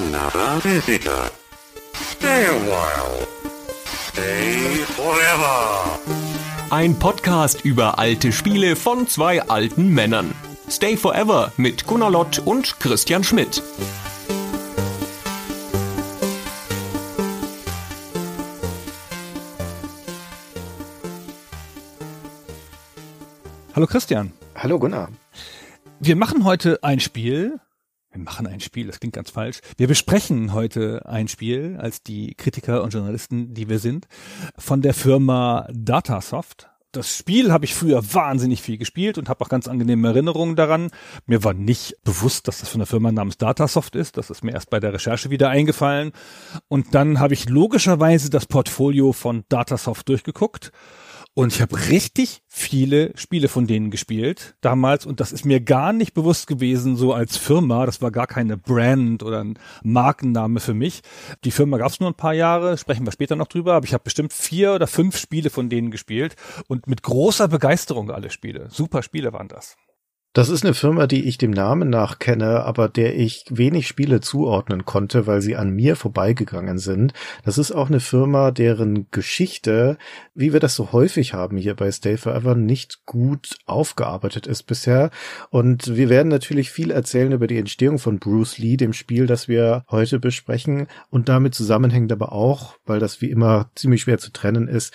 another visitor. Stay a while. Stay forever. Ein Podcast über alte Spiele von zwei alten Männern. Stay Forever mit Gunnar Lott und Christian Schmidt. Hallo Christian. Hallo Gunnar. Wir machen heute ein Spiel. Wir machen ein Spiel, das klingt ganz falsch. Wir besprechen heute ein Spiel als die Kritiker und Journalisten, die wir sind, von der Firma Datasoft. Das Spiel habe ich früher wahnsinnig viel gespielt und habe auch ganz angenehme Erinnerungen daran. Mir war nicht bewusst, dass das von der Firma namens Datasoft ist. Das ist mir erst bei der Recherche wieder eingefallen. Und dann habe ich logischerweise das Portfolio von Datasoft durchgeguckt und ich habe richtig viele Spiele von denen gespielt damals und das ist mir gar nicht bewusst gewesen, so als Firma. Das war gar keine Brand oder ein Markenname für mich. Die Firma gab es nur ein paar Jahre, sprechen wir später noch drüber, aber ich habe bestimmt vier oder fünf Spiele von denen gespielt und mit großer Begeisterung alle Spiele. Super Spiele waren das. Das ist eine Firma, die ich dem Namen nach kenne, aber der ich wenig Spiele zuordnen konnte, weil sie an mir vorbeigegangen sind. Das ist auch eine Firma, deren Geschichte, wie wir das so häufig haben hier bei Stay Forever, nicht gut aufgearbeitet ist bisher. Und wir werden natürlich viel erzählen über die Entstehung von Bruce Lee, dem Spiel, das wir heute besprechen. Und damit zusammenhängt aber auch, weil das wie immer ziemlich schwer zu trennen ist,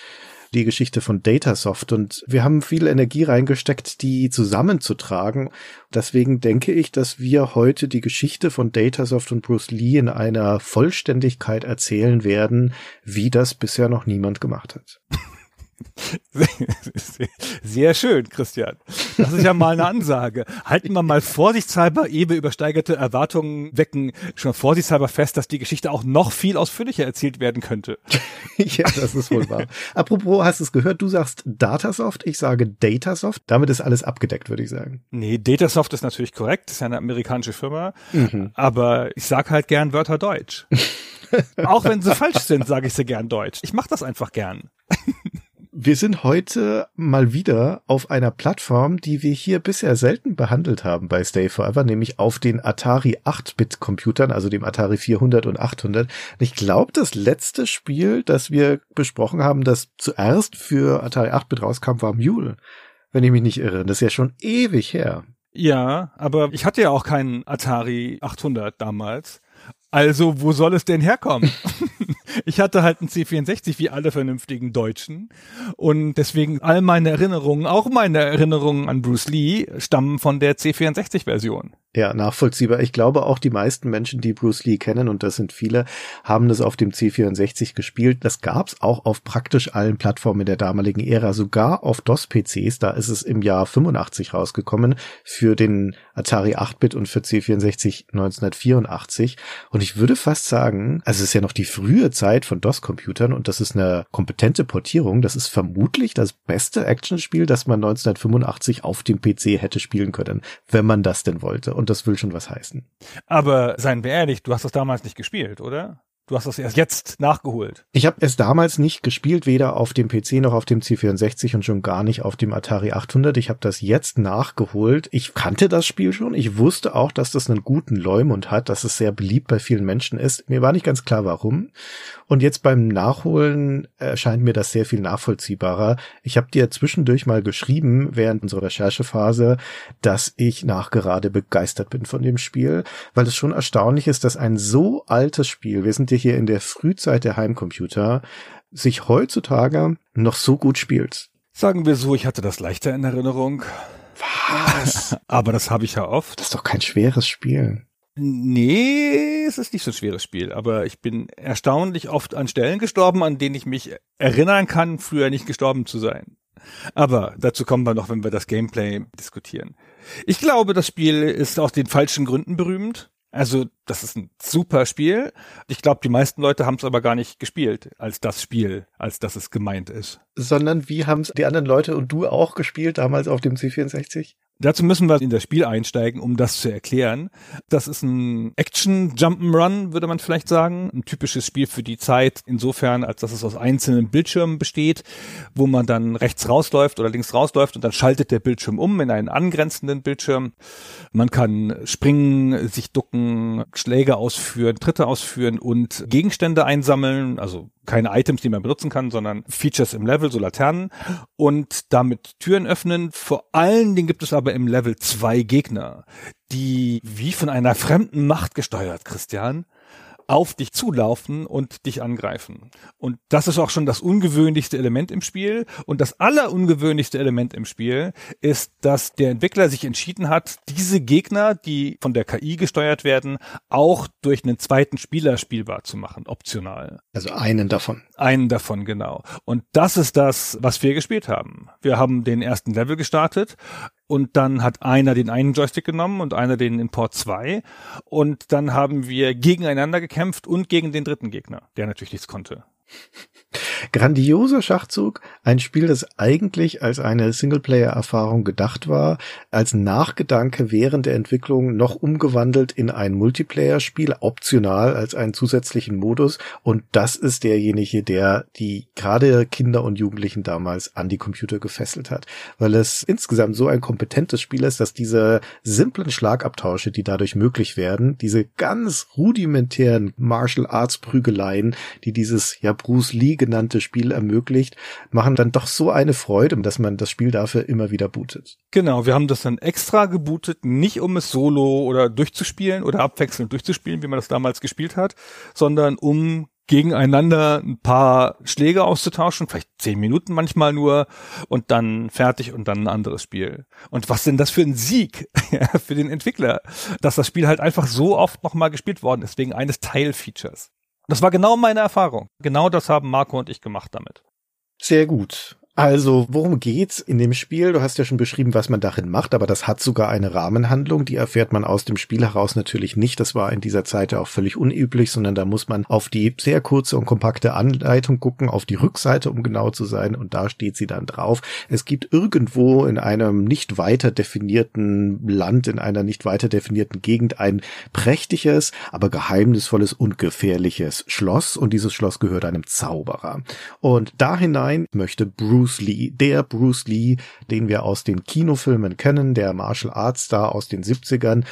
die Geschichte von Datasoft und wir haben viel Energie reingesteckt, die zusammenzutragen. Deswegen denke ich, dass wir heute die Geschichte von Datasoft und Bruce Lee in einer Vollständigkeit erzählen werden, wie das bisher noch niemand gemacht hat. Sehr schön, Christian. Das ist ja mal eine Ansage. Halten wir mal vorsichtshalber, ehe wir übersteigerte Erwartungen wecken, schon vorsichtshalber fest, dass die Geschichte auch noch viel ausführlicher erzählt werden könnte. ja, das ist wohl wahr. Apropos, hast du es gehört? Du sagst Datasoft, ich sage Datasoft. Damit ist alles abgedeckt, würde ich sagen. Nee, Datasoft ist natürlich korrekt. Das ist ja eine amerikanische Firma. Mhm. Aber ich sag halt gern Wörter Deutsch. auch wenn sie falsch sind, sage ich sie gern Deutsch. Ich mache das einfach gern. Wir sind heute mal wieder auf einer Plattform, die wir hier bisher selten behandelt haben bei Stay Forever, nämlich auf den Atari 8-Bit-Computern, also dem Atari 400 und 800. Ich glaube, das letzte Spiel, das wir besprochen haben, das zuerst für Atari 8-Bit rauskam, war Mule. Wenn ich mich nicht irre. Das ist ja schon ewig her. Ja, aber ich hatte ja auch keinen Atari 800 damals. Also, wo soll es denn herkommen? ich hatte halt einen C64 wie alle vernünftigen Deutschen und deswegen all meine Erinnerungen, auch meine Erinnerungen an Bruce Lee, stammen von der C64-Version. Ja, nachvollziehbar. Ich glaube auch die meisten Menschen, die Bruce Lee kennen, und das sind viele, haben das auf dem C64 gespielt. Das gab's auch auf praktisch allen Plattformen der damaligen Ära, sogar auf DOS-PCs. Da ist es im Jahr 85 rausgekommen für den Atari 8-Bit und für C64 1984. Und ich würde fast sagen, also es ist ja noch die frühe Zeit von DOS-Computern und das ist eine kompetente Portierung. Das ist vermutlich das beste Actionspiel, das man 1985 auf dem PC hätte spielen können, wenn man das denn wollte. Und und das will schon was heißen. Aber seien wir ehrlich, du hast das damals nicht gespielt, oder? Du hast das erst jetzt nachgeholt. Ich habe es damals nicht gespielt, weder auf dem PC noch auf dem C64 und schon gar nicht auf dem Atari 800. Ich habe das jetzt nachgeholt. Ich kannte das Spiel schon. Ich wusste auch, dass das einen guten Leumund hat, dass es sehr beliebt bei vielen Menschen ist. Mir war nicht ganz klar, warum. Und jetzt beim Nachholen erscheint mir das sehr viel nachvollziehbarer. Ich habe dir zwischendurch mal geschrieben, während unserer Recherchephase, dass ich nachgerade begeistert bin von dem Spiel, weil es schon erstaunlich ist, dass ein so altes Spiel, wir sind hier in der Frühzeit der Heimcomputer, sich heutzutage noch so gut spielt. Sagen wir so, ich hatte das leichter in Erinnerung. Was? Aber das habe ich ja oft. Das ist doch kein schweres Spiel. Nee, es ist nicht so ein schweres Spiel, aber ich bin erstaunlich oft an Stellen gestorben, an denen ich mich erinnern kann, früher nicht gestorben zu sein. Aber dazu kommen wir noch, wenn wir das Gameplay diskutieren. Ich glaube, das Spiel ist aus den falschen Gründen berühmt. Also, das ist ein super Spiel. Ich glaube, die meisten Leute haben es aber gar nicht gespielt als das Spiel, als dass es gemeint ist. Sondern wie haben es die anderen Leute und du auch gespielt damals auf dem C64? Dazu müssen wir in das Spiel einsteigen, um das zu erklären. Das ist ein Action Jump'n'Run, würde man vielleicht sagen. Ein typisches Spiel für die Zeit, insofern, als dass es aus einzelnen Bildschirmen besteht, wo man dann rechts rausläuft oder links rausläuft und dann schaltet der Bildschirm um in einen angrenzenden Bildschirm. Man kann springen, sich ducken, Schläge ausführen, Tritte ausführen und Gegenstände einsammeln, also keine Items, die man benutzen kann, sondern Features im Level, so Laternen und damit Türen öffnen. Vor allen Dingen gibt es aber im Level zwei Gegner, die wie von einer fremden Macht gesteuert, Christian, auf dich zulaufen und dich angreifen. Und das ist auch schon das ungewöhnlichste Element im Spiel. Und das allerungewöhnlichste Element im Spiel ist, dass der Entwickler sich entschieden hat, diese Gegner, die von der KI gesteuert werden, auch durch einen zweiten Spieler spielbar zu machen, optional. Also einen davon. Einen davon, genau. Und das ist das, was wir gespielt haben. Wir haben den ersten Level gestartet und dann hat einer den einen Joystick genommen und einer den in Port 2 und dann haben wir gegeneinander gekämpft und gegen den dritten Gegner, der natürlich nichts konnte. Grandioser Schachzug, ein Spiel, das eigentlich als eine Singleplayer-Erfahrung gedacht war, als Nachgedanke während der Entwicklung noch umgewandelt in ein Multiplayer-Spiel, optional als einen zusätzlichen Modus. Und das ist derjenige, der die gerade Kinder und Jugendlichen damals an die Computer gefesselt hat, weil es insgesamt so ein kompetentes Spiel ist, dass diese simplen Schlagabtausche, die dadurch möglich werden, diese ganz rudimentären Martial Arts Prügeleien, die dieses ja Bruce Lee genannte Spiel ermöglicht, machen dann doch so eine Freude, dass man das Spiel dafür immer wieder bootet. Genau, wir haben das dann extra gebootet, nicht um es solo oder durchzuspielen oder abwechselnd durchzuspielen, wie man das damals gespielt hat, sondern um gegeneinander ein paar Schläge auszutauschen, vielleicht zehn Minuten manchmal nur und dann fertig und dann ein anderes Spiel. Und was denn das für ein Sieg für den Entwickler, dass das Spiel halt einfach so oft nochmal gespielt worden ist, wegen eines Teilfeatures. Das war genau meine Erfahrung. Genau das haben Marco und ich gemacht damit. Sehr gut. Also, worum geht's in dem Spiel? Du hast ja schon beschrieben, was man darin macht, aber das hat sogar eine Rahmenhandlung, die erfährt man aus dem Spiel heraus natürlich nicht. Das war in dieser Zeit ja auch völlig unüblich, sondern da muss man auf die sehr kurze und kompakte Anleitung gucken, auf die Rückseite, um genau zu sein, und da steht sie dann drauf. Es gibt irgendwo in einem nicht weiter definierten Land, in einer nicht weiter definierten Gegend ein prächtiges, aber geheimnisvolles und gefährliches Schloss, und dieses Schloss gehört einem Zauberer. Und da hinein möchte Bruce Bruce Lee, der Bruce Lee, den wir aus den Kinofilmen kennen, der Martial Arts Star aus den 70ern,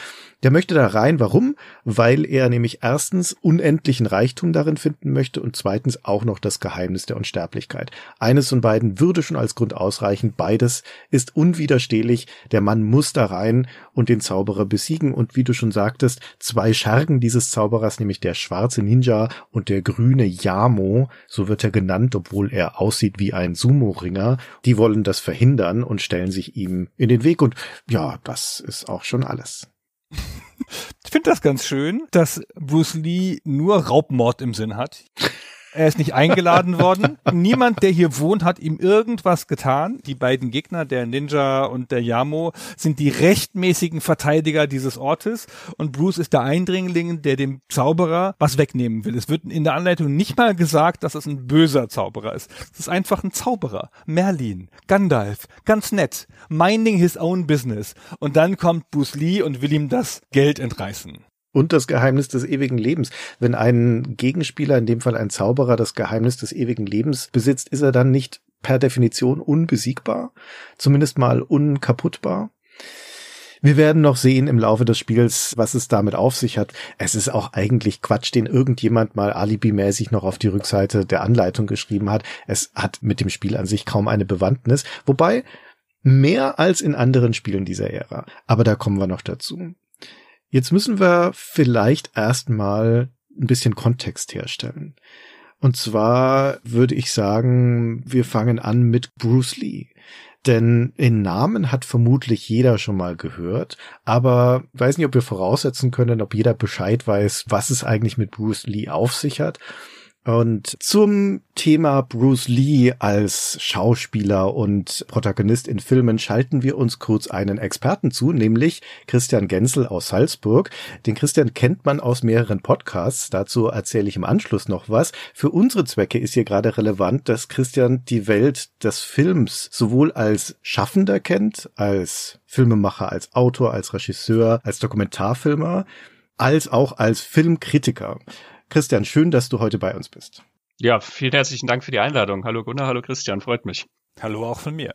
der möchte da rein. Warum? Weil er nämlich erstens unendlichen Reichtum darin finden möchte und zweitens auch noch das Geheimnis der Unsterblichkeit. Eines von beiden würde schon als Grund ausreichen. Beides ist unwiderstehlich. Der Mann muss da rein und den Zauberer besiegen. Und wie du schon sagtest, zwei Schergen dieses Zauberers, nämlich der schwarze Ninja und der grüne Yamo, so wird er genannt, obwohl er aussieht wie ein Sumo-Ringer, die wollen das verhindern und stellen sich ihm in den Weg. Und ja, das ist auch schon alles. Ich finde das ganz schön, dass Bruce Lee nur Raubmord im Sinn hat. Er ist nicht eingeladen worden. Niemand, der hier wohnt, hat ihm irgendwas getan. Die beiden Gegner, der Ninja und der Yamo, sind die rechtmäßigen Verteidiger dieses Ortes. Und Bruce ist der Eindringling, der dem Zauberer was wegnehmen will. Es wird in der Anleitung nicht mal gesagt, dass es ein böser Zauberer ist. Es ist einfach ein Zauberer. Merlin, Gandalf, ganz nett. Minding his own business. Und dann kommt Bruce Lee und will ihm das Geld entreißen und das Geheimnis des ewigen Lebens. Wenn ein Gegenspieler, in dem Fall ein Zauberer, das Geheimnis des ewigen Lebens besitzt, ist er dann nicht per Definition unbesiegbar, zumindest mal unkaputtbar. Wir werden noch sehen im Laufe des Spiels, was es damit auf sich hat. Es ist auch eigentlich Quatsch, den irgendjemand mal alibimäßig noch auf die Rückseite der Anleitung geschrieben hat. Es hat mit dem Spiel an sich kaum eine Bewandtnis, wobei mehr als in anderen Spielen dieser Ära. Aber da kommen wir noch dazu. Jetzt müssen wir vielleicht erstmal ein bisschen Kontext herstellen. Und zwar würde ich sagen, wir fangen an mit Bruce Lee. Denn in Namen hat vermutlich jeder schon mal gehört, aber weiß nicht, ob wir voraussetzen können, ob jeder Bescheid weiß, was es eigentlich mit Bruce Lee auf sich hat. Und zum Thema Bruce Lee als Schauspieler und Protagonist in Filmen schalten wir uns kurz einen Experten zu, nämlich Christian Genzel aus Salzburg. Den Christian kennt man aus mehreren Podcasts. Dazu erzähle ich im Anschluss noch was. Für unsere Zwecke ist hier gerade relevant, dass Christian die Welt des Films sowohl als Schaffender kennt, als Filmemacher, als Autor, als Regisseur, als Dokumentarfilmer, als auch als Filmkritiker. Christian, schön, dass du heute bei uns bist. Ja, vielen herzlichen Dank für die Einladung. Hallo Gunnar, hallo Christian, freut mich. Hallo auch von mir.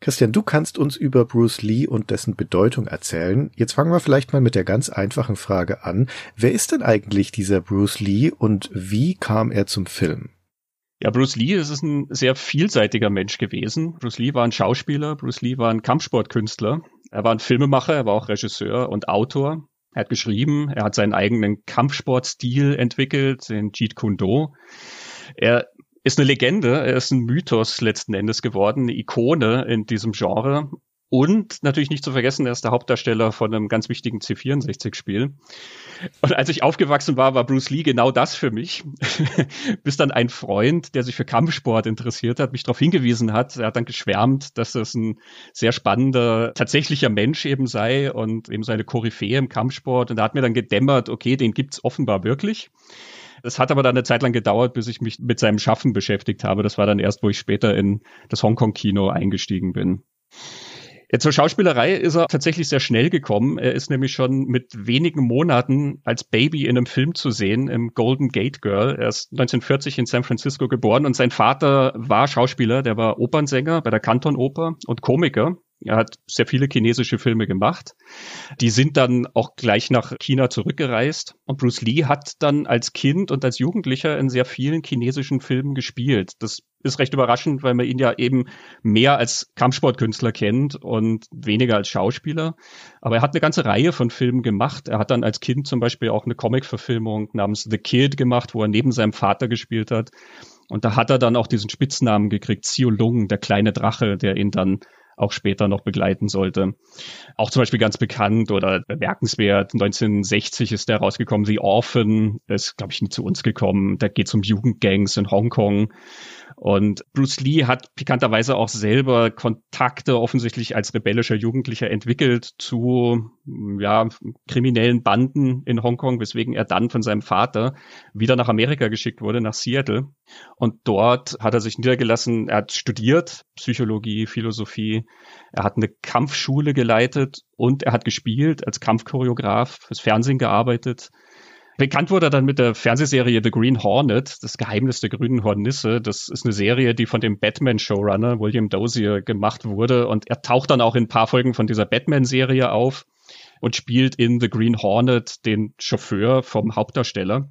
Christian, du kannst uns über Bruce Lee und dessen Bedeutung erzählen. Jetzt fangen wir vielleicht mal mit der ganz einfachen Frage an. Wer ist denn eigentlich dieser Bruce Lee und wie kam er zum Film? Ja, Bruce Lee ist ein sehr vielseitiger Mensch gewesen. Bruce Lee war ein Schauspieler, Bruce Lee war ein Kampfsportkünstler, er war ein Filmemacher, er war auch Regisseur und Autor. Er hat geschrieben, er hat seinen eigenen Kampfsportstil entwickelt, den Jeet Kune Do. Er ist eine Legende, er ist ein Mythos letzten Endes geworden, eine Ikone in diesem Genre. Und natürlich nicht zu vergessen, er ist der Hauptdarsteller von einem ganz wichtigen C64-Spiel. Und als ich aufgewachsen war, war Bruce Lee genau das für mich. Bis dann ein Freund, der sich für Kampfsport interessiert hat, mich darauf hingewiesen hat. Er hat dann geschwärmt, dass es ein sehr spannender, tatsächlicher Mensch eben sei und eben seine Koryphäe im Kampfsport. Und da hat mir dann gedämmert, okay, den gibt's offenbar wirklich. Es hat aber dann eine Zeit lang gedauert, bis ich mich mit seinem Schaffen beschäftigt habe. Das war dann erst, wo ich später in das Hongkong-Kino eingestiegen bin. Ja, zur Schauspielerei ist er tatsächlich sehr schnell gekommen. Er ist nämlich schon mit wenigen Monaten als Baby in einem Film zu sehen, im Golden Gate Girl. Er ist 1940 in San Francisco geboren und sein Vater war Schauspieler, der war Opernsänger bei der Canton Oper und Komiker. Er hat sehr viele chinesische Filme gemacht. Die sind dann auch gleich nach China zurückgereist. Und Bruce Lee hat dann als Kind und als Jugendlicher in sehr vielen chinesischen Filmen gespielt. Das ist recht überraschend, weil man ihn ja eben mehr als Kampfsportkünstler kennt und weniger als Schauspieler. Aber er hat eine ganze Reihe von Filmen gemacht. Er hat dann als Kind zum Beispiel auch eine Comic-Verfilmung namens The Kid gemacht, wo er neben seinem Vater gespielt hat. Und da hat er dann auch diesen Spitznamen gekriegt, Xiu Lung, der kleine Drache, der ihn dann auch später noch begleiten sollte. Auch zum Beispiel ganz bekannt oder bemerkenswert, 1960 ist der rausgekommen, The Orphan, ist, glaube ich, nie zu uns gekommen. Da geht es um Jugendgangs in Hongkong. Und Bruce Lee hat pikanterweise auch selber Kontakte offensichtlich als rebellischer Jugendlicher entwickelt zu ja, kriminellen Banden in Hongkong, weswegen er dann von seinem Vater wieder nach Amerika geschickt wurde, nach Seattle. Und dort hat er sich niedergelassen, er hat studiert, Psychologie, Philosophie, er hat eine Kampfschule geleitet und er hat gespielt als Kampfchoreograf, fürs Fernsehen gearbeitet Bekannt wurde er dann mit der Fernsehserie The Green Hornet, das Geheimnis der grünen Hornisse. Das ist eine Serie, die von dem Batman-Showrunner William Dozier gemacht wurde. Und er taucht dann auch in ein paar Folgen von dieser Batman-Serie auf und spielt in The Green Hornet den Chauffeur vom Hauptdarsteller.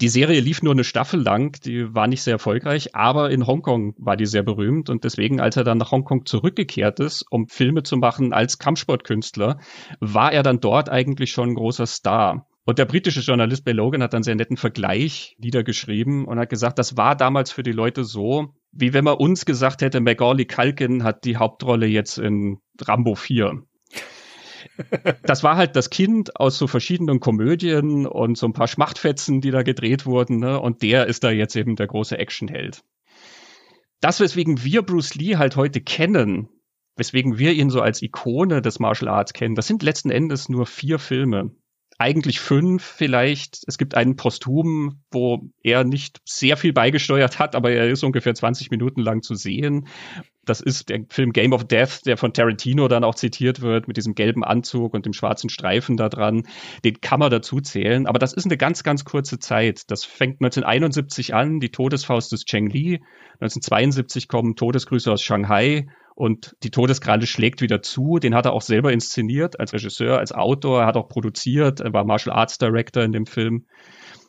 Die Serie lief nur eine Staffel lang, die war nicht sehr erfolgreich, aber in Hongkong war die sehr berühmt und deswegen, als er dann nach Hongkong zurückgekehrt ist, um Filme zu machen als Kampfsportkünstler, war er dann dort eigentlich schon ein großer Star. Und der britische Journalist Bill Logan hat dann sehr netten Vergleich niedergeschrieben und hat gesagt, das war damals für die Leute so, wie wenn man uns gesagt hätte, Macaulay Culkin hat die Hauptrolle jetzt in Rambo 4. das war halt das Kind aus so verschiedenen Komödien und so ein paar Schmachtfetzen, die da gedreht wurden, ne? und der ist da jetzt eben der große Actionheld. Das, weswegen wir Bruce Lee halt heute kennen, weswegen wir ihn so als Ikone des Martial Arts kennen, das sind letzten Endes nur vier Filme eigentlich fünf vielleicht. Es gibt einen Posthum, wo er nicht sehr viel beigesteuert hat, aber er ist ungefähr 20 Minuten lang zu sehen. Das ist der Film Game of Death, der von Tarantino dann auch zitiert wird, mit diesem gelben Anzug und dem schwarzen Streifen da dran. Den kann man dazu zählen, aber das ist eine ganz, ganz kurze Zeit. Das fängt 1971 an, die Todesfaust des Cheng Li. 1972 kommen Todesgrüße aus Shanghai und die Todeskralle schlägt wieder zu. Den hat er auch selber inszeniert als Regisseur, als Autor. Er hat auch produziert, er war Martial Arts Director in dem Film.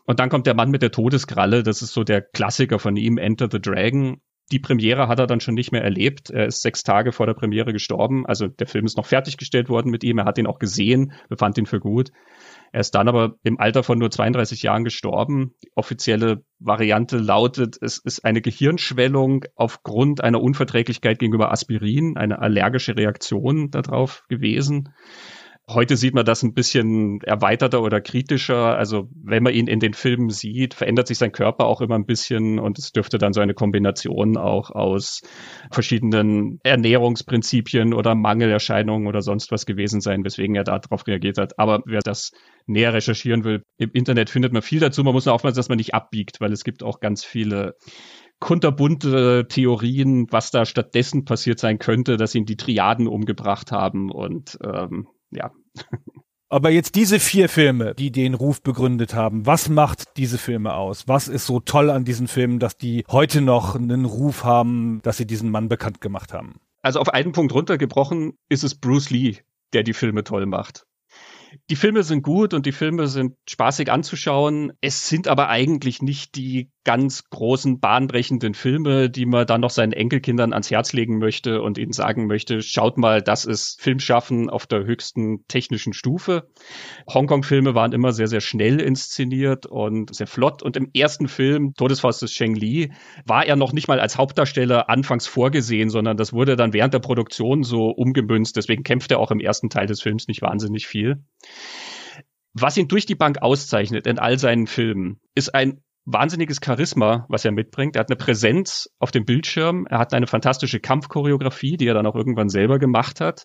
Und dann kommt der Mann mit der Todeskralle. Das ist so der Klassiker von ihm, Enter the Dragon. Die Premiere hat er dann schon nicht mehr erlebt. Er ist sechs Tage vor der Premiere gestorben. Also der Film ist noch fertiggestellt worden mit ihm. Er hat ihn auch gesehen, befand ihn für gut. Er ist dann aber im Alter von nur 32 Jahren gestorben. Die offizielle Variante lautet, es ist eine Gehirnschwellung aufgrund einer Unverträglichkeit gegenüber Aspirin, eine allergische Reaktion darauf gewesen. Heute sieht man das ein bisschen erweiterter oder kritischer. Also wenn man ihn in den Filmen sieht, verändert sich sein Körper auch immer ein bisschen und es dürfte dann so eine Kombination auch aus verschiedenen Ernährungsprinzipien oder Mangelerscheinungen oder sonst was gewesen sein, weswegen er darauf reagiert hat. Aber wer das näher recherchieren will, im Internet findet man viel dazu. Man muss nur aufpassen, dass man nicht abbiegt, weil es gibt auch ganz viele kunterbunte Theorien, was da stattdessen passiert sein könnte, dass ihn die Triaden umgebracht haben und ähm, ja. Aber jetzt diese vier Filme, die den Ruf begründet haben, was macht diese Filme aus? Was ist so toll an diesen Filmen, dass die heute noch einen Ruf haben, dass sie diesen Mann bekannt gemacht haben? Also auf einen Punkt runtergebrochen ist es Bruce Lee, der die Filme toll macht. Die Filme sind gut und die Filme sind spaßig anzuschauen. Es sind aber eigentlich nicht die ganz großen, bahnbrechenden Filme, die man dann noch seinen Enkelkindern ans Herz legen möchte und ihnen sagen möchte, schaut mal, das ist Filmschaffen auf der höchsten technischen Stufe. Hongkong-Filme waren immer sehr, sehr schnell inszeniert und sehr flott. Und im ersten Film, Todesfaust des Sheng Li, war er noch nicht mal als Hauptdarsteller anfangs vorgesehen, sondern das wurde dann während der Produktion so umgemünzt. Deswegen kämpft er auch im ersten Teil des Films nicht wahnsinnig viel. Was ihn durch die Bank auszeichnet in all seinen Filmen, ist ein wahnsinniges Charisma, was er mitbringt. Er hat eine Präsenz auf dem Bildschirm. Er hat eine fantastische Kampfchoreografie, die er dann auch irgendwann selber gemacht hat.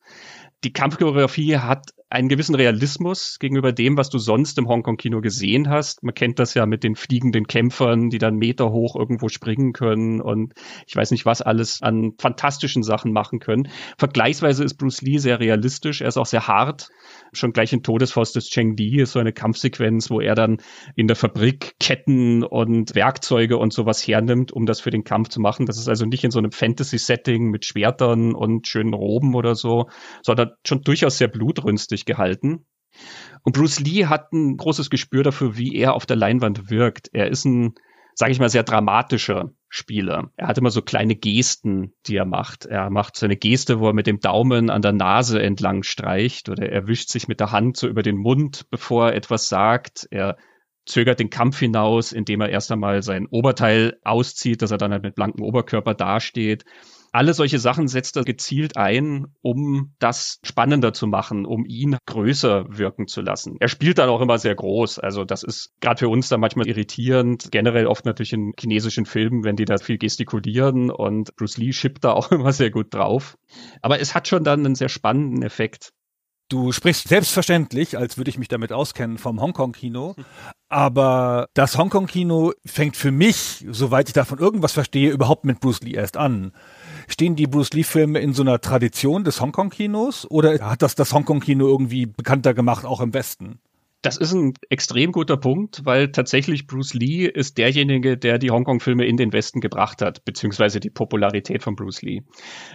Die Kampfchoreografie hat einen gewissen Realismus gegenüber dem, was du sonst im Hongkong-Kino gesehen hast. Man kennt das ja mit den fliegenden Kämpfern, die dann Meter hoch irgendwo springen können und ich weiß nicht, was alles an fantastischen Sachen machen können. Vergleichsweise ist Bruce Lee sehr realistisch. Er ist auch sehr hart. Schon gleich in Todesfaust des Cheng Li ist so eine Kampfsequenz, wo er dann in der Fabrik Ketten und Werkzeuge und sowas hernimmt, um das für den Kampf zu machen. Das ist also nicht in so einem Fantasy-Setting mit Schwertern und schönen Roben oder so, sondern schon durchaus sehr blutrünstig sich gehalten. Und Bruce Lee hat ein großes Gespür dafür, wie er auf der Leinwand wirkt. Er ist ein, sage ich mal, sehr dramatischer Spieler. Er hat immer so kleine Gesten, die er macht. Er macht so eine Geste, wo er mit dem Daumen an der Nase entlang streicht oder er wischt sich mit der Hand so über den Mund, bevor er etwas sagt. Er zögert den Kampf hinaus, indem er erst einmal sein Oberteil auszieht, dass er dann halt mit blankem Oberkörper dasteht. Alle solche Sachen setzt er gezielt ein, um das spannender zu machen, um ihn größer wirken zu lassen. Er spielt dann auch immer sehr groß. Also das ist gerade für uns dann manchmal irritierend. Generell oft natürlich in chinesischen Filmen, wenn die da viel gestikulieren und Bruce Lee schippt da auch immer sehr gut drauf. Aber es hat schon dann einen sehr spannenden Effekt. Du sprichst selbstverständlich, als würde ich mich damit auskennen, vom Hongkong-Kino. Aber das Hongkong-Kino fängt für mich, soweit ich davon irgendwas verstehe, überhaupt mit Bruce Lee erst an. Stehen die Bruce Lee-Filme in so einer Tradition des Hongkong-Kinos oder hat das das Hongkong-Kino irgendwie bekannter gemacht, auch im Westen? Das ist ein extrem guter Punkt, weil tatsächlich Bruce Lee ist derjenige, der die Hongkong-Filme in den Westen gebracht hat, beziehungsweise die Popularität von Bruce Lee.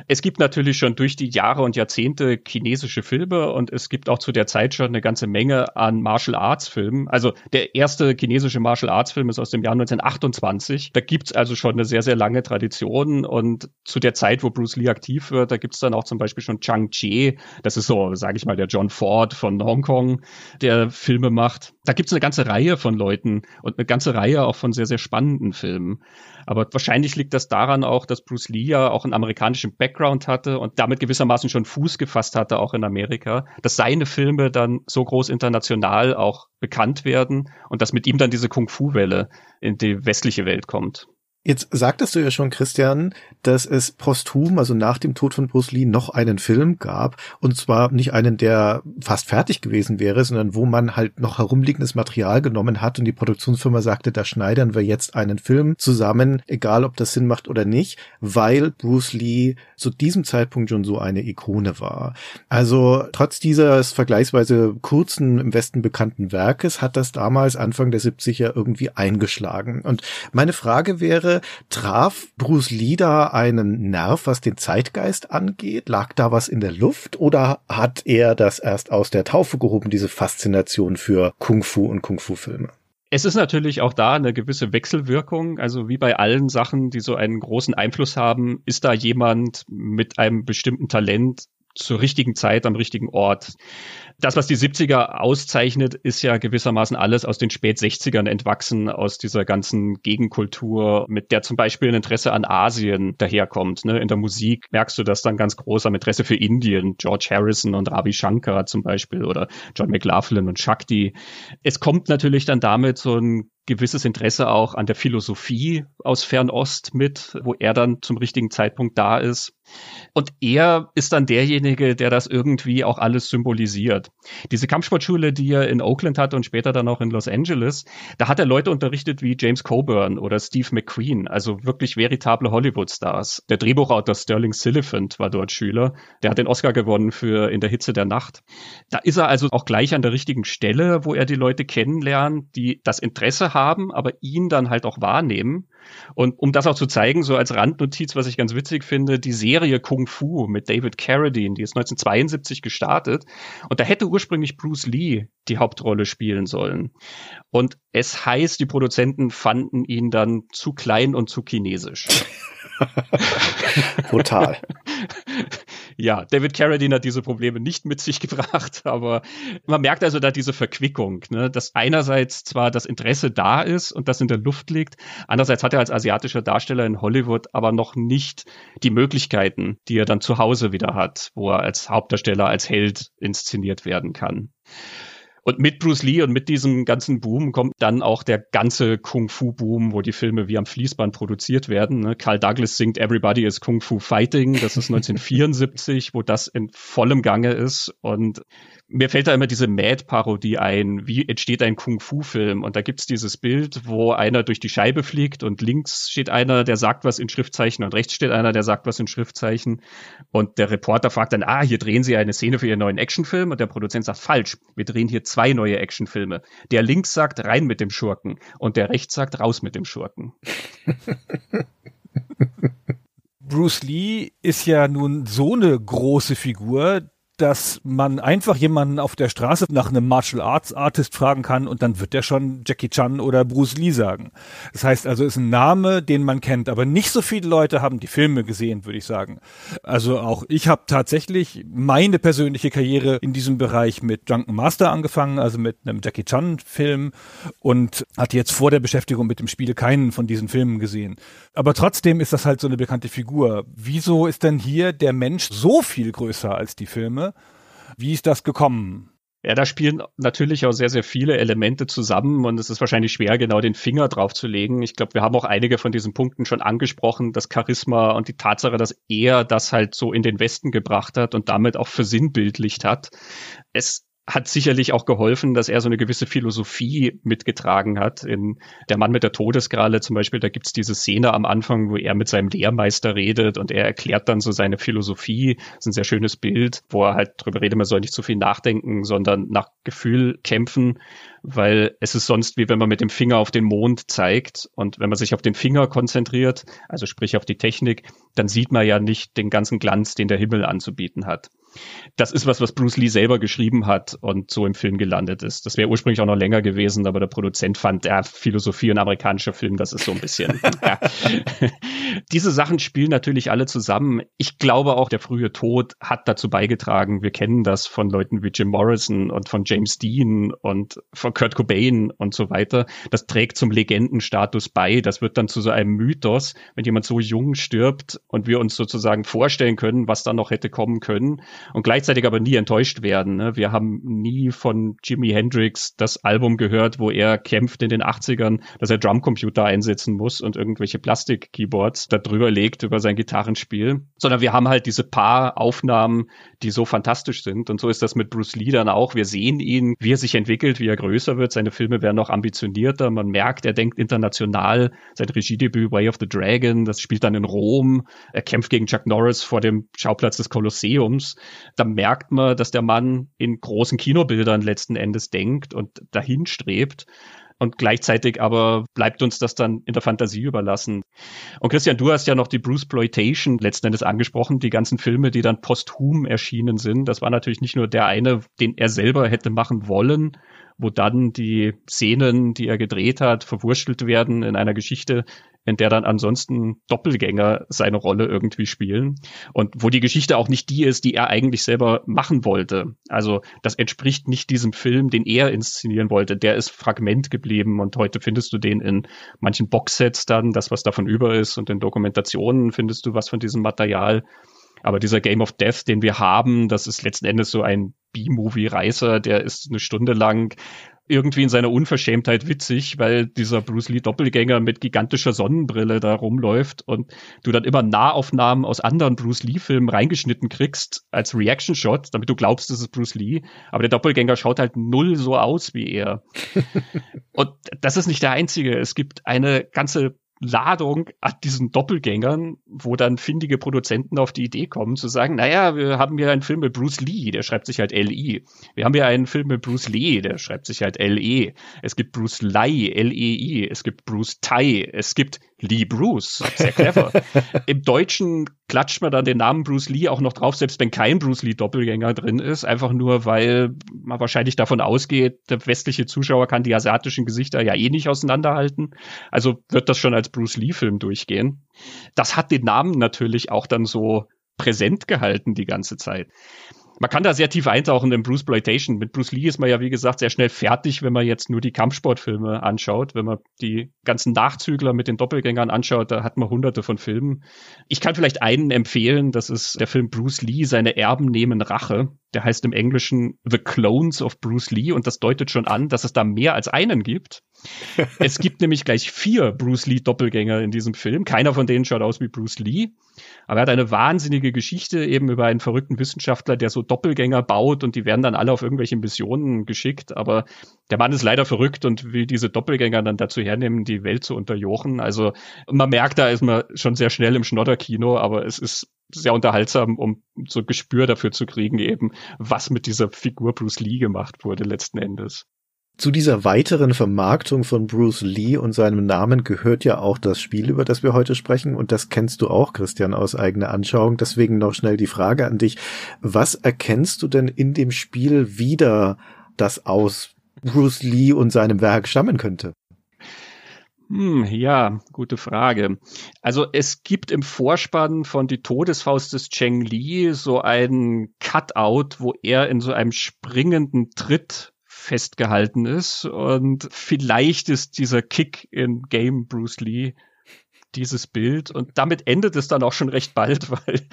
Es gibt natürlich schon durch die Jahre und Jahrzehnte chinesische Filme und es gibt auch zu der Zeit schon eine ganze Menge an Martial Arts Filmen. Also der erste chinesische Martial Arts Film ist aus dem Jahr 1928. Da gibt's also schon eine sehr, sehr lange Tradition und zu der Zeit, wo Bruce Lee aktiv wird, da gibt's dann auch zum Beispiel schon Chang Che. Das ist so, sage ich mal, der John Ford von Hongkong, der Film Filme macht. Da gibt es eine ganze Reihe von Leuten und eine ganze Reihe auch von sehr, sehr spannenden Filmen. Aber wahrscheinlich liegt das daran auch, dass Bruce Lee ja auch einen amerikanischen Background hatte und damit gewissermaßen schon Fuß gefasst hatte, auch in Amerika, dass seine Filme dann so groß international auch bekannt werden und dass mit ihm dann diese Kung-Fu-Welle in die westliche Welt kommt. Jetzt sagtest du ja schon, Christian, dass es posthum, also nach dem Tod von Bruce Lee, noch einen Film gab. Und zwar nicht einen, der fast fertig gewesen wäre, sondern wo man halt noch herumliegendes Material genommen hat und die Produktionsfirma sagte, da schneidern wir jetzt einen Film zusammen, egal ob das Sinn macht oder nicht, weil Bruce Lee zu diesem Zeitpunkt schon so eine Ikone war. Also trotz dieses vergleichsweise kurzen, im Westen bekannten Werkes hat das damals Anfang der 70er irgendwie eingeschlagen. Und meine Frage wäre, traf Bruce Lee da einen Nerv, was den Zeitgeist angeht? Lag da was in der Luft oder hat er das erst aus der Taufe gehoben, diese Faszination für Kung Fu und Kung Fu Filme? Es ist natürlich auch da eine gewisse Wechselwirkung. Also wie bei allen Sachen, die so einen großen Einfluss haben, ist da jemand mit einem bestimmten Talent zur richtigen Zeit am richtigen Ort. Das, was die 70er auszeichnet, ist ja gewissermaßen alles aus den spät 60ern entwachsen, aus dieser ganzen Gegenkultur, mit der zum Beispiel ein Interesse an Asien daherkommt. Ne? In der Musik merkst du das dann ganz groß am Interesse für Indien, George Harrison und Ravi Shankar zum Beispiel oder John McLaughlin und Shakti. Es kommt natürlich dann damit so ein gewisses Interesse auch an der Philosophie aus Fernost mit, wo er dann zum richtigen Zeitpunkt da ist. Und er ist dann derjenige, der das irgendwie auch alles symbolisiert. Diese Kampfsportschule, die er in Oakland hatte und später dann auch in Los Angeles, da hat er Leute unterrichtet wie James Coburn oder Steve McQueen, also wirklich veritable Hollywood-Stars. Der Drehbuchautor Sterling Siliphant war dort Schüler. Der hat den Oscar gewonnen für In der Hitze der Nacht. Da ist er also auch gleich an der richtigen Stelle, wo er die Leute kennenlernt, die das Interesse haben, aber ihn dann halt auch wahrnehmen. Und um das auch zu zeigen, so als Randnotiz, was ich ganz witzig finde, die Serie Kung Fu mit David Carradine, die ist 1972 gestartet. Und da hätte ursprünglich Bruce Lee die Hauptrolle spielen sollen. Und es heißt, die Produzenten fanden ihn dann zu klein und zu chinesisch. Total. ja, David Carradine hat diese Probleme nicht mit sich gebracht, aber man merkt also da diese Verquickung, ne, dass einerseits zwar das Interesse da ist und das in der Luft liegt, andererseits hat er als asiatischer Darsteller in Hollywood aber noch nicht die Möglichkeiten, die er dann zu Hause wieder hat, wo er als Hauptdarsteller, als Held inszeniert werden kann. Und mit Bruce Lee und mit diesem ganzen Boom kommt dann auch der ganze Kung-Fu-Boom, wo die Filme wie am Fließband produziert werden. Ne? Carl Douglas singt Everybody is Kung Fu Fighting. Das ist 1974, wo das in vollem Gange ist. Und mir fällt da immer diese Mad-Parodie ein. Wie entsteht ein Kung-Fu-Film? Und da gibt's dieses Bild, wo einer durch die Scheibe fliegt und links steht einer, der sagt was in Schriftzeichen und rechts steht einer, der sagt was in Schriftzeichen. Und der Reporter fragt dann, ah, hier drehen Sie eine Szene für Ihren neuen Actionfilm. Und der Produzent sagt, falsch. Wir drehen hier zwei neue Actionfilme. Der links sagt, rein mit dem Schurken. Und der rechts sagt, raus mit dem Schurken. Bruce Lee ist ja nun so eine große Figur, dass man einfach jemanden auf der Straße nach einem Martial Arts Artist fragen kann und dann wird der schon Jackie Chan oder Bruce Lee sagen. Das heißt also, ist ein Name, den man kennt, aber nicht so viele Leute haben die Filme gesehen, würde ich sagen. Also auch ich habe tatsächlich meine persönliche Karriere in diesem Bereich mit Drunken Master angefangen, also mit einem Jackie Chan Film und hatte jetzt vor der Beschäftigung mit dem Spiel keinen von diesen Filmen gesehen. Aber trotzdem ist das halt so eine bekannte Figur. Wieso ist denn hier der Mensch so viel größer als die Filme? Wie ist das gekommen? Ja, da spielen natürlich auch sehr, sehr viele Elemente zusammen und es ist wahrscheinlich schwer, genau den Finger drauf zu legen. Ich glaube, wir haben auch einige von diesen Punkten schon angesprochen, das Charisma und die Tatsache, dass er das halt so in den Westen gebracht hat und damit auch versinnbildlicht hat. Es hat sicherlich auch geholfen, dass er so eine gewisse Philosophie mitgetragen hat. In Der Mann mit der Todeskralle zum Beispiel, da gibt's diese Szene am Anfang, wo er mit seinem Lehrmeister redet und er erklärt dann so seine Philosophie. Das ist ein sehr schönes Bild, wo er halt drüber redet, man soll nicht zu viel nachdenken, sondern nach Gefühl kämpfen, weil es ist sonst wie wenn man mit dem Finger auf den Mond zeigt und wenn man sich auf den Finger konzentriert, also sprich auf die Technik, dann sieht man ja nicht den ganzen Glanz, den der Himmel anzubieten hat das ist was, was Bruce Lee selber geschrieben hat und so im Film gelandet ist. Das wäre ursprünglich auch noch länger gewesen, aber der Produzent fand, ja, Philosophie und amerikanischer Film, das ist so ein bisschen. ja. Diese Sachen spielen natürlich alle zusammen. Ich glaube auch, der frühe Tod hat dazu beigetragen. Wir kennen das von Leuten wie Jim Morrison und von James Dean und von Kurt Cobain und so weiter. Das trägt zum Legendenstatus bei. Das wird dann zu so einem Mythos, wenn jemand so jung stirbt und wir uns sozusagen vorstellen können, was da noch hätte kommen können und gleichzeitig aber nie enttäuscht werden. Ne? Wir haben nie von Jimi Hendrix das Album gehört, wo er kämpft in den 80ern, dass er Drumcomputer einsetzen muss und irgendwelche Plastik-Keyboards da drüber legt über sein Gitarrenspiel, sondern wir haben halt diese paar Aufnahmen, die so fantastisch sind. Und so ist das mit Bruce Lee dann auch. Wir sehen ihn, wie er sich entwickelt, wie er größer wird. Seine Filme werden noch ambitionierter. Man merkt, er denkt international. Sein Regiedebüt Way of the Dragon, das spielt dann in Rom. Er kämpft gegen Chuck Norris vor dem Schauplatz des Kolosseums da merkt man, dass der Mann in großen Kinobildern letzten Endes denkt und dahin strebt. Und gleichzeitig aber bleibt uns das dann in der Fantasie überlassen. Und Christian, du hast ja noch die Bruce Ploitation letzten Endes angesprochen, die ganzen Filme, die dann posthum erschienen sind. Das war natürlich nicht nur der eine, den er selber hätte machen wollen, wo dann die Szenen, die er gedreht hat, verwurstelt werden in einer Geschichte, in der dann ansonsten Doppelgänger seine Rolle irgendwie spielen und wo die Geschichte auch nicht die ist, die er eigentlich selber machen wollte. Also das entspricht nicht diesem Film, den er inszenieren wollte. Der ist Fragment geblieben und heute findest du den in manchen Boxsets dann, das was davon über ist und in Dokumentationen findest du was von diesem Material. Aber dieser Game of Death, den wir haben, das ist letzten Endes so ein B-Movie-Reißer, der ist eine Stunde lang irgendwie in seiner Unverschämtheit witzig, weil dieser Bruce Lee Doppelgänger mit gigantischer Sonnenbrille da rumläuft und du dann immer Nahaufnahmen aus anderen Bruce Lee Filmen reingeschnitten kriegst als Reaction Shot, damit du glaubst, das ist Bruce Lee, aber der Doppelgänger schaut halt null so aus wie er. und das ist nicht der einzige, es gibt eine ganze Ladung an diesen Doppelgängern, wo dann findige Produzenten auf die Idee kommen, zu sagen, naja, wir haben hier einen Film mit Bruce Lee, der schreibt sich halt L-I. Wir haben hier einen Film mit Bruce Lee, der schreibt sich halt L-E. Es gibt Bruce Lai, L-E-I. Es gibt Bruce Tai. Es gibt Lee Bruce. Sehr clever. Im Deutschen klatscht man dann den Namen Bruce Lee auch noch drauf, selbst wenn kein Bruce Lee Doppelgänger drin ist, einfach nur, weil man wahrscheinlich davon ausgeht, der westliche Zuschauer kann die asiatischen Gesichter ja eh nicht auseinanderhalten. Also wird das schon als Bruce Lee Film durchgehen. Das hat den Namen natürlich auch dann so präsent gehalten die ganze Zeit man kann da sehr tief eintauchen in Bruce Blatation. Mit Bruce Lee ist man ja, wie gesagt, sehr schnell fertig, wenn man jetzt nur die Kampfsportfilme anschaut. Wenn man die ganzen Nachzügler mit den Doppelgängern anschaut, da hat man hunderte von Filmen. Ich kann vielleicht einen empfehlen, das ist der Film Bruce Lee, seine Erben nehmen Rache. Der heißt im Englischen The Clones of Bruce Lee und das deutet schon an, dass es da mehr als einen gibt. es gibt nämlich gleich vier Bruce Lee Doppelgänger in diesem Film. Keiner von denen schaut aus wie Bruce Lee. Aber er hat eine wahnsinnige Geschichte eben über einen verrückten Wissenschaftler, der so Doppelgänger baut und die werden dann alle auf irgendwelche Missionen geschickt. Aber der Mann ist leider verrückt und will diese Doppelgänger dann dazu hernehmen, die Welt zu unterjochen. Also man merkt, da ist man schon sehr schnell im Schnodderkino, aber es ist sehr unterhaltsam, um so Gespür dafür zu kriegen, eben, was mit dieser Figur Bruce Lee gemacht wurde letzten Endes. Zu dieser weiteren Vermarktung von Bruce Lee und seinem Namen gehört ja auch das Spiel, über das wir heute sprechen. Und das kennst du auch, Christian, aus eigener Anschauung. Deswegen noch schnell die Frage an dich. Was erkennst du denn in dem Spiel wieder, das aus Bruce Lee und seinem Werk stammen könnte? Hm, ja, gute Frage. Also es gibt im Vorspann von Die Todesfaust des Cheng Li so einen Cutout, wo er in so einem springenden Tritt festgehalten ist. Und vielleicht ist dieser Kick in Game Bruce Lee dieses Bild und damit endet es dann auch schon recht bald, weil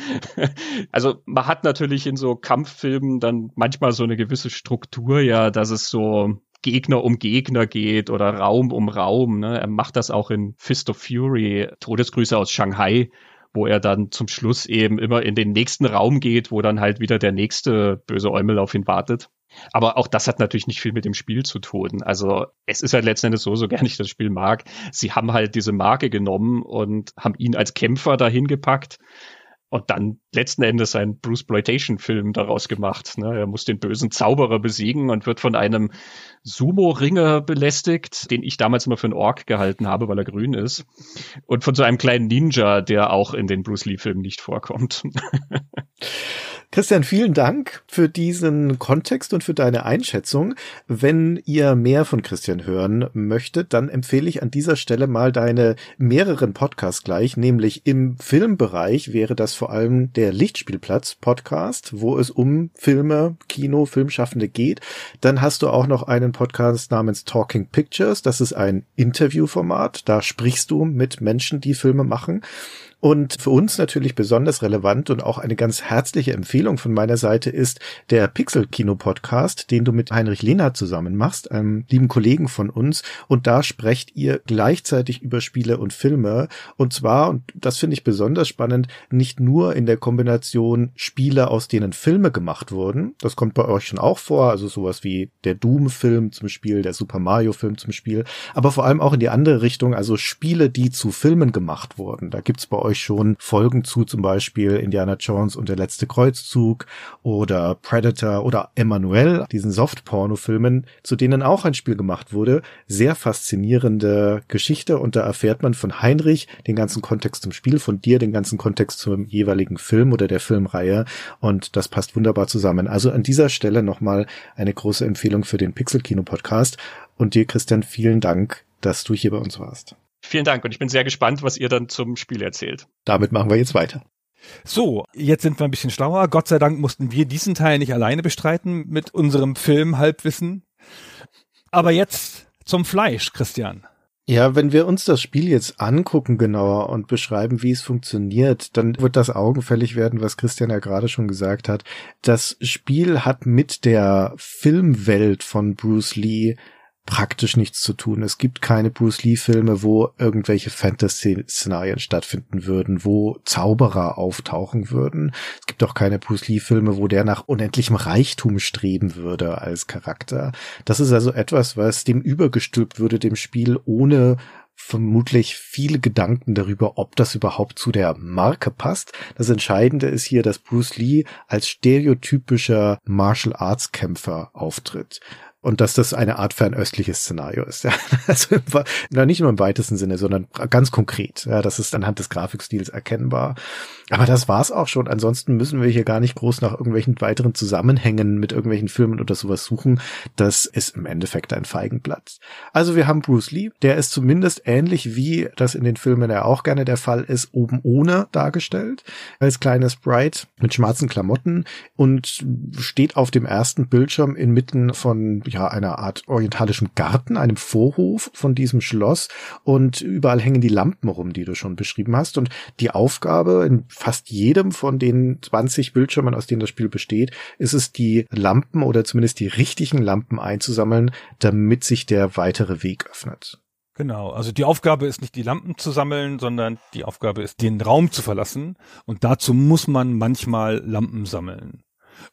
also man hat natürlich in so Kampffilmen dann manchmal so eine gewisse Struktur, ja, dass es so Gegner um Gegner geht oder Raum um Raum. Ne? Er macht das auch in Fist of Fury, Todesgrüße aus Shanghai, wo er dann zum Schluss eben immer in den nächsten Raum geht, wo dann halt wieder der nächste böse Eumel auf ihn wartet. Aber auch das hat natürlich nicht viel mit dem Spiel zu tun. Also es ist halt letzten Endes so, so gerne ich das Spiel mag. Sie haben halt diese Marke genommen und haben ihn als Kämpfer dahin gepackt und dann letzten Endes einen Bruce Blatation-Film daraus gemacht. Ne? Er muss den bösen Zauberer besiegen und wird von einem Sumo-Ringer belästigt, den ich damals immer für einen Ork gehalten habe, weil er grün ist. Und von so einem kleinen Ninja, der auch in den Bruce Lee-Filmen nicht vorkommt. Christian, vielen Dank für diesen Kontext und für deine Einschätzung. Wenn ihr mehr von Christian hören möchtet, dann empfehle ich an dieser Stelle mal deine mehreren Podcasts gleich, nämlich im Filmbereich wäre das vor allem der Lichtspielplatz Podcast, wo es um Filme, Kino, Filmschaffende geht. Dann hast du auch noch einen Podcast namens Talking Pictures. Das ist ein Interviewformat. Da sprichst du mit Menschen, die Filme machen. Und für uns natürlich besonders relevant und auch eine ganz herzliche Empfehlung von meiner Seite ist der Pixel Kino Podcast, den du mit Heinrich Lehnhardt zusammen machst, einem lieben Kollegen von uns. Und da sprecht ihr gleichzeitig über Spiele und Filme. Und zwar, und das finde ich besonders spannend, nicht nur in der Kombination Spiele, aus denen Filme gemacht wurden. Das kommt bei euch schon auch vor. Also sowas wie der Doom-Film zum Spiel, der Super Mario-Film zum Spiel. Aber vor allem auch in die andere Richtung, also Spiele, die zu Filmen gemacht wurden. Da gibt's bei euch euch schon Folgen zu, zum Beispiel Indiana Jones und der letzte Kreuzzug oder Predator oder Emmanuel, diesen Soft-Porno-Filmen, zu denen auch ein Spiel gemacht wurde. Sehr faszinierende Geschichte und da erfährt man von Heinrich den ganzen Kontext zum Spiel, von dir den ganzen Kontext zum jeweiligen Film oder der Filmreihe und das passt wunderbar zusammen. Also an dieser Stelle nochmal eine große Empfehlung für den Pixel Kino Podcast und dir Christian vielen Dank, dass du hier bei uns warst. Vielen Dank und ich bin sehr gespannt, was ihr dann zum Spiel erzählt. Damit machen wir jetzt weiter. So, jetzt sind wir ein bisschen schlauer. Gott sei Dank mussten wir diesen Teil nicht alleine bestreiten mit unserem Film Halbwissen. Aber jetzt zum Fleisch, Christian. Ja, wenn wir uns das Spiel jetzt angucken genauer und beschreiben, wie es funktioniert, dann wird das augenfällig werden, was Christian ja gerade schon gesagt hat. Das Spiel hat mit der Filmwelt von Bruce Lee praktisch nichts zu tun. Es gibt keine Bruce Lee-Filme, wo irgendwelche Fantasy-Szenarien stattfinden würden, wo Zauberer auftauchen würden. Es gibt auch keine Bruce Lee-Filme, wo der nach unendlichem Reichtum streben würde als Charakter. Das ist also etwas, was dem übergestülpt würde, dem Spiel, ohne vermutlich viele Gedanken darüber, ob das überhaupt zu der Marke passt. Das Entscheidende ist hier, dass Bruce Lee als stereotypischer Martial Arts Kämpfer auftritt und dass das eine Art fernöstliches Szenario ist. Ja. Also im, nicht nur im weitesten Sinne, sondern ganz konkret. Ja, das ist anhand des Grafikstils erkennbar. Aber das war's auch schon. Ansonsten müssen wir hier gar nicht groß nach irgendwelchen weiteren Zusammenhängen mit irgendwelchen Filmen oder sowas suchen. Das ist im Endeffekt ein Feigenblatt. Also wir haben Bruce Lee, der ist zumindest ähnlich wie das in den Filmen ja auch gerne der Fall ist, oben ohne dargestellt, als kleines Sprite mit schwarzen Klamotten und steht auf dem ersten Bildschirm inmitten von ja einer Art orientalischem Garten, einem Vorhof von diesem Schloss und überall hängen die Lampen rum, die du schon beschrieben hast und die Aufgabe in fast jedem von den 20 Bildschirmen, aus denen das Spiel besteht, ist es die Lampen oder zumindest die richtigen Lampen einzusammeln, damit sich der weitere Weg öffnet. Genau, also die Aufgabe ist nicht die Lampen zu sammeln, sondern die Aufgabe ist den Raum zu verlassen. Und dazu muss man manchmal Lampen sammeln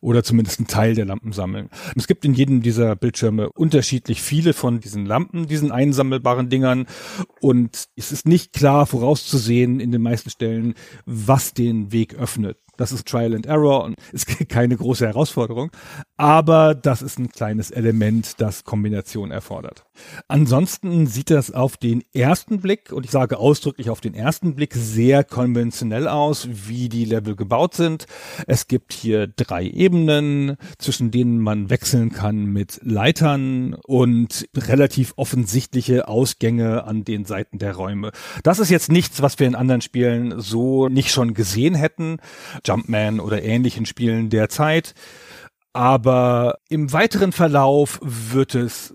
oder zumindest einen Teil der Lampen sammeln. Es gibt in jedem dieser Bildschirme unterschiedlich viele von diesen Lampen, diesen einsammelbaren Dingern und es ist nicht klar vorauszusehen in den meisten Stellen, was den Weg öffnet. Das ist Trial and Error und ist keine große Herausforderung, aber das ist ein kleines Element, das Kombination erfordert. Ansonsten sieht das auf den ersten Blick, und ich sage ausdrücklich auf den ersten Blick, sehr konventionell aus, wie die Level gebaut sind. Es gibt hier drei Ebenen, zwischen denen man wechseln kann mit Leitern und relativ offensichtliche Ausgänge an den Seiten der Räume. Das ist jetzt nichts, was wir in anderen Spielen so nicht schon gesehen hätten. Jumpman oder ähnlichen Spielen der Zeit. Aber im weiteren Verlauf wird es,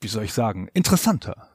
wie soll ich sagen, interessanter.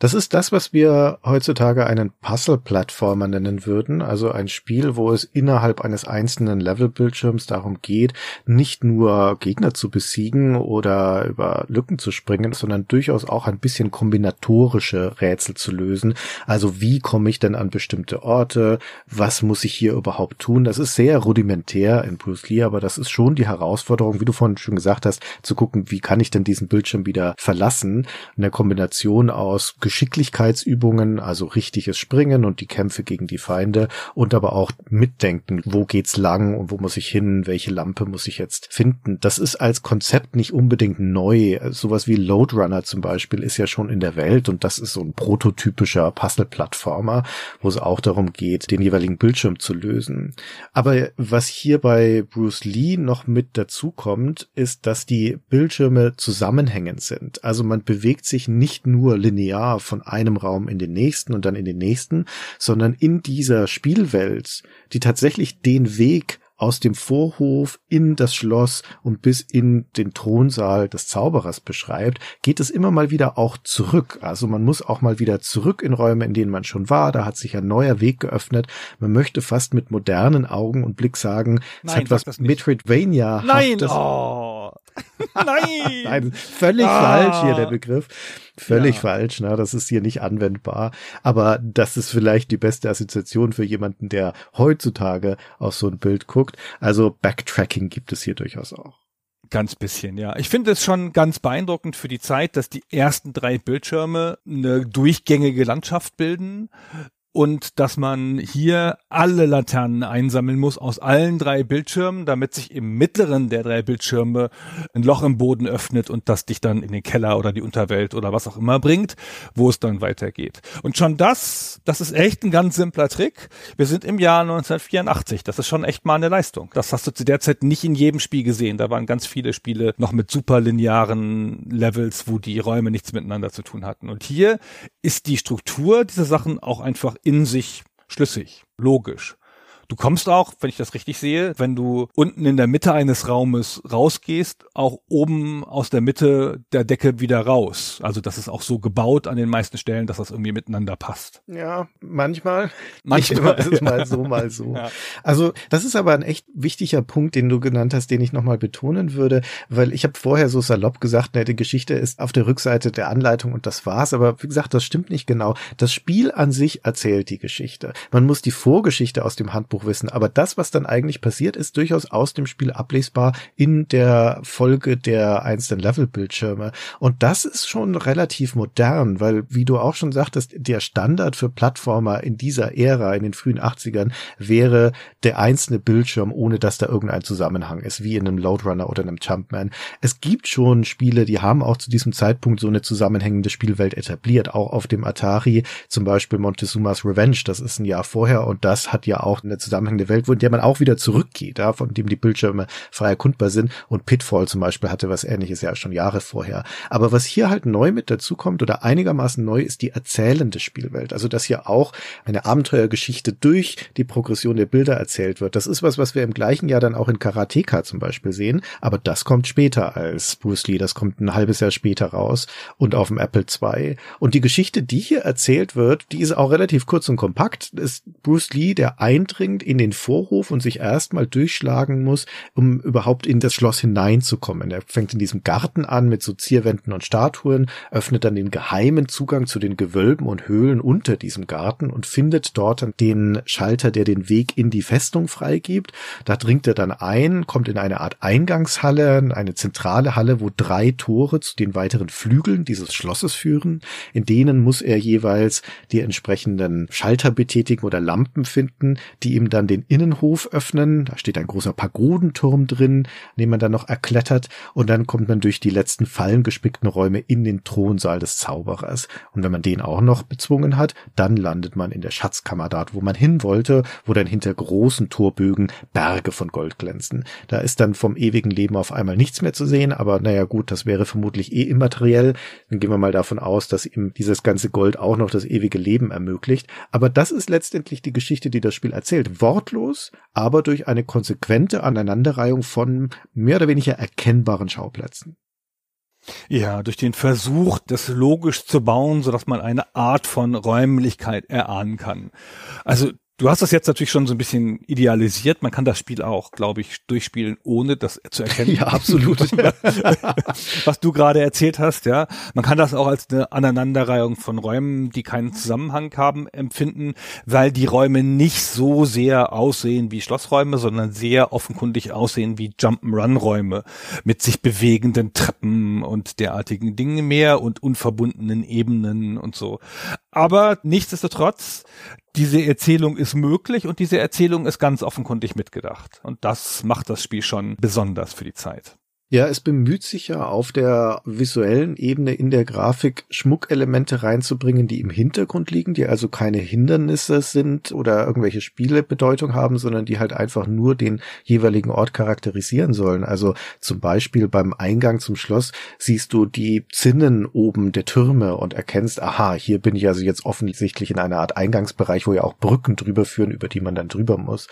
Das ist das, was wir heutzutage einen Puzzle-Plattformer nennen würden, also ein Spiel, wo es innerhalb eines einzelnen Levelbildschirms darum geht, nicht nur Gegner zu besiegen oder über Lücken zu springen, sondern durchaus auch ein bisschen kombinatorische Rätsel zu lösen. Also wie komme ich denn an bestimmte Orte? Was muss ich hier überhaupt tun? Das ist sehr rudimentär in Bruce Lee, aber das ist schon die Herausforderung, wie du vorhin schon gesagt hast, zu gucken, wie kann ich denn diesen Bildschirm wieder verlassen? In der Kombination aus Geschicklichkeitsübungen, also richtiges Springen und die Kämpfe gegen die Feinde und aber auch mitdenken, wo geht's lang und wo muss ich hin, welche Lampe muss ich jetzt finden. Das ist als Konzept nicht unbedingt neu. Sowas wie Loadrunner zum Beispiel ist ja schon in der Welt und das ist so ein prototypischer Puzzle-Plattformer, wo es auch darum geht, den jeweiligen Bildschirm zu lösen. Aber was hier bei Bruce Lee noch mit dazu kommt, ist, dass die Bildschirme zusammenhängend sind. Also man bewegt sich nicht nur linear von einem Raum in den nächsten und dann in den nächsten, sondern in dieser Spielwelt, die tatsächlich den Weg aus dem Vorhof in das Schloss und bis in den Thronsaal des Zauberers beschreibt, geht es immer mal wieder auch zurück. Also man muss auch mal wieder zurück in Räume, in denen man schon war. Da hat sich ein neuer Weg geöffnet. Man möchte fast mit modernen Augen und Blick sagen, es hat was Metroidvania. Nein, oh. Nein. Nein, völlig ah. falsch hier der Begriff. Völlig ja. falsch, ne? Das ist hier nicht anwendbar. Aber das ist vielleicht die beste Assoziation für jemanden, der heutzutage auf so ein Bild guckt. Also Backtracking gibt es hier durchaus auch. Ganz bisschen, ja. Ich finde es schon ganz beeindruckend für die Zeit, dass die ersten drei Bildschirme eine durchgängige Landschaft bilden und dass man hier alle Laternen einsammeln muss aus allen drei Bildschirmen, damit sich im mittleren der drei Bildschirme ein Loch im Boden öffnet und das dich dann in den Keller oder die Unterwelt oder was auch immer bringt, wo es dann weitergeht. Und schon das, das ist echt ein ganz simpler Trick. Wir sind im Jahr 1984. Das ist schon echt mal eine Leistung. Das hast du zu der Zeit nicht in jedem Spiel gesehen. Da waren ganz viele Spiele noch mit super linearen Levels, wo die Räume nichts miteinander zu tun hatten. Und hier ist die Struktur dieser Sachen auch einfach in sich schlüssig, logisch. Du kommst auch, wenn ich das richtig sehe, wenn du unten in der Mitte eines Raumes rausgehst, auch oben aus der Mitte der Decke wieder raus. Also das ist auch so gebaut an den meisten Stellen, dass das irgendwie miteinander passt. Ja, manchmal. Manchmal. Nicht immer, mal so, mal so. Ja. Also das ist aber ein echt wichtiger Punkt, den du genannt hast, den ich nochmal betonen würde, weil ich habe vorher so salopp gesagt, ne, die Geschichte ist auf der Rückseite der Anleitung und das war's. Aber wie gesagt, das stimmt nicht genau. Das Spiel an sich erzählt die Geschichte. Man muss die Vorgeschichte aus dem Handbuch wissen, aber das, was dann eigentlich passiert, ist durchaus aus dem Spiel ablesbar in der Folge der einzelnen Levelbildschirme. Und das ist schon relativ modern, weil, wie du auch schon sagtest, der Standard für Plattformer in dieser Ära, in den frühen 80ern, wäre der einzelne Bildschirm, ohne dass da irgendein Zusammenhang ist, wie in einem Loadrunner oder einem Jumpman. Es gibt schon Spiele, die haben auch zu diesem Zeitpunkt so eine zusammenhängende Spielwelt etabliert, auch auf dem Atari, zum Beispiel Montezuma's Revenge, das ist ein Jahr vorher und das hat ja auch eine zusammenhängende Welt, wo in der man auch wieder zurückgeht, ja, von dem die Bildschirme frei erkundbar sind und Pitfall zum Beispiel hatte was ähnliches ja schon Jahre vorher. Aber was hier halt neu mit dazu kommt oder einigermaßen neu ist die erzählende Spielwelt. Also dass hier auch eine Abenteuergeschichte durch die Progression der Bilder erzählt wird. Das ist was, was wir im gleichen Jahr dann auch in Karateka zum Beispiel sehen. Aber das kommt später als Bruce Lee. Das kommt ein halbes Jahr später raus und auf dem Apple II. Und die Geschichte, die hier erzählt wird, die ist auch relativ kurz und kompakt. Ist Bruce Lee, der eindringt in den Vorhof und sich erstmal durchschlagen muss, um überhaupt in das Schloss hineinzukommen. Er fängt in diesem Garten an mit so Zierwänden und Statuen, öffnet dann den geheimen Zugang zu den Gewölben und Höhlen unter diesem Garten und findet dort den Schalter, der den Weg in die Festung freigibt. Da dringt er dann ein, kommt in eine Art Eingangshalle, eine zentrale Halle, wo drei Tore zu den weiteren Flügeln dieses Schlosses führen. In denen muss er jeweils die entsprechenden Schalter betätigen oder Lampen finden, die ihm dann den Innenhof öffnen. Da steht ein großer Pagodenturm drin, den man dann noch erklettert und dann kommt man durch die letzten fallengespickten Räume in den Thronsaal des Zauberers. Und wenn man den auch noch bezwungen hat, dann landet man in der Schatzkammer dort, wo man hin wollte, wo dann hinter großen Torbögen Berge von Gold glänzen. Da ist dann vom ewigen Leben auf einmal nichts mehr zu sehen, aber naja gut, das wäre vermutlich eh immateriell. Dann gehen wir mal davon aus, dass ihm dieses ganze Gold auch noch das ewige Leben ermöglicht. Aber das ist letztendlich die Geschichte, die das Spiel erzählt. Wortlos, aber durch eine konsequente Aneinanderreihung von mehr oder weniger erkennbaren Schauplätzen. Ja, durch den Versuch, das logisch zu bauen, sodass man eine Art von Räumlichkeit erahnen kann. Also Du hast das jetzt natürlich schon so ein bisschen idealisiert. Man kann das Spiel auch, glaube ich, durchspielen, ohne das zu erkennen. Ja, absolut. Was du gerade erzählt hast, ja. Man kann das auch als eine Aneinanderreihung von Räumen, die keinen Zusammenhang haben, empfinden, weil die Räume nicht so sehr aussehen wie Schlossräume, sondern sehr offenkundig aussehen wie Jump'n'Run-Räume mit sich bewegenden Treppen und derartigen Dingen mehr und unverbundenen Ebenen und so. Aber nichtsdestotrotz, diese Erzählung ist möglich und diese Erzählung ist ganz offenkundig mitgedacht. Und das macht das Spiel schon besonders für die Zeit. Ja, es bemüht sich ja auf der visuellen Ebene in der Grafik Schmuckelemente reinzubringen, die im Hintergrund liegen, die also keine Hindernisse sind oder irgendwelche Spielebedeutung haben, sondern die halt einfach nur den jeweiligen Ort charakterisieren sollen. Also zum Beispiel beim Eingang zum Schloss siehst du die Zinnen oben der Türme und erkennst, aha, hier bin ich also jetzt offensichtlich in einer Art Eingangsbereich, wo ja auch Brücken drüber führen, über die man dann drüber muss.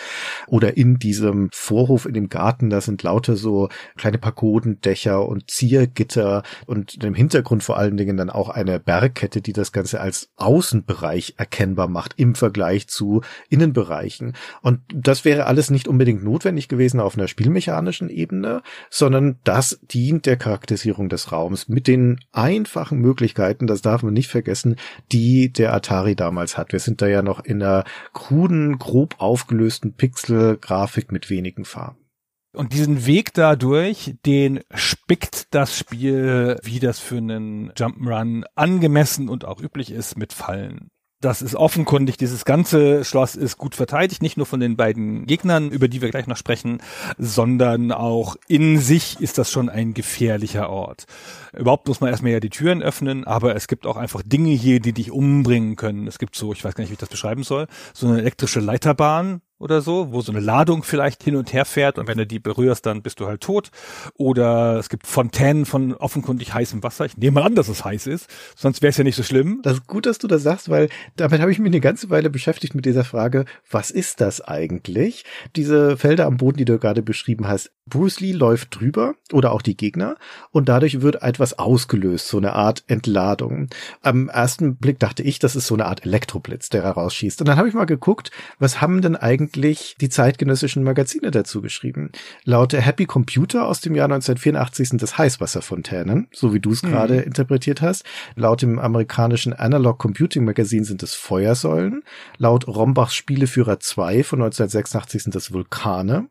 Oder in diesem Vorhof in dem Garten, da sind lauter so kleine Parcours Bodendächer und Ziergitter und im Hintergrund vor allen Dingen dann auch eine Bergkette, die das Ganze als Außenbereich erkennbar macht im Vergleich zu Innenbereichen. Und das wäre alles nicht unbedingt notwendig gewesen auf einer spielmechanischen Ebene, sondern das dient der Charakterisierung des Raums mit den einfachen Möglichkeiten, das darf man nicht vergessen, die der Atari damals hat. Wir sind da ja noch in einer kruden, grob aufgelösten Pixel-Grafik mit wenigen Farben. Und diesen Weg dadurch, den spickt das Spiel, wie das für einen Jump'n'Run angemessen und auch üblich ist, mit Fallen. Das ist offenkundig, dieses ganze Schloss ist gut verteidigt, nicht nur von den beiden Gegnern, über die wir gleich noch sprechen, sondern auch in sich ist das schon ein gefährlicher Ort. Überhaupt muss man erstmal ja die Türen öffnen, aber es gibt auch einfach Dinge hier, die dich umbringen können. Es gibt so, ich weiß gar nicht, wie ich das beschreiben soll, so eine elektrische Leiterbahn, oder so, wo so eine Ladung vielleicht hin und her fährt und wenn du die berührst, dann bist du halt tot. Oder es gibt Fontänen von offenkundig heißem Wasser. Ich nehme mal an, dass es heiß ist, sonst wäre es ja nicht so schlimm. Das ist gut, dass du das sagst, weil damit habe ich mich eine ganze Weile beschäftigt mit dieser Frage, was ist das eigentlich? Diese Felder am Boden, die du gerade beschrieben hast, Bruce Lee läuft drüber oder auch die Gegner und dadurch wird etwas ausgelöst, so eine Art Entladung. Am ersten Blick dachte ich, das ist so eine Art Elektroblitz, der herausschießt. Und dann habe ich mal geguckt, was haben denn eigentlich die zeitgenössischen Magazine dazu geschrieben? Laut der Happy Computer aus dem Jahr 1984 sind das Heißwasserfontänen, so wie du es mhm. gerade interpretiert hast. Laut dem amerikanischen Analog Computing Magazin sind es Feuersäulen. Laut Rombachs Spieleführer 2 von 1986 sind das Vulkane.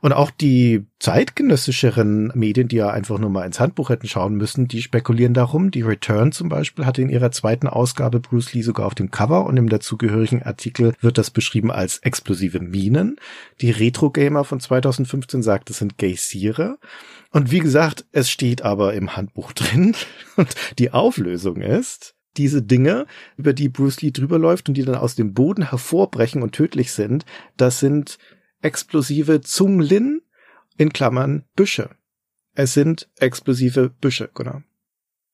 Und auch die zeitgenössischeren Medien, die ja einfach nur mal ins Handbuch hätten schauen müssen, die spekulieren darum. Die Return zum Beispiel hatte in ihrer zweiten Ausgabe Bruce Lee sogar auf dem Cover und im dazugehörigen Artikel wird das beschrieben als explosive Minen. Die Retro Gamer von 2015 sagt, es sind Geysire. Und wie gesagt, es steht aber im Handbuch drin und die Auflösung ist, diese Dinge, über die Bruce Lee drüber läuft und die dann aus dem Boden hervorbrechen und tödlich sind, das sind explosive Zunglin, in Klammern Büsche. Es sind explosive Büsche, genau.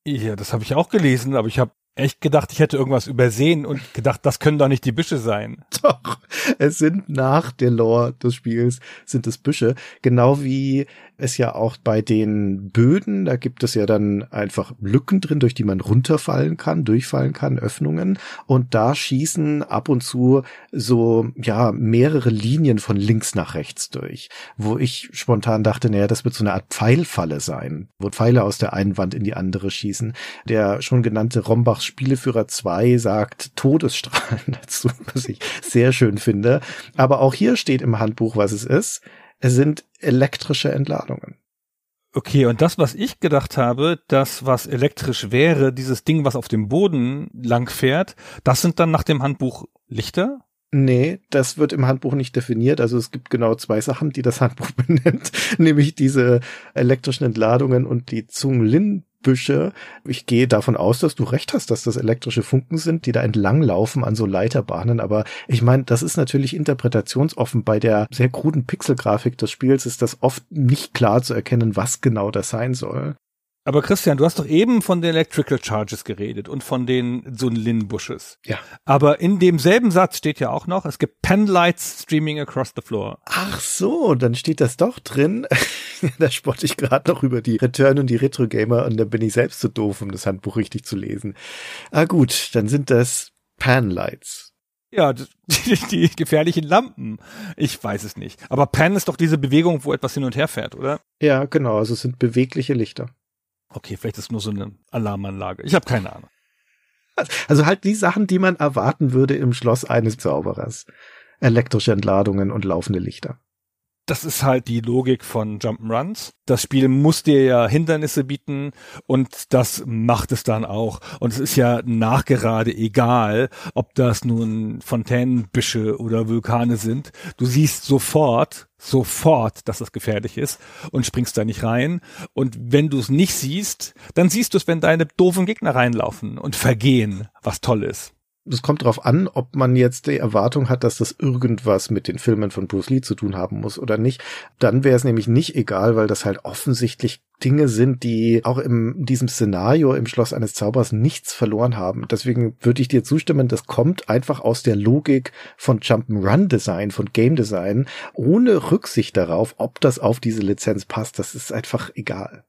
Ja, das habe ich auch gelesen, aber ich habe echt gedacht, ich hätte irgendwas übersehen und gedacht, das können doch nicht die Büsche sein. Doch, es sind nach der Lore des Spiels sind es Büsche, genau wie es ja auch bei den Böden, da gibt es ja dann einfach Lücken drin, durch die man runterfallen kann, durchfallen kann, Öffnungen und da schießen ab und zu so ja mehrere Linien von links nach rechts durch, wo ich spontan dachte, naja, das wird so eine Art Pfeilfalle sein, wo Pfeile aus der einen Wand in die andere schießen. Der schon genannte Rombachs Spieleführer 2 sagt Todesstrahlen dazu, was ich sehr schön finde. Aber auch hier steht im Handbuch, was es ist. Es sind elektrische Entladungen. Okay, und das, was ich gedacht habe, das, was elektrisch wäre, dieses Ding, was auf dem Boden lang fährt, das sind dann nach dem Handbuch Lichter? Nee, das wird im Handbuch nicht definiert. Also es gibt genau zwei Sachen, die das Handbuch benennt, nämlich diese elektrischen Entladungen und die Zunglin Büsche. Ich gehe davon aus, dass du recht hast, dass das elektrische Funken sind, die da entlang laufen an so Leiterbahnen. Aber ich meine, das ist natürlich interpretationsoffen. Bei der sehr kruden Pixelgrafik des Spiels ist das oft nicht klar zu erkennen, was genau das sein soll. Aber Christian, du hast doch eben von den Electrical Charges geredet und von den Sunlin-Bushes. Ja. Aber in demselben Satz steht ja auch noch, es gibt Penlights streaming across the floor. Ach so, dann steht das doch drin. da spotte ich gerade noch über die Return und die Retro Gamer und dann bin ich selbst zu so doof, um das Handbuch richtig zu lesen. Ah gut, dann sind das Panlights. Ja, die, die gefährlichen Lampen. Ich weiß es nicht. Aber Pan ist doch diese Bewegung, wo etwas hin und her fährt, oder? Ja, genau. Also es sind bewegliche Lichter. Okay, vielleicht ist nur so eine Alarmanlage. Ich habe keine Ahnung. Also halt die Sachen, die man erwarten würde im Schloss eines Zauberers. Elektrische Entladungen und laufende Lichter das ist halt die Logik von Jump'n'Runs. Das Spiel muss dir ja Hindernisse bieten und das macht es dann auch. Und es ist ja nachgerade egal, ob das nun Fontänenbüsche oder Vulkane sind. Du siehst sofort, sofort, dass das gefährlich ist und springst da nicht rein. Und wenn du es nicht siehst, dann siehst du es, wenn deine doofen Gegner reinlaufen und vergehen, was toll ist es kommt darauf an, ob man jetzt die Erwartung hat, dass das irgendwas mit den Filmen von Bruce Lee zu tun haben muss oder nicht. Dann wäre es nämlich nicht egal, weil das halt offensichtlich Dinge sind, die auch in diesem Szenario im Schloss eines Zaubers nichts verloren haben. Deswegen würde ich dir zustimmen, das kommt einfach aus der Logik von Jump'n'Run Design, von Game Design, ohne Rücksicht darauf, ob das auf diese Lizenz passt. Das ist einfach egal.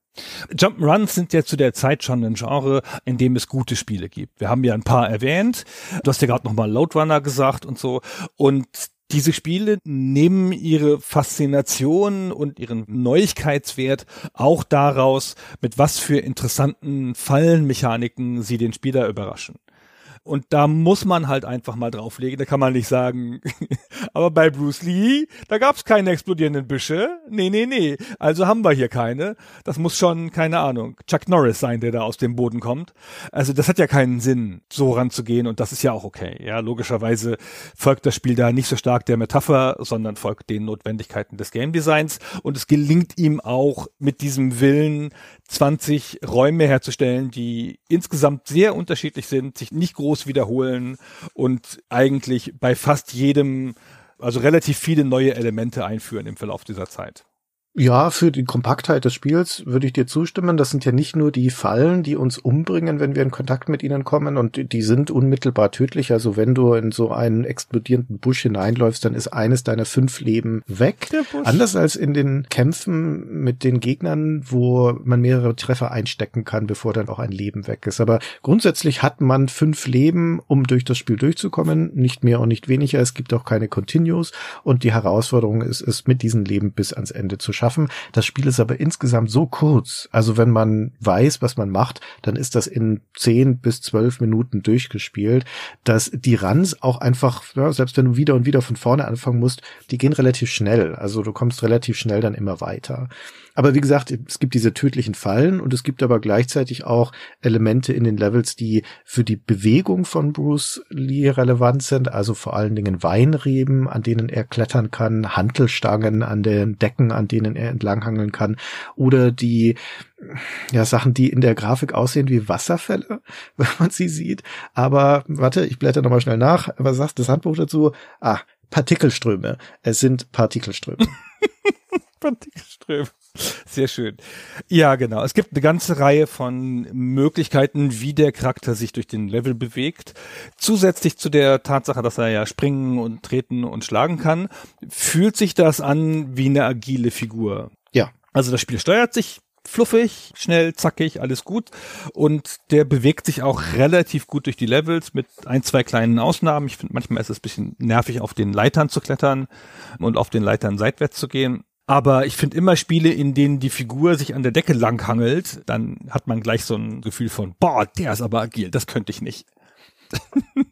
Jump'n'Runs sind ja zu der Zeit schon ein Genre, in dem es gute Spiele gibt. Wir haben ja ein paar erwähnt. Du hast ja gerade nochmal Loadrunner gesagt und so. Und diese Spiele nehmen ihre Faszination und ihren Neuigkeitswert auch daraus, mit was für interessanten Fallenmechaniken sie den Spieler überraschen. Und da muss man halt einfach mal drauflegen. Da kann man nicht sagen, aber bei Bruce Lee, da gab's keine explodierenden Büsche. Nee, nee, nee. Also haben wir hier keine. Das muss schon, keine Ahnung, Chuck Norris sein, der da aus dem Boden kommt. Also das hat ja keinen Sinn, so ranzugehen und das ist ja auch okay. Ja, logischerweise folgt das Spiel da nicht so stark der Metapher, sondern folgt den Notwendigkeiten des Game Designs und es gelingt ihm auch mit diesem Willen, 20 Räume herzustellen, die insgesamt sehr unterschiedlich sind, sich nicht groß wiederholen und eigentlich bei fast jedem, also relativ viele neue Elemente einführen im Verlauf dieser Zeit. Ja, für die Kompaktheit des Spiels würde ich dir zustimmen. Das sind ja nicht nur die Fallen, die uns umbringen, wenn wir in Kontakt mit ihnen kommen und die sind unmittelbar tödlich. Also wenn du in so einen explodierenden Busch hineinläufst, dann ist eines deiner fünf Leben weg. Anders als in den Kämpfen mit den Gegnern, wo man mehrere Treffer einstecken kann, bevor dann auch ein Leben weg ist. Aber grundsätzlich hat man fünf Leben, um durch das Spiel durchzukommen. Nicht mehr und nicht weniger. Es gibt auch keine Continues und die Herausforderung ist es, mit diesen Leben bis ans Ende zu schaffen. Das Spiel ist aber insgesamt so kurz. Also wenn man weiß, was man macht, dann ist das in zehn bis zwölf Minuten durchgespielt, dass die Runs auch einfach, ja, selbst wenn du wieder und wieder von vorne anfangen musst, die gehen relativ schnell. Also du kommst relativ schnell dann immer weiter. Aber wie gesagt, es gibt diese tödlichen Fallen und es gibt aber gleichzeitig auch Elemente in den Levels, die für die Bewegung von Bruce Lee relevant sind. Also vor allen Dingen Weinreben, an denen er klettern kann, Hantelstangen an den Decken, an denen er entlanghangeln kann oder die ja, Sachen, die in der Grafik aussehen wie Wasserfälle, wenn man sie sieht. Aber warte, ich blätter nochmal schnell nach. Was sagt das Handbuch dazu? Ah, Partikelströme. Es sind Partikelströme. Partikelströme. Sehr schön. Ja, genau. Es gibt eine ganze Reihe von Möglichkeiten, wie der Charakter sich durch den Level bewegt. Zusätzlich zu der Tatsache, dass er ja springen und treten und schlagen kann, fühlt sich das an wie eine agile Figur. Ja. Also das Spiel steuert sich fluffig, schnell, zackig, alles gut. Und der bewegt sich auch relativ gut durch die Levels mit ein, zwei kleinen Ausnahmen. Ich finde, manchmal ist es ein bisschen nervig, auf den Leitern zu klettern und auf den Leitern seitwärts zu gehen. Aber ich finde immer Spiele, in denen die Figur sich an der Decke langhangelt, dann hat man gleich so ein Gefühl von, boah, der ist aber agil, das könnte ich nicht.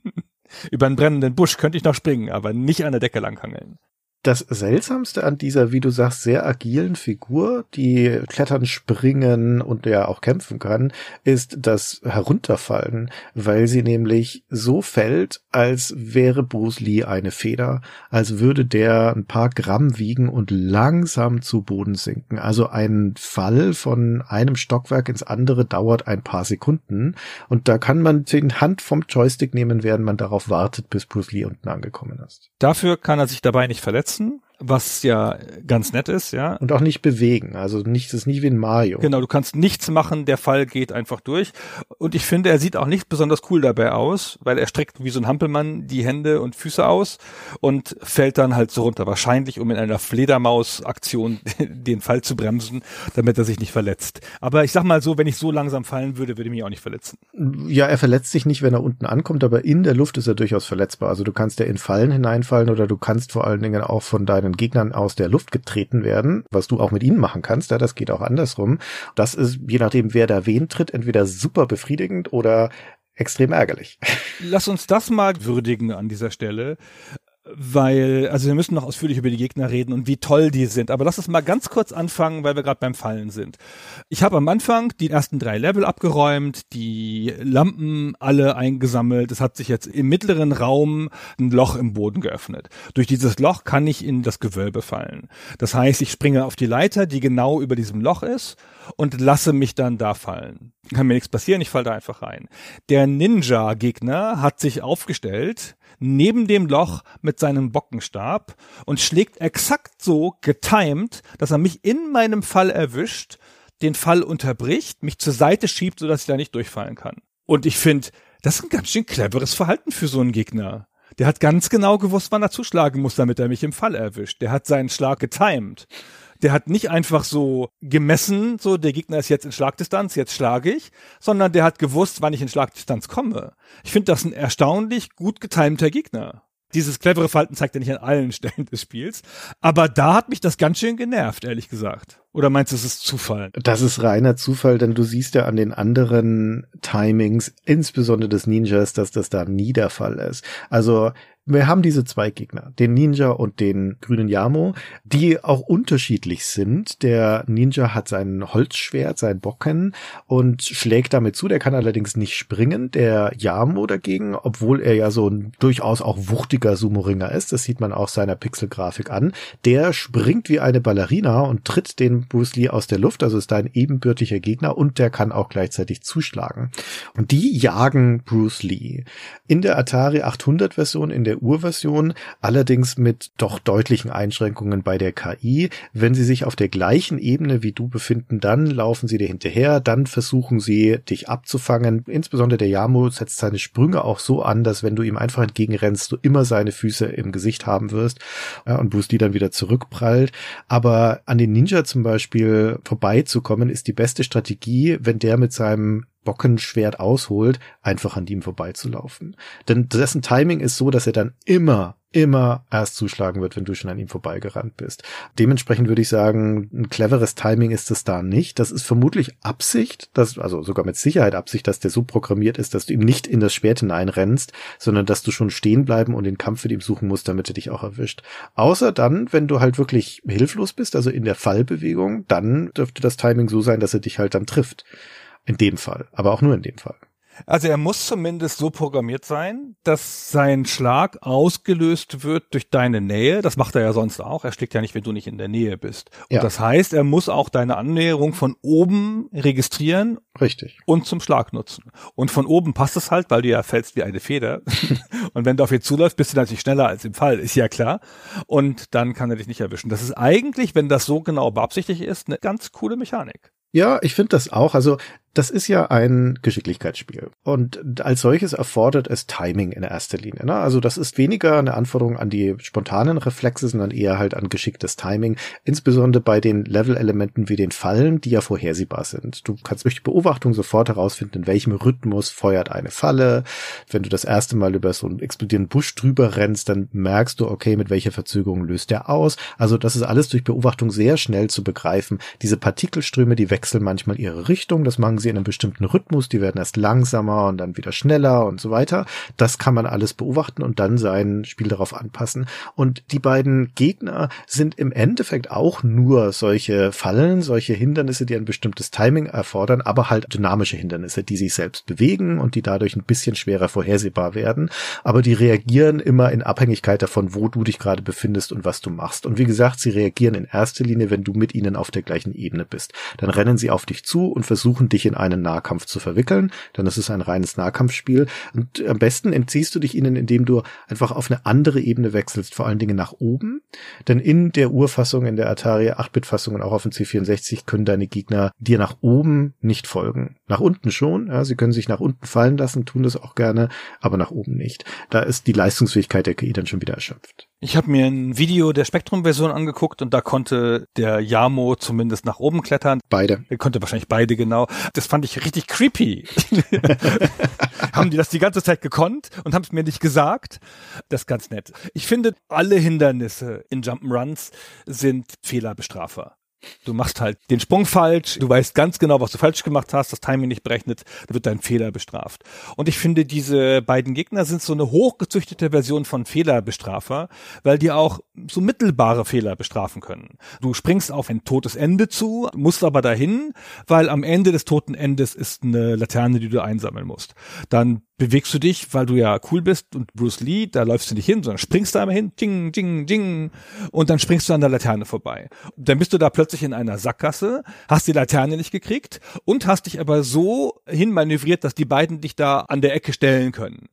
Über einen brennenden Busch könnte ich noch springen, aber nicht an der Decke langhangeln das Seltsamste an dieser, wie du sagst, sehr agilen Figur, die klettern, springen und ja auch kämpfen kann, ist das Herunterfallen, weil sie nämlich so fällt, als wäre Bruce Lee eine Feder, als würde der ein paar Gramm wiegen und langsam zu Boden sinken. Also ein Fall von einem Stockwerk ins andere dauert ein paar Sekunden und da kann man die Hand vom Joystick nehmen, während man darauf wartet, bis Bruce Lee unten angekommen ist. Dafür kann er sich dabei nicht verletzen setzen, was ja ganz nett ist, ja. Und auch nicht bewegen, also nicht, das ist nicht wie ein Mario. Genau, du kannst nichts machen, der Fall geht einfach durch. Und ich finde, er sieht auch nicht besonders cool dabei aus, weil er streckt wie so ein Hampelmann die Hände und Füße aus und fällt dann halt so runter. Wahrscheinlich, um in einer Fledermaus-Aktion den Fall zu bremsen, damit er sich nicht verletzt. Aber ich sag mal so, wenn ich so langsam fallen würde, würde ich mich auch nicht verletzen. Ja, er verletzt sich nicht, wenn er unten ankommt, aber in der Luft ist er durchaus verletzbar. Also du kannst ja in Fallen hineinfallen oder du kannst vor allen Dingen auch von deinen Gegnern aus der Luft getreten werden, was du auch mit ihnen machen kannst. Ja, das geht auch andersrum. Das ist, je nachdem, wer da wen tritt, entweder super befriedigend oder extrem ärgerlich. Lass uns das mal würdigen an dieser Stelle weil, also wir müssen noch ausführlich über die Gegner reden und wie toll die sind. Aber lass uns mal ganz kurz anfangen, weil wir gerade beim Fallen sind. Ich habe am Anfang die ersten drei Level abgeräumt, die Lampen alle eingesammelt. Es hat sich jetzt im mittleren Raum ein Loch im Boden geöffnet. Durch dieses Loch kann ich in das Gewölbe fallen. Das heißt, ich springe auf die Leiter, die genau über diesem Loch ist und lasse mich dann da fallen. Kann mir nichts passieren, ich falle da einfach rein. Der Ninja-Gegner hat sich aufgestellt neben dem Loch mit seinem Bockenstab und schlägt exakt so getimed, dass er mich in meinem Fall erwischt, den Fall unterbricht, mich zur Seite schiebt, sodass ich da nicht durchfallen kann. Und ich finde, das ist ein ganz schön cleveres Verhalten für so einen Gegner. Der hat ganz genau gewusst, wann er zuschlagen muss, damit er mich im Fall erwischt. Der hat seinen Schlag getimed der hat nicht einfach so gemessen, so der Gegner ist jetzt in Schlagdistanz, jetzt schlage ich, sondern der hat gewusst, wann ich in Schlagdistanz komme. Ich finde das ein erstaunlich gut getimter Gegner. dieses clevere Verhalten zeigt er nicht an allen Stellen des Spiels. Aber da hat mich das ganz schön genervt, ehrlich gesagt. Oder meinst du, es ist Zufall? Das ist reiner Zufall, denn du siehst ja an den anderen Timings, insbesondere des Ninjas, dass das da nie der Fall ist. Also wir haben diese zwei Gegner, den Ninja und den grünen Yamo, die auch unterschiedlich sind. Der Ninja hat sein Holzschwert, sein Bocken und schlägt damit zu. Der kann allerdings nicht springen. Der Yamo dagegen, obwohl er ja so ein durchaus auch wuchtiger Sumo-Ringer ist, das sieht man auch seiner Pixelgrafik an, der springt wie eine Ballerina und tritt den Bruce Lee aus der Luft, also ist da ein ebenbürtiger Gegner und der kann auch gleichzeitig zuschlagen. Und die jagen Bruce Lee. In der Atari 800 Version, in der der Urversion, allerdings mit doch deutlichen Einschränkungen bei der KI. Wenn sie sich auf der gleichen Ebene wie du befinden, dann laufen sie dir hinterher, dann versuchen sie dich abzufangen. Insbesondere der Yamo setzt seine Sprünge auch so an, dass wenn du ihm einfach entgegenrennst, du immer seine Füße im Gesicht haben wirst ja, und Bruce Lee dann wieder zurückprallt. Aber an den Ninja zum Beispiel vorbeizukommen, ist die beste Strategie, wenn der mit seinem Bockenschwert ausholt, einfach an ihm vorbeizulaufen. Denn dessen Timing ist so, dass er dann immer immer erst zuschlagen wird, wenn du schon an ihm vorbeigerannt bist. Dementsprechend würde ich sagen, ein cleveres Timing ist es da nicht. Das ist vermutlich Absicht, dass, also sogar mit Sicherheit Absicht, dass der so programmiert ist, dass du ihm nicht in das Schwert hineinrennst, sondern dass du schon stehen bleiben und den Kampf mit ihm suchen musst, damit er dich auch erwischt. Außer dann, wenn du halt wirklich hilflos bist, also in der Fallbewegung, dann dürfte das Timing so sein, dass er dich halt dann trifft. In dem Fall, aber auch nur in dem Fall. Also er muss zumindest so programmiert sein, dass sein Schlag ausgelöst wird durch deine Nähe. Das macht er ja sonst auch. Er schlägt ja nicht, wenn du nicht in der Nähe bist. Ja. Und das heißt, er muss auch deine Annäherung von oben registrieren. Richtig. Und zum Schlag nutzen. Und von oben passt es halt, weil du ja fällst wie eine Feder. und wenn du auf ihn zuläufst, bist du natürlich schneller als im Fall, ist ja klar. Und dann kann er dich nicht erwischen. Das ist eigentlich, wenn das so genau beabsichtigt ist, eine ganz coole Mechanik. Ja, ich finde das auch. Also das ist ja ein Geschicklichkeitsspiel. Und als solches erfordert es Timing in erster Linie. Ne? Also das ist weniger eine Anforderung an die spontanen Reflexe, sondern eher halt an geschicktes Timing. Insbesondere bei den Level-Elementen wie den Fallen, die ja vorhersehbar sind. Du kannst durch die Beobachtung sofort herausfinden, in welchem Rhythmus feuert eine Falle. Wenn du das erste Mal über so einen explodierenden Busch drüber rennst, dann merkst du, okay, mit welcher Verzögerung löst der aus. Also das ist alles durch Beobachtung sehr schnell zu begreifen. Diese Partikelströme, die wechseln manchmal ihre Richtung. Das machen sie sie in einem bestimmten Rhythmus, die werden erst langsamer und dann wieder schneller und so weiter. Das kann man alles beobachten und dann sein Spiel darauf anpassen. Und die beiden Gegner sind im Endeffekt auch nur solche Fallen, solche Hindernisse, die ein bestimmtes Timing erfordern, aber halt dynamische Hindernisse, die sich selbst bewegen und die dadurch ein bisschen schwerer vorhersehbar werden. Aber die reagieren immer in Abhängigkeit davon, wo du dich gerade befindest und was du machst. Und wie gesagt, sie reagieren in erster Linie, wenn du mit ihnen auf der gleichen Ebene bist. Dann rennen sie auf dich zu und versuchen dich in einen Nahkampf zu verwickeln, denn es ist ein reines Nahkampfspiel. Und am besten entziehst du dich ihnen, indem du einfach auf eine andere Ebene wechselst, vor allen Dingen nach oben. Denn in der Urfassung, in der Atari 8-Bit-Fassung und auch auf dem C64 können deine Gegner dir nach oben nicht folgen. Nach unten schon, ja, sie können sich nach unten fallen lassen, tun das auch gerne, aber nach oben nicht. Da ist die Leistungsfähigkeit der KI dann schon wieder erschöpft. Ich habe mir ein Video der Spektrum-Version angeguckt und da konnte der Yamo zumindest nach oben klettern. Beide. Er konnte wahrscheinlich beide genau. Das fand ich richtig creepy. haben die das die ganze Zeit gekonnt und haben es mir nicht gesagt? Das ist ganz nett. Ich finde, alle Hindernisse in Jump'n'Runs sind Fehlerbestrafer. Du machst halt den Sprung falsch, du weißt ganz genau, was du falsch gemacht hast, das Timing nicht berechnet, da wird dein Fehler bestraft. Und ich finde, diese beiden Gegner sind so eine hochgezüchtete Version von Fehlerbestrafer, weil die auch so mittelbare Fehler bestrafen können. Du springst auf ein totes Ende zu, musst aber dahin, weil am Ende des toten Endes ist eine Laterne, die du einsammeln musst. Dann bewegst du dich, weil du ja cool bist und Bruce Lee, da läufst du nicht hin, sondern springst da einmal hin, ding, ding, ding, und dann springst du an der Laterne vorbei. Dann bist du da plötzlich in einer Sackgasse, hast die Laterne nicht gekriegt und hast dich aber so hinmanövriert, dass die beiden dich da an der Ecke stellen können.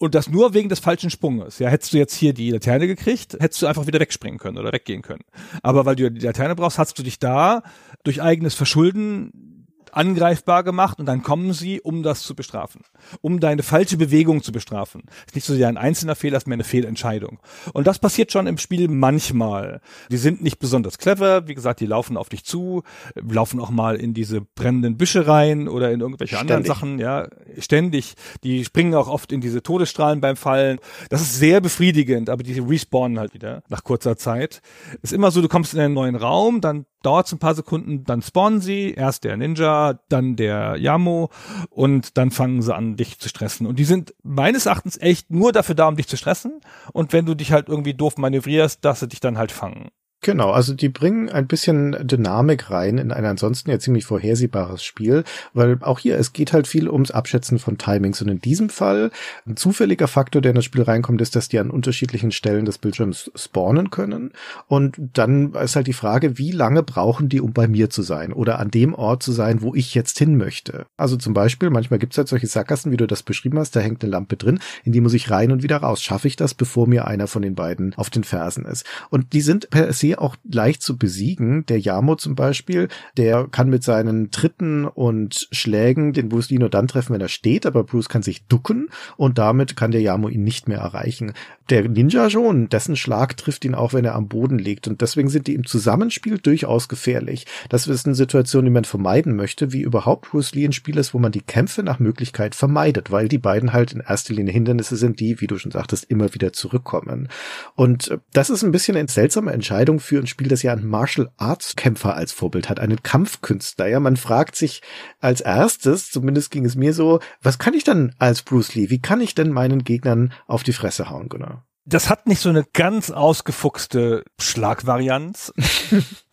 Und das nur wegen des falschen Sprunges. Ja, hättest du jetzt hier die Laterne gekriegt, hättest du einfach wieder wegspringen können oder weggehen können. Aber weil du die Laterne brauchst, hast du dich da durch eigenes Verschulden angreifbar gemacht und dann kommen sie, um das zu bestrafen. Um deine falsche Bewegung zu bestrafen. Ist nicht so sehr ein einzelner Fehler, ist mehr eine Fehlentscheidung. Und das passiert schon im Spiel manchmal. Die sind nicht besonders clever, wie gesagt, die laufen auf dich zu, laufen auch mal in diese brennenden Büsche rein oder in irgendwelche Ständig. anderen Sachen, ja, ständig. Die springen auch oft in diese Todesstrahlen beim Fallen. Das ist sehr befriedigend, aber die respawnen halt wieder nach kurzer Zeit. Ist immer so, du kommst in einen neuen Raum, dann dauert ein paar Sekunden, dann spawnen sie, erst der Ninja, dann der Yamo und dann fangen sie an, dich zu stressen. Und die sind meines Erachtens echt nur dafür da, um dich zu stressen. Und wenn du dich halt irgendwie doof manövrierst, dass sie dich dann halt fangen. Genau, also die bringen ein bisschen Dynamik rein in ein ansonsten ja ziemlich vorhersehbares Spiel, weil auch hier, es geht halt viel ums Abschätzen von Timings und in diesem Fall ein zufälliger Faktor, der in das Spiel reinkommt, ist, dass die an unterschiedlichen Stellen des Bildschirms spawnen können und dann ist halt die Frage, wie lange brauchen die, um bei mir zu sein oder an dem Ort zu sein, wo ich jetzt hin möchte. Also zum Beispiel, manchmal gibt's halt solche Sackgassen, wie du das beschrieben hast, da hängt eine Lampe drin, in die muss ich rein und wieder raus. Schaffe ich das, bevor mir einer von den beiden auf den Fersen ist? Und die sind per se auch leicht zu besiegen. Der Yamo zum Beispiel, der kann mit seinen Tritten und Schlägen den Bruce Lee nur dann treffen, wenn er steht, aber Bruce kann sich ducken und damit kann der Yamo ihn nicht mehr erreichen. Der Ninja schon, dessen Schlag trifft ihn auch, wenn er am Boden liegt und deswegen sind die im Zusammenspiel durchaus gefährlich. Das ist eine Situation, die man vermeiden möchte, wie überhaupt Bruce Lee ein Spiel ist, wo man die Kämpfe nach Möglichkeit vermeidet, weil die beiden halt in erster Linie Hindernisse sind, die, wie du schon sagtest, immer wieder zurückkommen. Und äh, das ist ein bisschen eine seltsame Entscheidung für ein Spiel, das ja einen Martial Arts Kämpfer als Vorbild hat, einen Kampfkünstler. Ja, man fragt sich als erstes, zumindest ging es mir so, was kann ich dann als Bruce Lee? Wie kann ich denn meinen Gegnern auf die Fresse hauen, genau? Das hat nicht so eine ganz ausgefuchste Schlagvarianz.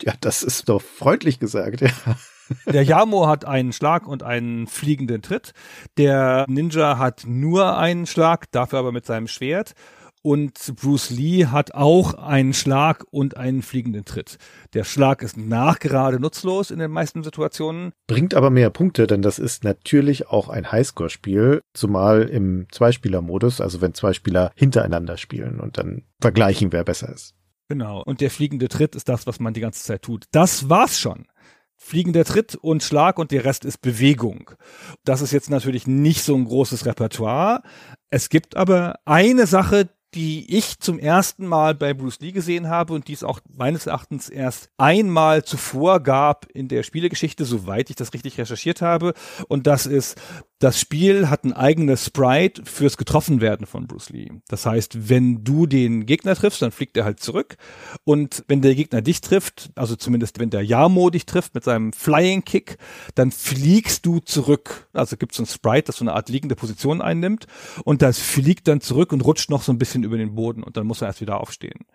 Ja, das ist doch freundlich gesagt, ja. Der Yamo hat einen Schlag und einen fliegenden Tritt. Der Ninja hat nur einen Schlag, dafür aber mit seinem Schwert. Und Bruce Lee hat auch einen Schlag und einen fliegenden Tritt. Der Schlag ist nachgerade nutzlos in den meisten Situationen. Bringt aber mehr Punkte, denn das ist natürlich auch ein Highscore-Spiel, zumal im Zweispieler-Modus, also wenn zwei Spieler hintereinander spielen und dann vergleichen, wer besser ist. Genau. Und der fliegende Tritt ist das, was man die ganze Zeit tut. Das war's schon. Fliegender Tritt und Schlag und der Rest ist Bewegung. Das ist jetzt natürlich nicht so ein großes Repertoire. Es gibt aber eine Sache, die ich zum ersten Mal bei Bruce Lee gesehen habe und die es auch meines Erachtens erst einmal zuvor gab in der Spielegeschichte, soweit ich das richtig recherchiert habe. Und das ist, das Spiel hat ein eigenes Sprite fürs Getroffenwerden von Bruce Lee. Das heißt, wenn du den Gegner triffst, dann fliegt er halt zurück. Und wenn der Gegner dich trifft, also zumindest wenn der Yamo dich trifft mit seinem Flying Kick, dann fliegst du zurück. Also gibt es ein Sprite, das so eine Art liegende Position einnimmt. Und das fliegt dann zurück und rutscht noch so ein bisschen über den Boden. Und dann muss er erst wieder aufstehen.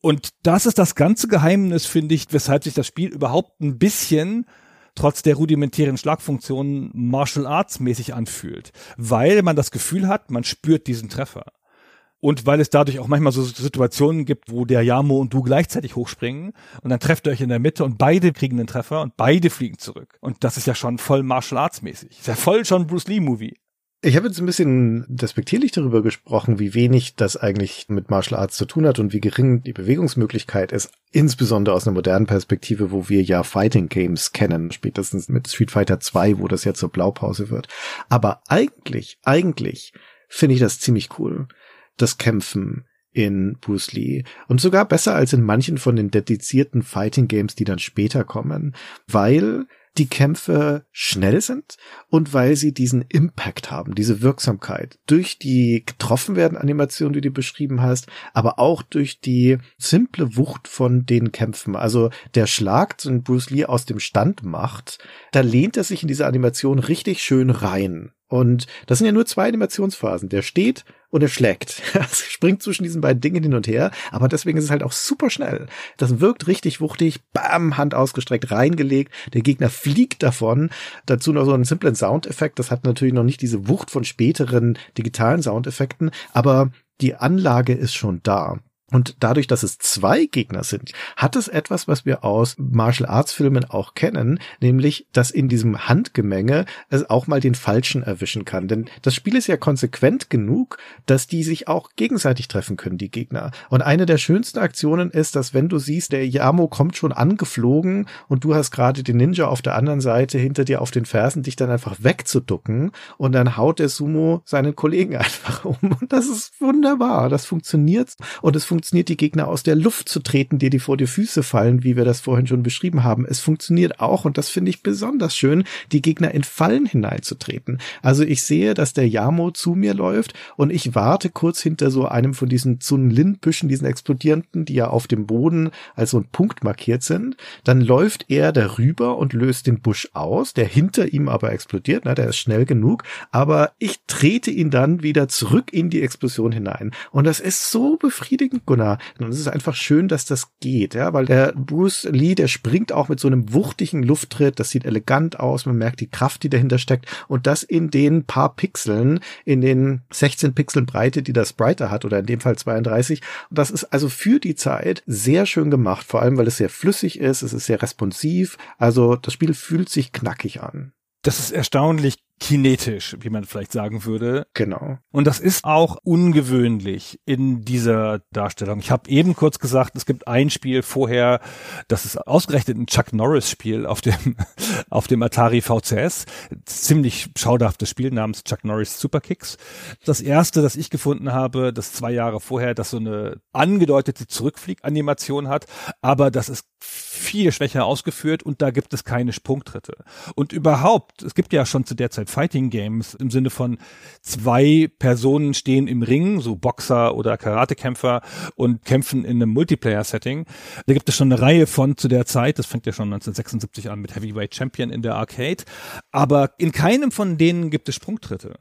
Und das ist das ganze Geheimnis, finde ich, weshalb sich das Spiel überhaupt ein bisschen trotz der rudimentären Schlagfunktionen Martial Arts mäßig anfühlt, weil man das Gefühl hat, man spürt diesen Treffer. Und weil es dadurch auch manchmal so Situationen gibt, wo der Yamo und du gleichzeitig hochspringen und dann trefft ihr euch in der Mitte und beide kriegen den Treffer und beide fliegen zurück. Und das ist ja schon voll Martial Arts mäßig. Ist ja voll schon Bruce Lee Movie. Ich habe jetzt ein bisschen despektierlich darüber gesprochen, wie wenig das eigentlich mit Martial Arts zu tun hat und wie gering die Bewegungsmöglichkeit ist, insbesondere aus einer modernen Perspektive, wo wir ja Fighting Games kennen, spätestens mit Street Fighter 2, wo das ja zur Blaupause wird. Aber eigentlich, eigentlich finde ich das ziemlich cool, das Kämpfen in Bruce Lee und sogar besser als in manchen von den dedizierten Fighting Games, die dann später kommen, weil die Kämpfe schnell sind und weil sie diesen Impact haben, diese Wirksamkeit durch die getroffen werden Animation, die du beschrieben hast, aber auch durch die simple Wucht von den Kämpfen. Also der Schlag, den Bruce Lee aus dem Stand macht, da lehnt er sich in diese Animation richtig schön rein. Und das sind ja nur zwei Animationsphasen. Der steht und er schlägt. Er springt zwischen diesen beiden Dingen hin und her, aber deswegen ist es halt auch super schnell. Das wirkt richtig wuchtig, bam, Hand ausgestreckt, reingelegt, der Gegner fliegt davon. Dazu noch so einen simplen Soundeffekt, das hat natürlich noch nicht diese Wucht von späteren digitalen Soundeffekten, aber die Anlage ist schon da. Und dadurch, dass es zwei Gegner sind, hat es etwas, was wir aus Martial Arts Filmen auch kennen, nämlich, dass in diesem Handgemenge es auch mal den Falschen erwischen kann. Denn das Spiel ist ja konsequent genug, dass die sich auch gegenseitig treffen können, die Gegner. Und eine der schönsten Aktionen ist, dass wenn du siehst, der Yamo kommt schon angeflogen und du hast gerade den Ninja auf der anderen Seite hinter dir auf den Fersen, dich dann einfach wegzuducken und dann haut der Sumo seinen Kollegen einfach um. Und das ist wunderbar. Das funktioniert und es funktioniert, die Gegner aus der Luft zu treten, die vor die Füße fallen, wie wir das vorhin schon beschrieben haben. Es funktioniert auch und das finde ich besonders schön, die Gegner in Fallen hineinzutreten. Also ich sehe, dass der Yamo zu mir läuft und ich warte kurz hinter so einem von diesen Zunlin-Büschen, diesen explodierenden, die ja auf dem Boden als so ein Punkt markiert sind. Dann läuft er darüber und löst den Busch aus, der hinter ihm aber explodiert, na, der ist schnell genug, aber ich trete ihn dann wieder zurück in die Explosion hinein. Und das ist so befriedigend, Gunnar. Und es ist einfach schön, dass das geht, ja, weil der Bruce Lee, der springt auch mit so einem wuchtigen Lufttritt, das sieht elegant aus, man merkt die Kraft, die dahinter steckt und das in den paar Pixeln, in den 16 Pixeln Breite, die das Sprite hat oder in dem Fall 32. Und das ist also für die Zeit sehr schön gemacht, vor allem weil es sehr flüssig ist, es ist sehr responsiv, also das Spiel fühlt sich knackig an. Das ist erstaunlich kinetisch, wie man vielleicht sagen würde. Genau. Und das ist auch ungewöhnlich in dieser Darstellung. Ich habe eben kurz gesagt, es gibt ein Spiel vorher, das ist ausgerechnet ein Chuck Norris Spiel auf dem auf dem Atari VCS, ziemlich schauderhaftes Spiel namens Chuck Norris Superkicks. Das erste, das ich gefunden habe, das zwei Jahre vorher, das so eine angedeutete Zurückflieganimation hat, aber das ist viel schwächer ausgeführt und da gibt es keine Sprungtritte. Und überhaupt, es gibt ja schon zu der Zeit Fighting Games im Sinne von zwei Personen stehen im Ring, so Boxer oder Karatekämpfer und kämpfen in einem Multiplayer-Setting. Da gibt es schon eine Reihe von zu der Zeit, das fängt ja schon 1976 an mit Heavyweight Champion in der Arcade, aber in keinem von denen gibt es Sprungtritte.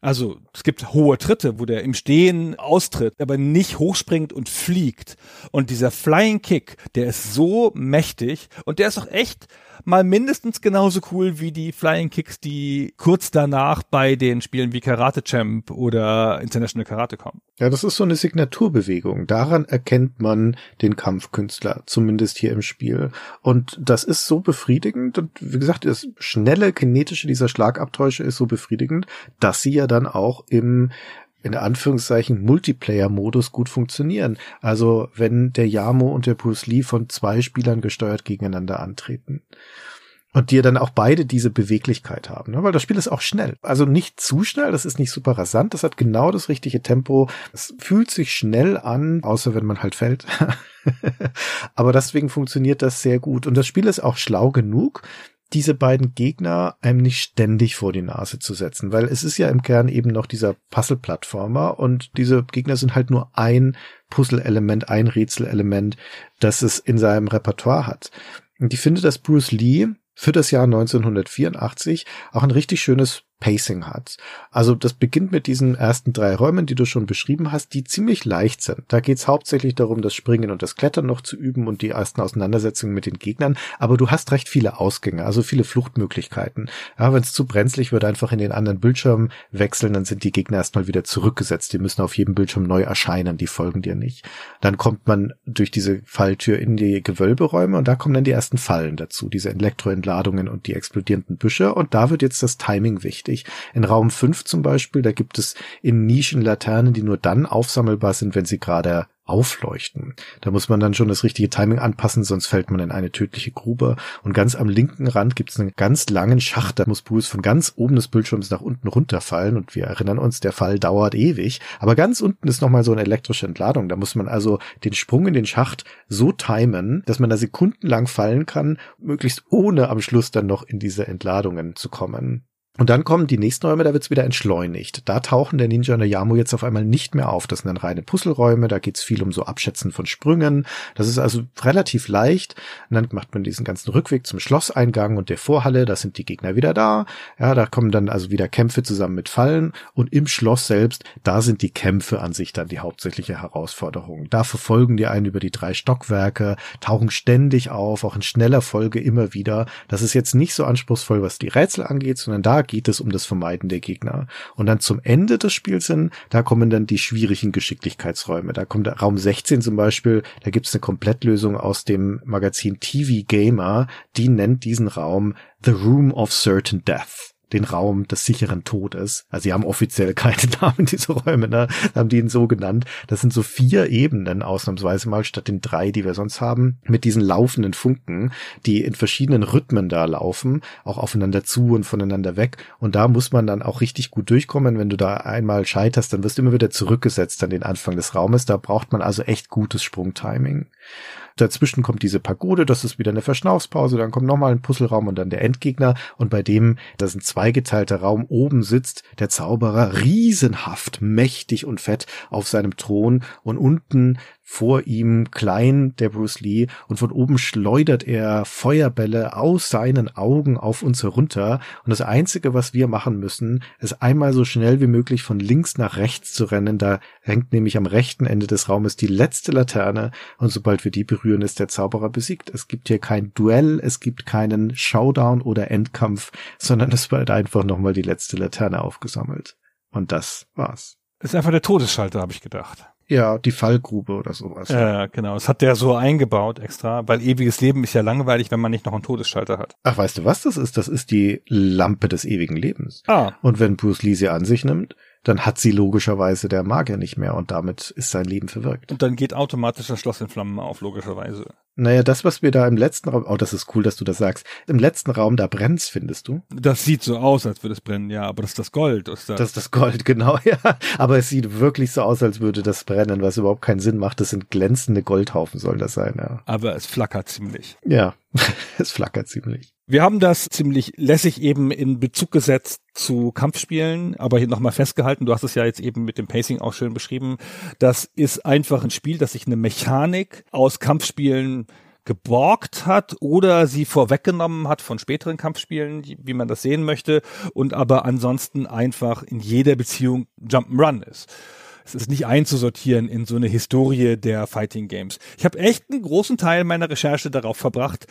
Also es gibt hohe Tritte, wo der im Stehen austritt, aber nicht hochspringt und fliegt. Und dieser Flying Kick, der ist so mächtig und der ist auch echt mal mindestens genauso cool wie die Flying Kicks, die kurz danach bei den Spielen wie Karate Champ oder International Karate kommen. Ja, das ist so eine Signaturbewegung. Daran erkennt man den Kampfkünstler, zumindest hier im Spiel. Und das ist so befriedigend. Und wie gesagt, das schnelle kinetische dieser Schlagabtäusche ist so befriedigend, dass sie ja dann auch im in Anführungszeichen Multiplayer-Modus gut funktionieren. Also wenn der Yamo und der Bruce Lee von zwei Spielern gesteuert gegeneinander antreten. Und die dann auch beide diese Beweglichkeit haben, ne? weil das Spiel ist auch schnell. Also nicht zu schnell, das ist nicht super rasant, das hat genau das richtige Tempo. Es fühlt sich schnell an, außer wenn man halt fällt. Aber deswegen funktioniert das sehr gut. Und das Spiel ist auch schlau genug, diese beiden Gegner einem nicht ständig vor die Nase zu setzen, weil es ist ja im Kern eben noch dieser Puzzle-Plattformer und diese Gegner sind halt nur ein Puzzle-Element, ein Rätsel-Element, das es in seinem Repertoire hat. Und ich finde, dass Bruce Lee für das Jahr 1984 auch ein richtig schönes Pacing hat. Also das beginnt mit diesen ersten drei Räumen, die du schon beschrieben hast, die ziemlich leicht sind. Da geht es hauptsächlich darum, das Springen und das Klettern noch zu üben und die ersten Auseinandersetzungen mit den Gegnern. Aber du hast recht viele Ausgänge, also viele Fluchtmöglichkeiten. Ja, wenn es zu brenzlig wird, einfach in den anderen Bildschirm wechseln, dann sind die Gegner erstmal wieder zurückgesetzt. Die müssen auf jedem Bildschirm neu erscheinen, die folgen dir nicht. Dann kommt man durch diese Falltür in die Gewölberäume und da kommen dann die ersten Fallen dazu, diese Elektroentladungen und die explodierenden Büsche. Und da wird jetzt das Timing wichtig wichtig. In Raum 5 zum Beispiel, da gibt es in Nischen Laternen, die nur dann aufsammelbar sind, wenn sie gerade aufleuchten. Da muss man dann schon das richtige Timing anpassen, sonst fällt man in eine tödliche Grube. Und ganz am linken Rand gibt es einen ganz langen Schacht, da muss Bruce von ganz oben des Bildschirms nach unten runterfallen. Und wir erinnern uns, der Fall dauert ewig. Aber ganz unten ist nochmal so eine elektrische Entladung. Da muss man also den Sprung in den Schacht so timen, dass man da sekundenlang fallen kann, möglichst ohne am Schluss dann noch in diese Entladungen zu kommen. Und dann kommen die nächsten Räume, da wird's wieder entschleunigt. Da tauchen der Ninja und der Yamo jetzt auf einmal nicht mehr auf. Das sind dann reine Puzzleräume, da geht's viel um so Abschätzen von Sprüngen. Das ist also relativ leicht. Und dann macht man diesen ganzen Rückweg zum Schlosseingang und der Vorhalle, da sind die Gegner wieder da. Ja, da kommen dann also wieder Kämpfe zusammen mit Fallen. Und im Schloss selbst, da sind die Kämpfe an sich dann die hauptsächliche Herausforderung. Da verfolgen die einen über die drei Stockwerke, tauchen ständig auf, auch in schneller Folge immer wieder. Das ist jetzt nicht so anspruchsvoll, was die Rätsel angeht, sondern da geht es um das Vermeiden der Gegner. Und dann zum Ende des Spiels hin, da kommen dann die schwierigen Geschicklichkeitsräume. Da kommt Raum 16 zum Beispiel, da gibt es eine Komplettlösung aus dem Magazin TV Gamer, die nennt diesen Raum The Room of Certain Death den Raum des sicheren Todes. Also sie haben offiziell keine Namen, diese Räume, ne? Haben die ihn so genannt. Das sind so vier Ebenen ausnahmsweise mal statt den drei, die wir sonst haben, mit diesen laufenden Funken, die in verschiedenen Rhythmen da laufen, auch aufeinander zu und voneinander weg. Und da muss man dann auch richtig gut durchkommen. Wenn du da einmal scheiterst, dann wirst du immer wieder zurückgesetzt an den Anfang des Raumes. Da braucht man also echt gutes Sprungtiming. Dazwischen kommt diese Pagode, das ist wieder eine Verschnaufspause, dann kommt nochmal ein Puzzleraum und dann der Endgegner. Und bei dem, das ein zweigeteilter Raum, oben sitzt der Zauberer riesenhaft, mächtig und fett auf seinem Thron. Und unten vor ihm klein der Bruce Lee und von oben schleudert er Feuerbälle aus seinen Augen auf uns herunter und das einzige, was wir machen müssen, ist einmal so schnell wie möglich von links nach rechts zu rennen, da hängt nämlich am rechten Ende des Raumes die letzte Laterne und sobald wir die berühren, ist der Zauberer besiegt. Es gibt hier kein Duell, es gibt keinen Showdown oder Endkampf, sondern es wird einfach nochmal die letzte Laterne aufgesammelt. Und das war's. Das ist einfach der Todesschalter, habe ich gedacht. Ja, die Fallgrube oder sowas. Ja, genau. Das hat der so eingebaut extra, weil ewiges Leben ist ja langweilig, wenn man nicht noch einen Todesschalter hat. Ach, weißt du, was das ist? Das ist die Lampe des ewigen Lebens. Ah. Und wenn Bruce Lee sie an sich nimmt, dann hat sie logischerweise der Magier nicht mehr und damit ist sein Leben verwirkt. Und dann geht automatisch das Schloss in Flammen auf, logischerweise. Naja, das, was wir da im letzten Raum, oh, das ist cool, dass du das sagst. Im letzten Raum, da brennt's, findest du? Das sieht so aus, als würde es brennen, ja, aber das ist das Gold. Ist das, das ist das Gold, genau, ja. Aber es sieht wirklich so aus, als würde das brennen, was überhaupt keinen Sinn macht. Das sind glänzende Goldhaufen, soll das sein, ja. Aber es flackert ziemlich. Ja, es flackert ziemlich. Wir haben das ziemlich lässig eben in Bezug gesetzt zu Kampfspielen, aber hier nochmal festgehalten, du hast es ja jetzt eben mit dem Pacing auch schön beschrieben. Das ist einfach ein Spiel, das sich eine Mechanik aus Kampfspielen geborgt hat oder sie vorweggenommen hat von späteren Kampfspielen, wie man das sehen möchte, und aber ansonsten einfach in jeder Beziehung Jump'n'Run ist. Es ist nicht einzusortieren in so eine Historie der Fighting Games. Ich habe echt einen großen Teil meiner Recherche darauf verbracht,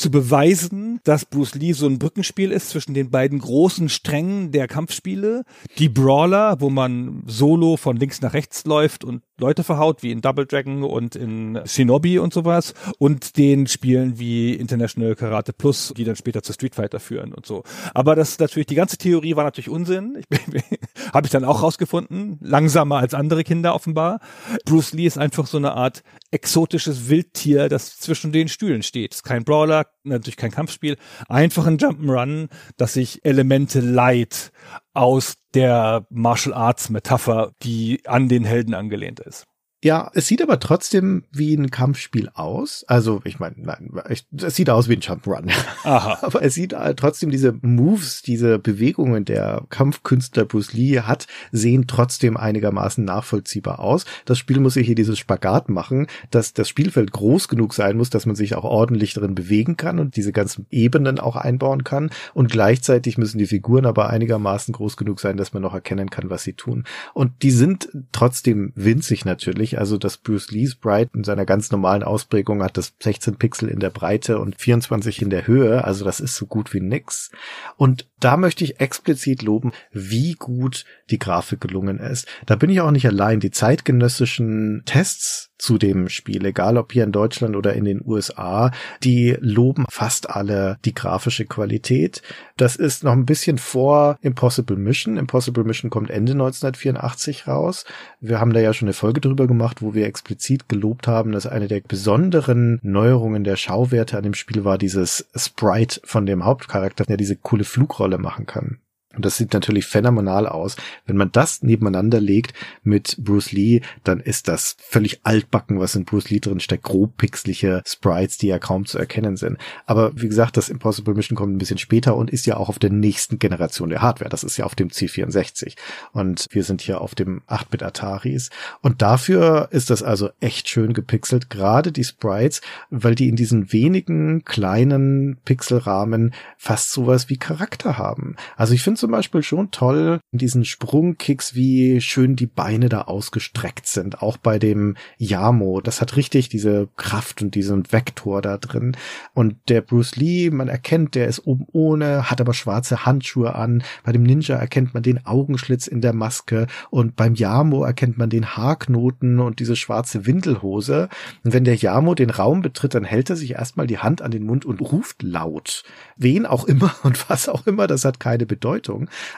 zu beweisen, dass Bruce Lee so ein Brückenspiel ist zwischen den beiden großen Strängen der Kampfspiele. Die Brawler, wo man solo von links nach rechts läuft und Leute verhaut, wie in Double Dragon und in Shinobi und sowas, und den Spielen wie International Karate Plus, die dann später zu Street Fighter führen und so. Aber das ist natürlich, die ganze Theorie war natürlich Unsinn. Habe ich dann auch rausgefunden. Langsamer als andere Kinder offenbar. Bruce Lee ist einfach so eine Art exotisches Wildtier, das zwischen den Stühlen steht. Ist kein Brawler, natürlich kein Kampfspiel, einfach ein Jump'n'Run, das sich Elemente leiht aus der Martial Arts Metapher, die an den Helden angelehnt ist. Ja, es sieht aber trotzdem wie ein Kampfspiel aus. Also, ich meine, nein, es sieht aus wie ein Jump'n'Run. Aha. aber es sieht äh, trotzdem diese Moves, diese Bewegungen der Kampfkünstler Bruce Lee hat, sehen trotzdem einigermaßen nachvollziehbar aus. Das Spiel muss sich hier dieses Spagat machen, dass das Spielfeld groß genug sein muss, dass man sich auch ordentlich drin bewegen kann und diese ganzen Ebenen auch einbauen kann. Und gleichzeitig müssen die Figuren aber einigermaßen groß genug sein, dass man noch erkennen kann, was sie tun. Und die sind trotzdem winzig natürlich nicht. Also das Bruce Lee Sprite in seiner ganz normalen Ausprägung hat das 16 Pixel in der Breite und 24 in der Höhe. Also das ist so gut wie nix. Und da möchte ich explizit loben, wie gut die Grafik gelungen ist. Da bin ich auch nicht allein. Die zeitgenössischen Tests zu dem Spiel, egal ob hier in Deutschland oder in den USA, die loben fast alle die grafische Qualität. Das ist noch ein bisschen vor Impossible Mission. Impossible Mission kommt Ende 1984 raus. Wir haben da ja schon eine Folge drüber gemacht, wo wir explizit gelobt haben, dass eine der besonderen Neuerungen der Schauwerte an dem Spiel war dieses Sprite von dem Hauptcharakter, der diese coole Flugrolle machen kann. Und das sieht natürlich phänomenal aus. Wenn man das nebeneinander legt mit Bruce Lee, dann ist das völlig altbacken, was in Bruce Lee drin steckt. Grob pixelige Sprites, die ja kaum zu erkennen sind. Aber wie gesagt, das Impossible Mission kommt ein bisschen später und ist ja auch auf der nächsten Generation der Hardware. Das ist ja auf dem C64. Und wir sind hier auf dem 8-Bit Ataris. Und dafür ist das also echt schön gepixelt. Gerade die Sprites, weil die in diesen wenigen kleinen Pixelrahmen fast sowas wie Charakter haben. Also ich finde zum Beispiel schon toll in diesen Sprungkicks, wie schön die Beine da ausgestreckt sind. Auch bei dem Yamo. Das hat richtig diese Kraft und diesen Vektor da drin. Und der Bruce Lee, man erkennt, der ist oben ohne, hat aber schwarze Handschuhe an. Bei dem Ninja erkennt man den Augenschlitz in der Maske. Und beim Yamo erkennt man den Haarknoten und diese schwarze Windelhose. Und wenn der Yamo den Raum betritt, dann hält er sich erstmal die Hand an den Mund und ruft laut. Wen auch immer und was auch immer, das hat keine Bedeutung.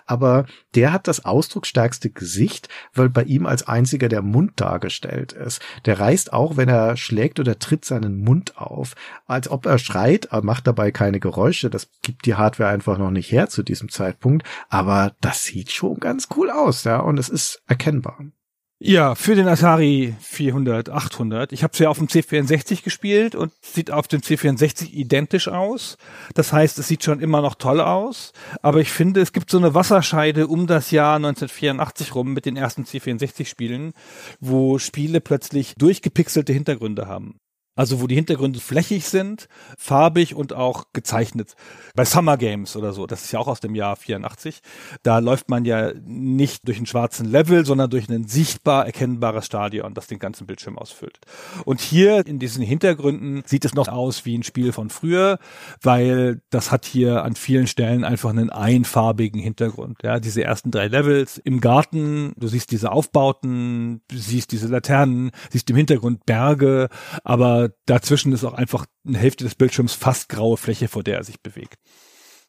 Aber der hat das ausdrucksstärkste Gesicht, weil bei ihm als einziger der Mund dargestellt ist. Der reißt auch, wenn er schlägt oder tritt seinen Mund auf, als ob er schreit, aber macht dabei keine Geräusche. Das gibt die Hardware einfach noch nicht her zu diesem Zeitpunkt. Aber das sieht schon ganz cool aus, ja, und es ist erkennbar. Ja, für den Atari 400, 800. Ich habe es ja auf dem C64 gespielt und sieht auf dem C64 identisch aus. Das heißt, es sieht schon immer noch toll aus. Aber ich finde, es gibt so eine Wasserscheide um das Jahr 1984 rum mit den ersten C64-Spielen, wo Spiele plötzlich durchgepixelte Hintergründe haben. Also wo die Hintergründe flächig sind, farbig und auch gezeichnet. Bei Summer Games oder so, das ist ja auch aus dem Jahr 84, da läuft man ja nicht durch einen schwarzen Level, sondern durch ein sichtbar erkennbares Stadion, das den ganzen Bildschirm ausfüllt. Und hier in diesen Hintergründen sieht es noch aus wie ein Spiel von früher, weil das hat hier an vielen Stellen einfach einen einfarbigen Hintergrund. Ja, diese ersten drei Levels im Garten, du siehst diese Aufbauten, du siehst diese Laternen, siehst im Hintergrund Berge, aber dazwischen ist auch einfach eine Hälfte des Bildschirms fast graue Fläche, vor der er sich bewegt.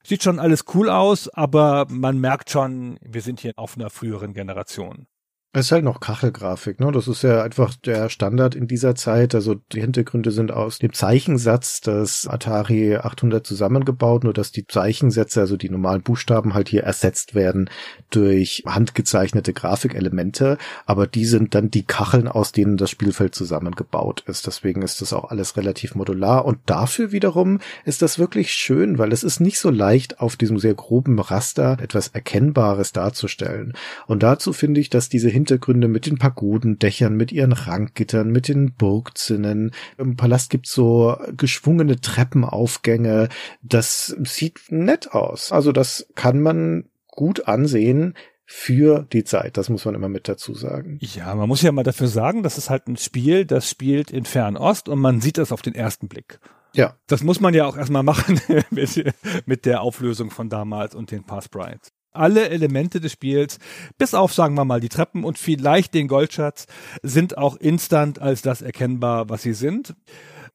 Sieht schon alles cool aus, aber man merkt schon, wir sind hier auf einer früheren Generation. Es ist halt noch Kachelgrafik, ne? Das ist ja einfach der Standard in dieser Zeit. Also die Hintergründe sind aus dem Zeichensatz des Atari 800 zusammengebaut, nur dass die Zeichensätze, also die normalen Buchstaben halt hier ersetzt werden durch handgezeichnete Grafikelemente. Aber die sind dann die Kacheln, aus denen das Spielfeld zusammengebaut ist. Deswegen ist das auch alles relativ modular. Und dafür wiederum ist das wirklich schön, weil es ist nicht so leicht, auf diesem sehr groben Raster etwas Erkennbares darzustellen. Und dazu finde ich, dass diese Hintergründe mit den Pagodendächern, mit ihren Ranggittern, mit den Burgzinnen. Im Palast gibt's so geschwungene Treppenaufgänge. Das sieht nett aus. Also das kann man gut ansehen für die Zeit. Das muss man immer mit dazu sagen. Ja, man muss ja mal dafür sagen, das ist halt ein Spiel, das spielt in Fernost und man sieht das auf den ersten Blick. Ja. Das muss man ja auch erstmal machen mit, mit der Auflösung von damals und den Pass Sprites alle Elemente des Spiels, bis auf, sagen wir mal, die Treppen und vielleicht den Goldschatz, sind auch instant als das erkennbar, was sie sind.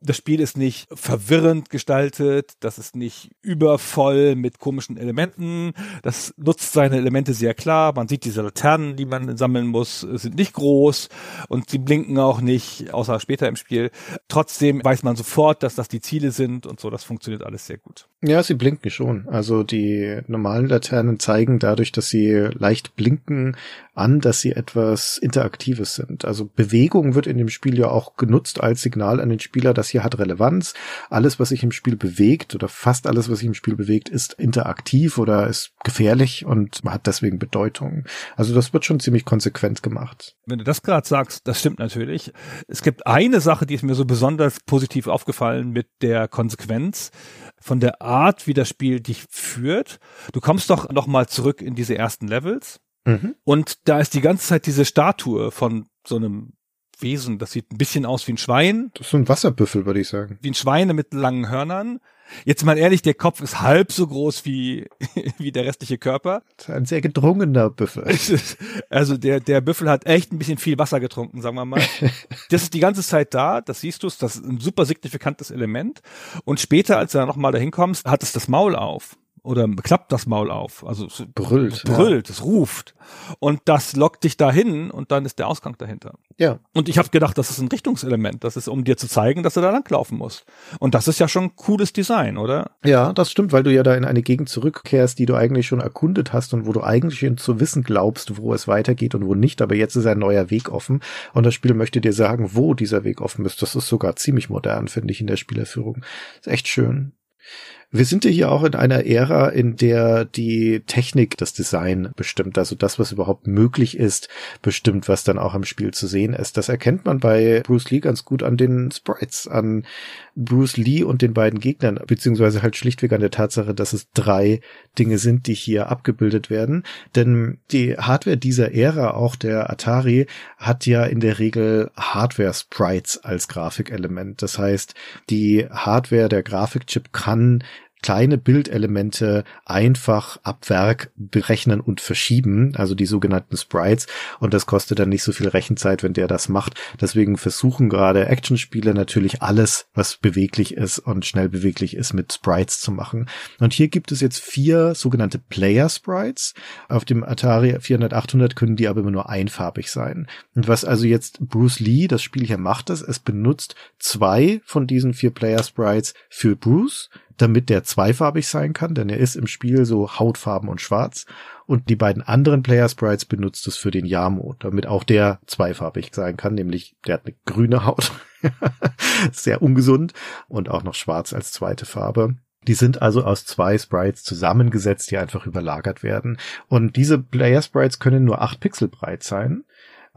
Das Spiel ist nicht verwirrend gestaltet, das ist nicht übervoll mit komischen Elementen, das nutzt seine Elemente sehr klar. Man sieht diese Laternen, die man sammeln muss, sind nicht groß und sie blinken auch nicht, außer später im Spiel. Trotzdem weiß man sofort, dass das die Ziele sind und so, das funktioniert alles sehr gut. Ja, sie blinken schon. Also die normalen Laternen zeigen dadurch, dass sie leicht blinken, an, dass sie etwas Interaktives sind. Also Bewegung wird in dem Spiel ja auch genutzt als Signal an den Spieler, das hier hat Relevanz. Alles, was sich im Spiel bewegt oder fast alles, was sich im Spiel bewegt, ist interaktiv oder ist gefährlich und hat deswegen Bedeutung. Also das wird schon ziemlich konsequent gemacht. Wenn du das gerade sagst, das stimmt natürlich. Es gibt eine Sache, die ist mir so besonders positiv aufgefallen mit der Konsequenz von der Art, wie das Spiel dich führt. Du kommst doch noch mal zurück in diese ersten Levels. Mhm. Und da ist die ganze Zeit diese Statue von so einem Wesen, das sieht ein bisschen aus wie ein Schwein. Das ist so ein Wasserbüffel, würde ich sagen. Wie ein Schwein mit langen Hörnern. Jetzt mal ehrlich, der Kopf ist halb so groß wie, wie der restliche Körper. Das ist ein sehr gedrungener Büffel. Also der, der Büffel hat echt ein bisschen viel Wasser getrunken, sagen wir mal. Das ist die ganze Zeit da, das siehst du, das ist ein super signifikantes Element. Und später, als du da nochmal dahin kommst, hat es das Maul auf oder klappt das Maul auf. Also es brüllt. Brüllt, ja. es ruft. Und das lockt dich dahin und dann ist der Ausgang dahinter. Ja. Und ich habe gedacht, das ist ein Richtungselement. Das ist, um dir zu zeigen, dass du da langlaufen musst. Und das ist ja schon cooles Design, oder? Ja, das stimmt, weil du ja da in eine Gegend zurückkehrst, die du eigentlich schon erkundet hast und wo du eigentlich schon zu wissen glaubst, wo es weitergeht und wo nicht. Aber jetzt ist ein neuer Weg offen und das Spiel möchte dir sagen, wo dieser Weg offen ist. Das ist sogar ziemlich modern, finde ich, in der Spielerführung. Ist echt schön. Wir sind ja hier auch in einer Ära, in der die Technik das Design bestimmt, also das, was überhaupt möglich ist, bestimmt, was dann auch im Spiel zu sehen ist. Das erkennt man bei Bruce Lee ganz gut an den Sprites, an Bruce Lee und den beiden Gegnern, beziehungsweise halt schlichtweg an der Tatsache, dass es drei Dinge sind, die hier abgebildet werden. Denn die Hardware dieser Ära, auch der Atari, hat ja in der Regel Hardware-Sprites als Grafikelement. Das heißt, die Hardware, der Grafikchip kann kleine Bildelemente einfach ab Werk berechnen und verschieben, also die sogenannten Sprites. Und das kostet dann nicht so viel Rechenzeit, wenn der das macht. Deswegen versuchen gerade Actionspiele natürlich alles, was beweglich ist und schnell beweglich ist, mit Sprites zu machen. Und hier gibt es jetzt vier sogenannte Player Sprites. Auf dem Atari 400, 800 können die aber immer nur einfarbig sein. Und was also jetzt Bruce Lee, das Spiel hier macht, ist, es benutzt zwei von diesen vier Player Sprites für Bruce, damit der zweifarbig sein kann, denn er ist im Spiel so Hautfarben und schwarz. Und die beiden anderen Player Sprites benutzt es für den Yamo, damit auch der zweifarbig sein kann, nämlich der hat eine grüne Haut, sehr ungesund und auch noch schwarz als zweite Farbe. Die sind also aus zwei Sprites zusammengesetzt, die einfach überlagert werden. Und diese Player Sprites können nur acht Pixel breit sein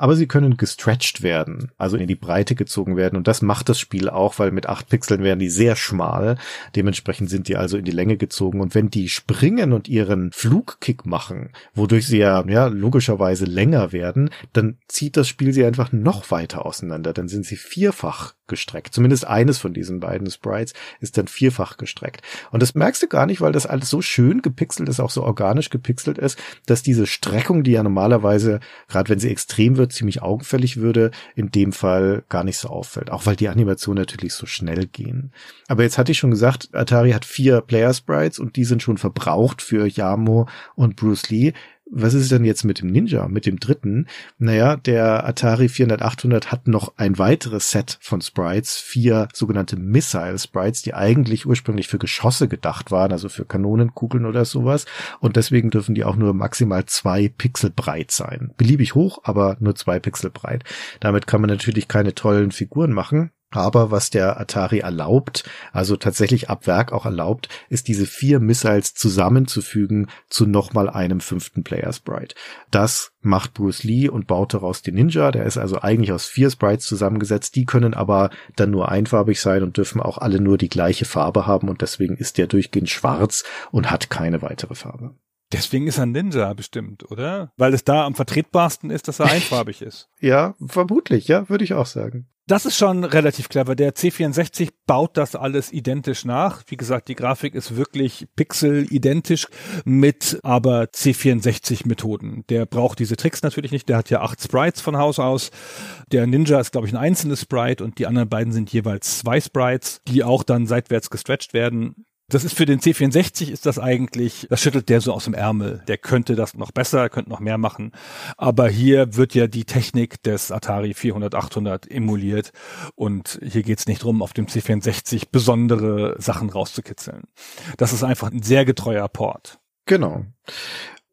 aber sie können gestretched werden, also in die Breite gezogen werden. Und das macht das Spiel auch, weil mit acht Pixeln werden die sehr schmal. Dementsprechend sind die also in die Länge gezogen. Und wenn die springen und ihren Flugkick machen, wodurch sie ja, ja logischerweise länger werden, dann zieht das Spiel sie einfach noch weiter auseinander. Dann sind sie vierfach gestreckt. Zumindest eines von diesen beiden Sprites ist dann vierfach gestreckt. Und das merkst du gar nicht, weil das alles so schön gepixelt ist, auch so organisch gepixelt ist, dass diese Streckung, die ja normalerweise, gerade wenn sie extrem wird, ziemlich augenfällig würde, in dem Fall gar nicht so auffällt. Auch weil die Animationen natürlich so schnell gehen. Aber jetzt hatte ich schon gesagt, Atari hat vier Player Sprites und die sind schon verbraucht für Yamo und Bruce Lee was ist denn jetzt mit dem Ninja, mit dem dritten? Naja, der Atari 400, 800 hat noch ein weiteres Set von Sprites, vier sogenannte Missile Sprites, die eigentlich ursprünglich für Geschosse gedacht waren, also für Kanonenkugeln oder sowas. Und deswegen dürfen die auch nur maximal zwei Pixel breit sein. Beliebig hoch, aber nur zwei Pixel breit. Damit kann man natürlich keine tollen Figuren machen. Aber was der Atari erlaubt, also tatsächlich ab Werk auch erlaubt, ist diese vier Missiles zusammenzufügen zu nochmal einem fünften Player Sprite. Das macht Bruce Lee und baut daraus den Ninja. Der ist also eigentlich aus vier Sprites zusammengesetzt. Die können aber dann nur einfarbig sein und dürfen auch alle nur die gleiche Farbe haben und deswegen ist der durchgehend schwarz und hat keine weitere Farbe. Deswegen ist er ein Ninja bestimmt, oder? Weil es da am vertretbarsten ist, dass er einfarbig ist. Ja, vermutlich, ja, würde ich auch sagen. Das ist schon relativ clever. Der C64 baut das alles identisch nach. Wie gesagt, die Grafik ist wirklich pixel-identisch mit aber C64-Methoden. Der braucht diese Tricks natürlich nicht. Der hat ja acht Sprites von Haus aus. Der Ninja ist, glaube ich, ein einzelnes Sprite und die anderen beiden sind jeweils zwei Sprites, die auch dann seitwärts gestretched werden. Das ist für den C64 ist das eigentlich, das schüttelt der so aus dem Ärmel. Der könnte das noch besser, könnte noch mehr machen. Aber hier wird ja die Technik des Atari 400, 800 emuliert. Und hier geht's nicht drum, auf dem C64 besondere Sachen rauszukitzeln. Das ist einfach ein sehr getreuer Port. Genau.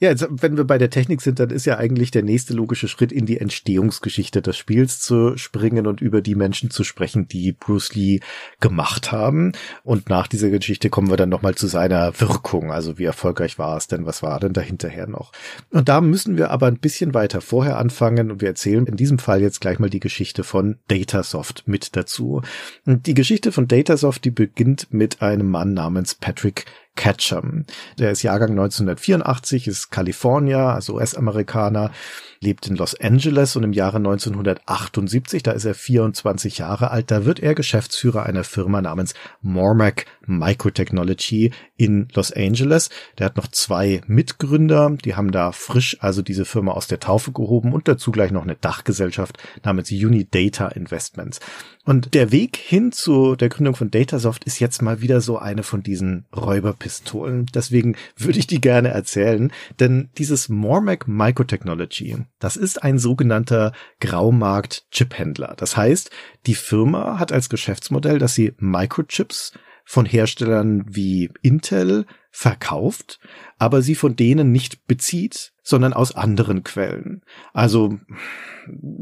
Ja, jetzt, wenn wir bei der Technik sind, dann ist ja eigentlich der nächste logische Schritt in die Entstehungsgeschichte des Spiels zu springen und über die Menschen zu sprechen, die Bruce Lee gemacht haben. Und nach dieser Geschichte kommen wir dann nochmal zu seiner Wirkung. Also wie erfolgreich war es denn? Was war denn dahinterher noch? Und da müssen wir aber ein bisschen weiter vorher anfangen und wir erzählen in diesem Fall jetzt gleich mal die Geschichte von Datasoft mit dazu. Und die Geschichte von Datasoft, die beginnt mit einem Mann namens Patrick Ketchum. Der ist Jahrgang 1984, ist Kalifornier, also US-Amerikaner, lebt in Los Angeles und im Jahre 1978, da ist er 24 Jahre alt, da wird er Geschäftsführer einer Firma namens Mormac Microtechnology in Los Angeles. Der hat noch zwei Mitgründer, die haben da frisch also diese Firma aus der Taufe gehoben und dazu gleich noch eine Dachgesellschaft namens Unidata Investments. Und der Weg hin zu der Gründung von Datasoft ist jetzt mal wieder so eine von diesen Räuberpistolen. Deswegen würde ich die gerne erzählen, denn dieses Mormac Microtechnology, das ist ein sogenannter Graumarkt-Chip-Händler. Das heißt, die Firma hat als Geschäftsmodell, dass sie Microchips von Herstellern wie Intel, verkauft, aber sie von denen nicht bezieht, sondern aus anderen Quellen. Also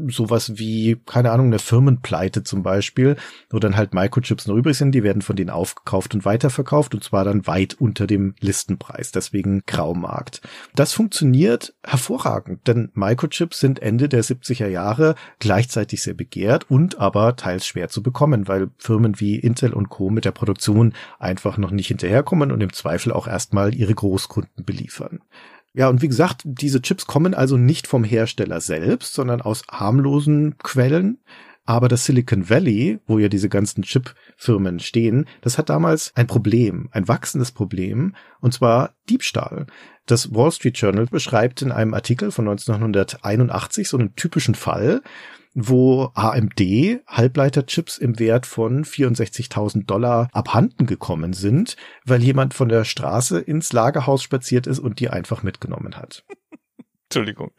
sowas wie, keine Ahnung, eine Firmenpleite zum Beispiel, wo dann halt Microchips noch übrig sind, die werden von denen aufgekauft und weiterverkauft und zwar dann weit unter dem Listenpreis, deswegen Graumarkt. Das funktioniert hervorragend, denn Microchips sind Ende der 70er Jahre gleichzeitig sehr begehrt und aber teils schwer zu bekommen, weil Firmen wie Intel und Co. mit der Produktion einfach noch nicht hinterherkommen und im Zweifel auch erstmal ihre Großkunden beliefern. Ja, und wie gesagt, diese Chips kommen also nicht vom Hersteller selbst, sondern aus harmlosen Quellen. Aber das Silicon Valley, wo ja diese ganzen Chip-Firmen stehen, das hat damals ein Problem, ein wachsendes Problem, und zwar Diebstahl. Das Wall Street Journal beschreibt in einem Artikel von 1981 so einen typischen Fall, wo AMD Halbleiterchips im Wert von 64.000 Dollar abhanden gekommen sind, weil jemand von der Straße ins Lagerhaus spaziert ist und die einfach mitgenommen hat. Entschuldigung.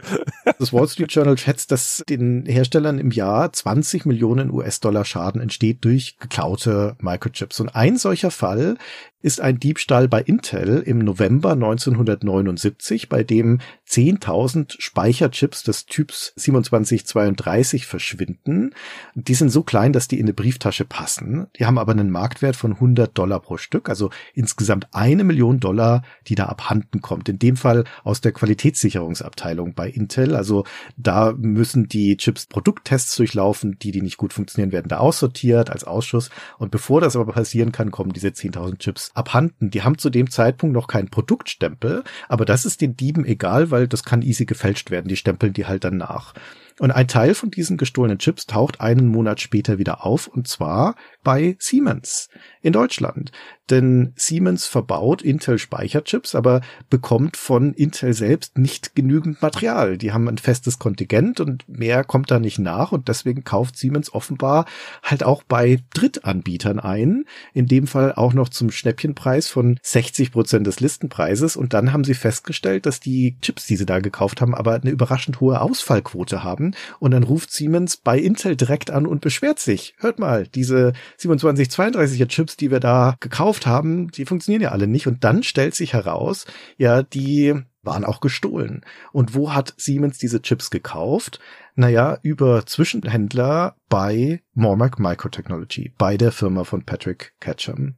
Das Wall Street Journal schätzt, dass den Herstellern im Jahr 20 Millionen US-Dollar Schaden entsteht durch geklaute Microchips. Und ein solcher Fall ist ein Diebstahl bei Intel im November 1979, bei dem 10.000 Speicherchips des Typs 2732 verschwinden. Die sind so klein, dass die in eine Brieftasche passen. Die haben aber einen Marktwert von 100 Dollar pro Stück, also insgesamt eine Million Dollar, die da abhanden kommt. In dem Fall aus der Qualitätssicherungsabteilung bei Intel. Also da müssen die Chips Produkttests durchlaufen, die, die nicht gut funktionieren, werden da aussortiert als Ausschuss. Und bevor das aber passieren kann, kommen diese 10.000 Chips abhanden. Die haben zu dem Zeitpunkt noch keinen Produktstempel, aber das ist den Dieben egal, weil das kann easy gefälscht werden. Die stempeln die halt dann nach. Und ein Teil von diesen gestohlenen Chips taucht einen Monat später wieder auf, und zwar bei Siemens in Deutschland. Denn Siemens verbaut Intel Speicherchips, aber bekommt von Intel selbst nicht genügend Material. Die haben ein festes Kontingent und mehr kommt da nicht nach und deswegen kauft Siemens offenbar halt auch bei Drittanbietern ein. In dem Fall auch noch zum Schnäppchenpreis von 60 Prozent des Listenpreises und dann haben sie festgestellt, dass die Chips, die sie da gekauft haben, aber eine überraschend hohe Ausfallquote haben und dann ruft Siemens bei Intel direkt an und beschwert sich. Hört mal, diese 2732er Chips, die wir da gekauft haben, die funktionieren ja alle nicht. Und dann stellt sich heraus, ja, die waren auch gestohlen. Und wo hat Siemens diese Chips gekauft? Naja, über Zwischenhändler bei Mormac Microtechnology, bei der Firma von Patrick Ketchum.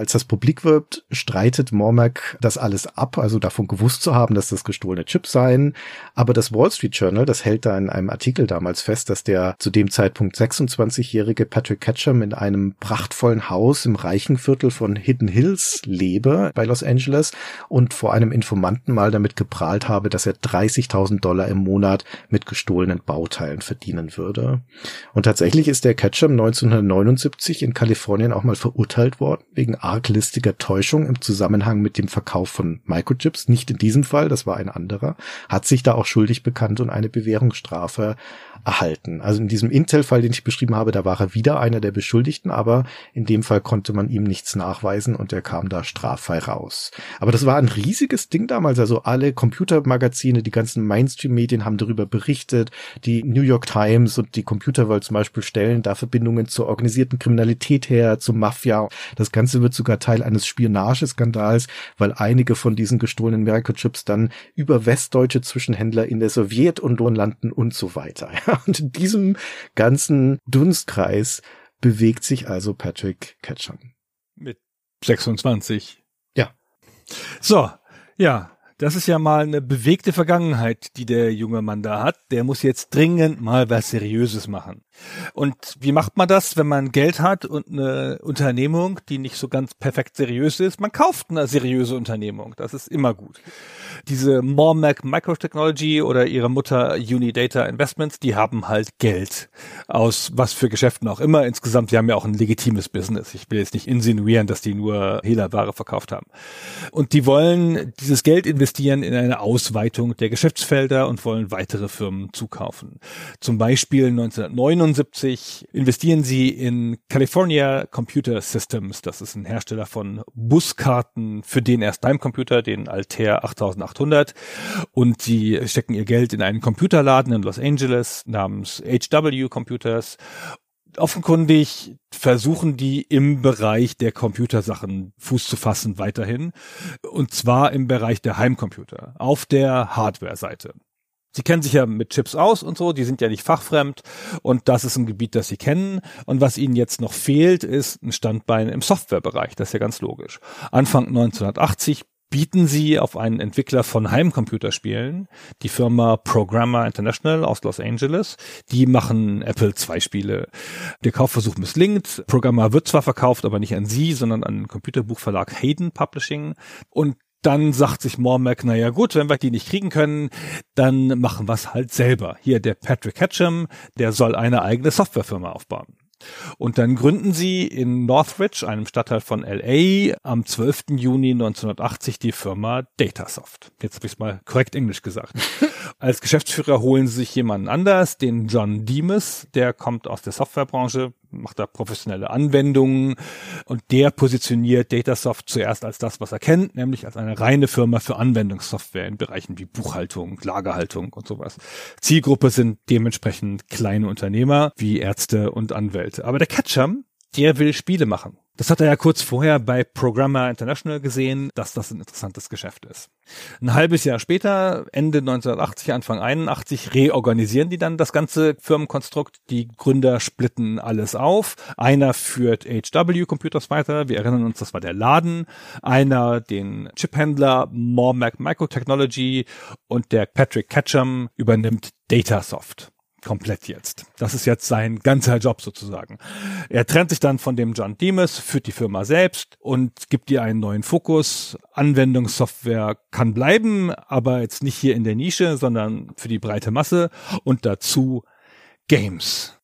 Als das publik wird, streitet Mormac das alles ab, also davon gewusst zu haben, dass das gestohlene Chips seien. Aber das Wall Street Journal, das hält da in einem Artikel damals fest, dass der zu dem Zeitpunkt 26-jährige Patrick Ketchum in einem prachtvollen Haus im reichen Viertel von Hidden Hills lebe bei Los Angeles und vor einem Informanten mal damit geprahlt habe, dass er 30.000 Dollar im Monat mit gestohlenen Bauteilen verdienen würde. Und tatsächlich ist der Ketchum 1979 in Kalifornien auch mal verurteilt worden wegen arglistiger Täuschung im Zusammenhang mit dem Verkauf von Microchips. Nicht in diesem Fall, das war ein anderer. Hat sich da auch schuldig bekannt und eine Bewährungsstrafe erhalten. Also in diesem Intel-Fall, den ich beschrieben habe, da war er wieder einer der Beschuldigten, aber in dem Fall konnte man ihm nichts nachweisen und er kam da straffrei raus. Aber das war ein riesiges Ding damals. Also alle Computermagazine, die ganzen Mainstream-Medien haben darüber berichtet. Die New York Times und die Computer World zum Beispiel stellen da Verbindungen zur organisierten Kriminalität her, zur Mafia. Das Ganze wird sogar Teil eines Spionageskandals, weil einige von diesen gestohlenen Microchips dann über westdeutsche Zwischenhändler in der Sowjetunion landen und so weiter. Und in diesem ganzen Dunstkreis bewegt sich also Patrick Ketchum. Mit 26. Ja. So, ja, das ist ja mal eine bewegte Vergangenheit, die der junge Mann da hat. Der muss jetzt dringend mal was Seriöses machen. Und wie macht man das, wenn man Geld hat und eine Unternehmung, die nicht so ganz perfekt seriös ist? Man kauft eine seriöse Unternehmung. Das ist immer gut. Diese Mormac Microtechnology oder ihre Mutter Unidata Investments, die haben halt Geld aus was für Geschäften auch immer. Insgesamt, die haben ja auch ein legitimes Business. Ich will jetzt nicht insinuieren, dass die nur Hehlerware verkauft haben. Und die wollen dieses Geld investieren in eine Ausweitung der Geschäftsfelder und wollen weitere Firmen zukaufen. Zum Beispiel 1979 investieren sie in California Computer Systems. Das ist ein Hersteller von Buskarten für den erst Time Computer, den Altair 8800. Und sie stecken ihr Geld in einen Computerladen in Los Angeles namens HW Computers offenkundig versuchen die im Bereich der Computersachen Fuß zu fassen weiterhin. Und zwar im Bereich der Heimcomputer, auf der Hardware-Seite. Sie kennen sich ja mit Chips aus und so, die sind ja nicht fachfremd und das ist ein Gebiet, das Sie kennen. Und was Ihnen jetzt noch fehlt, ist ein Standbein im Softwarebereich. Das ist ja ganz logisch. Anfang 1980 bieten sie auf einen Entwickler von Heimcomputerspielen, die Firma Programmer International aus Los Angeles. Die machen Apple II Spiele. Der Kaufversuch misslingt. Programmer wird zwar verkauft, aber nicht an sie, sondern an den Computerbuchverlag Hayden Publishing. Und dann sagt sich Mormac, naja gut, wenn wir die nicht kriegen können, dann machen wir es halt selber. Hier der Patrick Hatcham, der soll eine eigene Softwarefirma aufbauen. Und dann gründen sie in Northridge, einem Stadtteil von LA, am 12. Juni 1980 die Firma Datasoft. Jetzt habe ich es mal korrekt Englisch gesagt. Als Geschäftsführer holen sie sich jemanden anders, den John Demas, der kommt aus der Softwarebranche, macht da professionelle Anwendungen und der positioniert Datasoft zuerst als das, was er kennt, nämlich als eine reine Firma für Anwendungssoftware in Bereichen wie Buchhaltung, Lagerhaltung und sowas. Zielgruppe sind dementsprechend kleine Unternehmer wie Ärzte und Anwälte. Aber der Ketchum, der will Spiele machen. Das hat er ja kurz vorher bei Programmer International gesehen, dass das ein interessantes Geschäft ist. Ein halbes Jahr später, Ende 1980, Anfang 81, reorganisieren die dann das ganze Firmenkonstrukt. Die Gründer splitten alles auf. Einer führt HW Computers weiter. Wir erinnern uns, das war der Laden. Einer den Chiphändler Mormac Microtechnology und der Patrick Ketchum übernimmt Datasoft komplett jetzt. Das ist jetzt sein ganzer Job sozusagen. Er trennt sich dann von dem John Demas, führt die Firma selbst und gibt ihr einen neuen Fokus. Anwendungssoftware kann bleiben, aber jetzt nicht hier in der Nische, sondern für die breite Masse und dazu Games.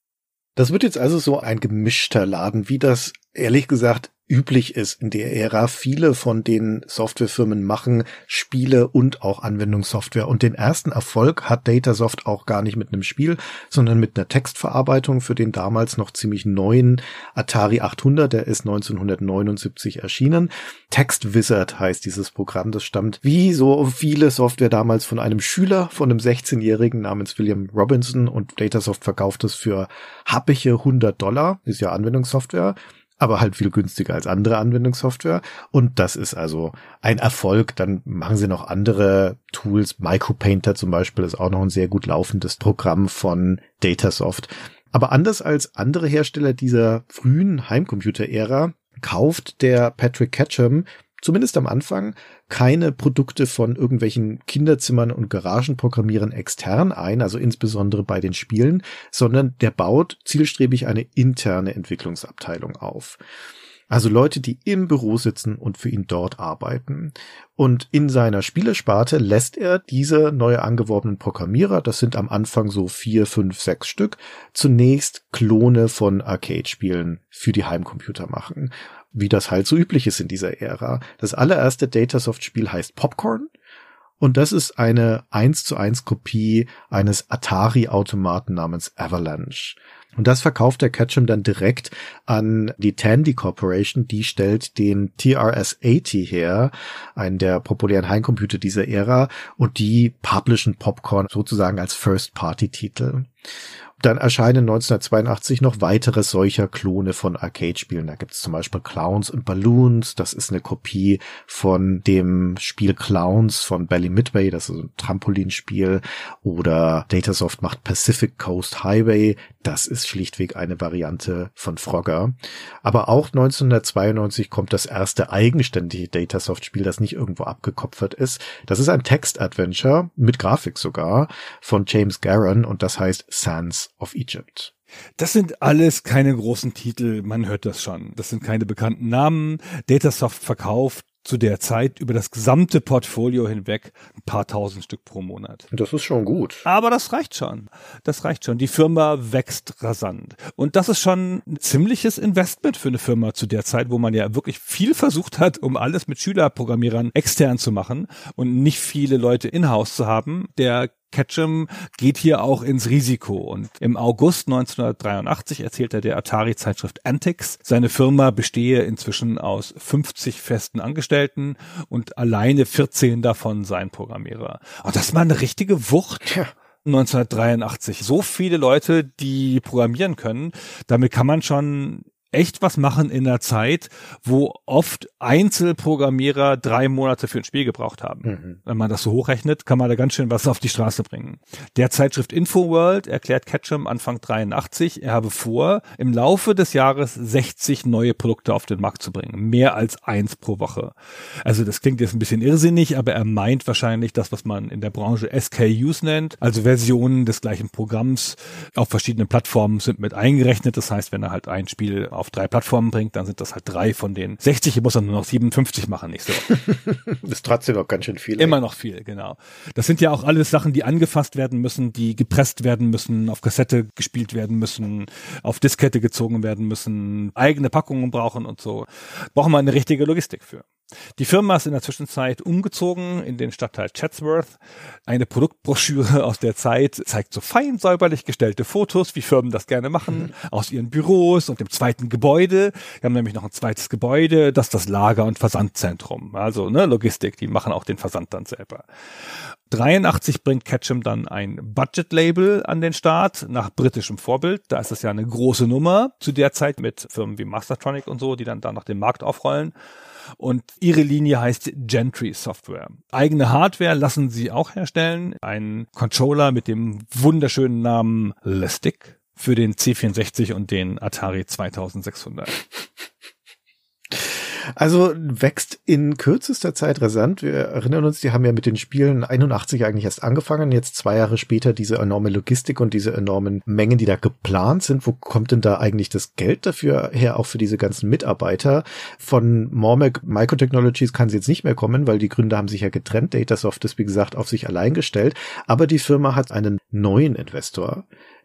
Das wird jetzt also so ein gemischter Laden, wie das ehrlich gesagt üblich ist in der Ära. Viele von den Softwarefirmen machen Spiele und auch Anwendungssoftware. Und den ersten Erfolg hat Datasoft auch gar nicht mit einem Spiel, sondern mit einer Textverarbeitung für den damals noch ziemlich neuen Atari 800. Der ist 1979 erschienen. Text Wizard heißt dieses Programm. Das stammt wie so viele Software damals von einem Schüler, von einem 16-Jährigen namens William Robinson und Datasoft verkauft es für happige 100 Dollar. Ist ja Anwendungssoftware aber halt viel günstiger als andere Anwendungssoftware. Und das ist also ein Erfolg. Dann machen sie noch andere Tools. Micropainter zum Beispiel ist auch noch ein sehr gut laufendes Programm von Datasoft. Aber anders als andere Hersteller dieser frühen Heimcomputer-Ära kauft der Patrick Ketchum zumindest am Anfang, keine Produkte von irgendwelchen Kinderzimmern und Garagenprogrammierern extern ein, also insbesondere bei den Spielen, sondern der baut zielstrebig eine interne Entwicklungsabteilung auf. Also Leute, die im Büro sitzen und für ihn dort arbeiten. Und in seiner Spielesparte lässt er diese neu angeworbenen Programmierer, das sind am Anfang so vier, fünf, sechs Stück, zunächst Klone von Arcade-Spielen für die Heimcomputer machen wie das halt so üblich ist in dieser Ära. Das allererste Datasoft-Spiel heißt Popcorn. Und das ist eine 1 zu 1 Kopie eines Atari-Automaten namens Avalanche. Und das verkauft der Ketchum dann direkt an die Tandy Corporation. Die stellt den TRS-80 her, einen der populären Heimcomputer dieser Ära. Und die publishen Popcorn sozusagen als First-Party-Titel. Dann erscheinen 1982 noch weitere solcher Klone von Arcade-Spielen. Da gibt es zum Beispiel Clowns and Balloons. Das ist eine Kopie von dem Spiel Clowns von Bally Midway. Das ist ein Trampolinspiel. Oder Datasoft macht Pacific Coast Highway. Das ist schlichtweg eine Variante von Frogger. Aber auch 1992 kommt das erste eigenständige Datasoft-Spiel, das nicht irgendwo abgekopfert ist. Das ist ein Text-Adventure mit Grafik sogar von James Garron und das heißt Sands of Egypt. Das sind alles keine großen Titel, man hört das schon. Das sind keine bekannten Namen. Datasoft verkauft zu der Zeit über das gesamte Portfolio hinweg ein paar tausend Stück pro Monat. Das ist schon gut. Aber das reicht schon. Das reicht schon. Die Firma wächst rasant. Und das ist schon ein ziemliches Investment für eine Firma zu der Zeit, wo man ja wirklich viel versucht hat, um alles mit Schülerprogrammierern extern zu machen und nicht viele Leute in-house zu haben. Der Ketchum geht hier auch ins Risiko und im August 1983 erzählte der Atari-Zeitschrift Antics, seine Firma bestehe inzwischen aus 50 festen Angestellten und alleine 14 davon seien Programmierer. Und das ist mal eine richtige Wucht. Ja. 1983. So viele Leute, die programmieren können, damit kann man schon echt was machen in der Zeit, wo oft Einzelprogrammierer drei Monate für ein Spiel gebraucht haben. Mhm. Wenn man das so hochrechnet, kann man da ganz schön was auf die Straße bringen. Der Zeitschrift Infoworld erklärt Ketchum Anfang 83, er habe vor, im Laufe des Jahres 60 neue Produkte auf den Markt zu bringen. Mehr als eins pro Woche. Also das klingt jetzt ein bisschen irrsinnig, aber er meint wahrscheinlich das, was man in der Branche SKUs nennt, also Versionen des gleichen Programms auf verschiedenen Plattformen sind mit eingerechnet. Das heißt, wenn er halt ein Spiel auf drei Plattformen bringt, dann sind das halt drei von den 60. Hier muss er nur noch 57 machen, nicht so. das ist trotzdem noch ganz schön viel. Immer ey. noch viel, genau. Das sind ja auch alles Sachen, die angefasst werden müssen, die gepresst werden müssen, auf Kassette gespielt werden müssen, auf Diskette gezogen werden müssen, eigene Packungen brauchen und so. Brauchen wir eine richtige Logistik für. Die Firma ist in der Zwischenzeit umgezogen in den Stadtteil Chatsworth. Eine Produktbroschüre aus der Zeit zeigt so fein säuberlich gestellte Fotos, wie Firmen das gerne machen, aus ihren Büros und dem zweiten Gebäude. Wir haben nämlich noch ein zweites Gebäude, das ist das Lager- und Versandzentrum. Also ne, Logistik, die machen auch den Versand dann selber. 83 bringt Ketchum dann ein Budget-Label an den Start nach britischem Vorbild. Da ist das ja eine große Nummer zu der Zeit mit Firmen wie Mastertronic und so, die dann da nach dem Markt aufrollen. Und ihre Linie heißt Gentry Software. Eigene Hardware lassen sie auch herstellen. Ein Controller mit dem wunderschönen Namen Listic für den C64 und den Atari 2600. Also wächst in kürzester Zeit rasant. Wir erinnern uns, die haben ja mit den Spielen 81 eigentlich erst angefangen. Jetzt zwei Jahre später diese enorme Logistik und diese enormen Mengen, die da geplant sind. Wo kommt denn da eigentlich das Geld dafür her, auch für diese ganzen Mitarbeiter? Von Mormac Microtechnologies kann sie jetzt nicht mehr kommen, weil die Gründer haben sich ja getrennt. Datasoft ist, wie gesagt, auf sich allein gestellt. Aber die Firma hat einen neuen Investor,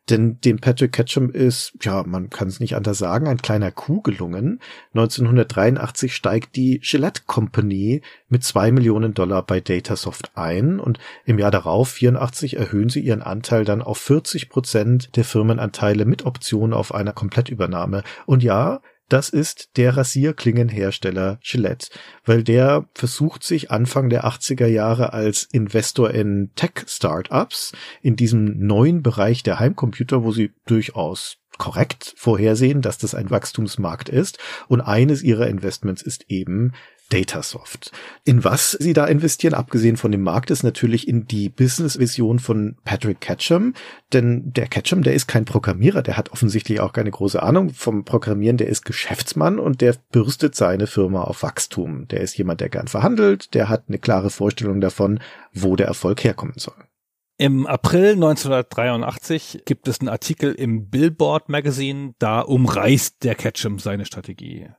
denn dem Patrick Ketchum ist, ja, man kann es nicht anders sagen, ein kleiner Coup gelungen. 1983 steigt die Gillette Company mit zwei Millionen Dollar bei Datasoft ein und im Jahr darauf, 84, erhöhen sie ihren Anteil dann auf 40 Prozent der Firmenanteile mit Option auf einer Komplettübernahme. Und ja, das ist der Rasierklingenhersteller Gillette, weil der versucht sich Anfang der 80er Jahre als Investor in Tech-Startups in diesem neuen Bereich der Heimcomputer, wo sie durchaus korrekt vorhersehen, dass das ein Wachstumsmarkt ist. Und eines ihrer Investments ist eben Datasoft. In was sie da investieren, abgesehen von dem Markt, ist natürlich in die Business-Vision von Patrick Ketchum. Denn der Ketchum, der ist kein Programmierer, der hat offensichtlich auch keine große Ahnung vom Programmieren, der ist Geschäftsmann und der bürstet seine Firma auf Wachstum. Der ist jemand, der gern verhandelt, der hat eine klare Vorstellung davon, wo der Erfolg herkommen soll. Im April 1983 gibt es einen Artikel im Billboard Magazine, da umreißt der Ketchum seine Strategie.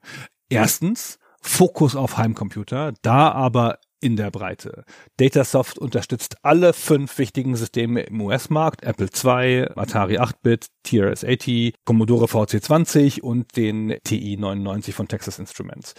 Erstens, Fokus auf Heimcomputer, da aber in der Breite. Datasoft unterstützt alle fünf wichtigen Systeme im US-Markt, Apple II, Atari 8-Bit, TRS-80, Commodore VC20 und den TI-99 von Texas Instruments.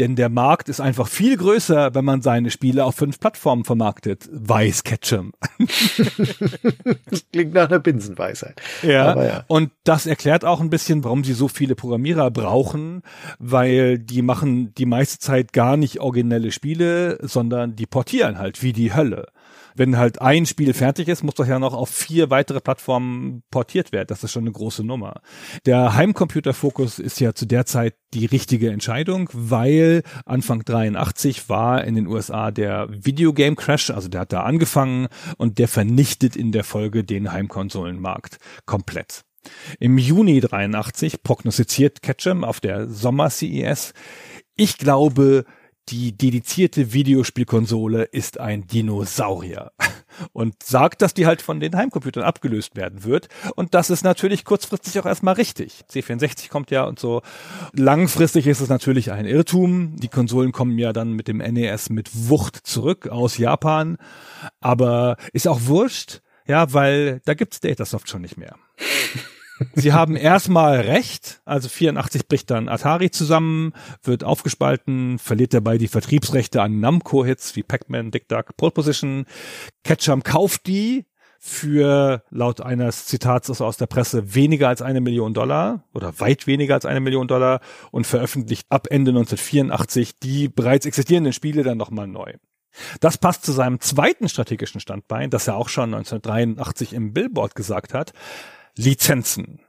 Denn der Markt ist einfach viel größer, wenn man seine Spiele auf fünf Plattformen vermarktet, weiß Ketchum. das klingt nach einer Binsenweisheit. Ja, ja, und das erklärt auch ein bisschen, warum sie so viele Programmierer brauchen, weil die machen die meiste Zeit gar nicht originelle Spiele, sondern sondern die portieren halt wie die Hölle. Wenn halt ein Spiel fertig ist, muss das ja noch auf vier weitere Plattformen portiert werden. Das ist schon eine große Nummer. Der Heimcomputer-Fokus ist ja zu der Zeit die richtige Entscheidung, weil Anfang 83 war in den USA der Videogame Crash, also der hat da angefangen und der vernichtet in der Folge den Heimkonsolenmarkt komplett. Im Juni 83 prognostiziert Ketchum auf der Sommer CES, ich glaube, die dedizierte Videospielkonsole ist ein Dinosaurier und sagt, dass die halt von den Heimcomputern abgelöst werden wird. Und das ist natürlich kurzfristig auch erstmal richtig. C64 kommt ja und so. Langfristig ist es natürlich ein Irrtum. Die Konsolen kommen ja dann mit dem NES mit Wucht zurück aus Japan. Aber ist auch wurscht, ja, weil da gibt's Datasoft schon nicht mehr. Sie haben erstmal recht, also 84 bricht dann Atari zusammen, wird aufgespalten, verliert dabei die Vertriebsrechte an Namco-Hits wie Pac-Man, Dick Duck, Pole Position. Ketchum kauft die für laut eines Zitats aus der Presse weniger als eine Million Dollar oder weit weniger als eine Million Dollar und veröffentlicht ab Ende 1984 die bereits existierenden Spiele dann nochmal neu. Das passt zu seinem zweiten strategischen Standbein, das er auch schon 1983 im Billboard gesagt hat. Lizenzen.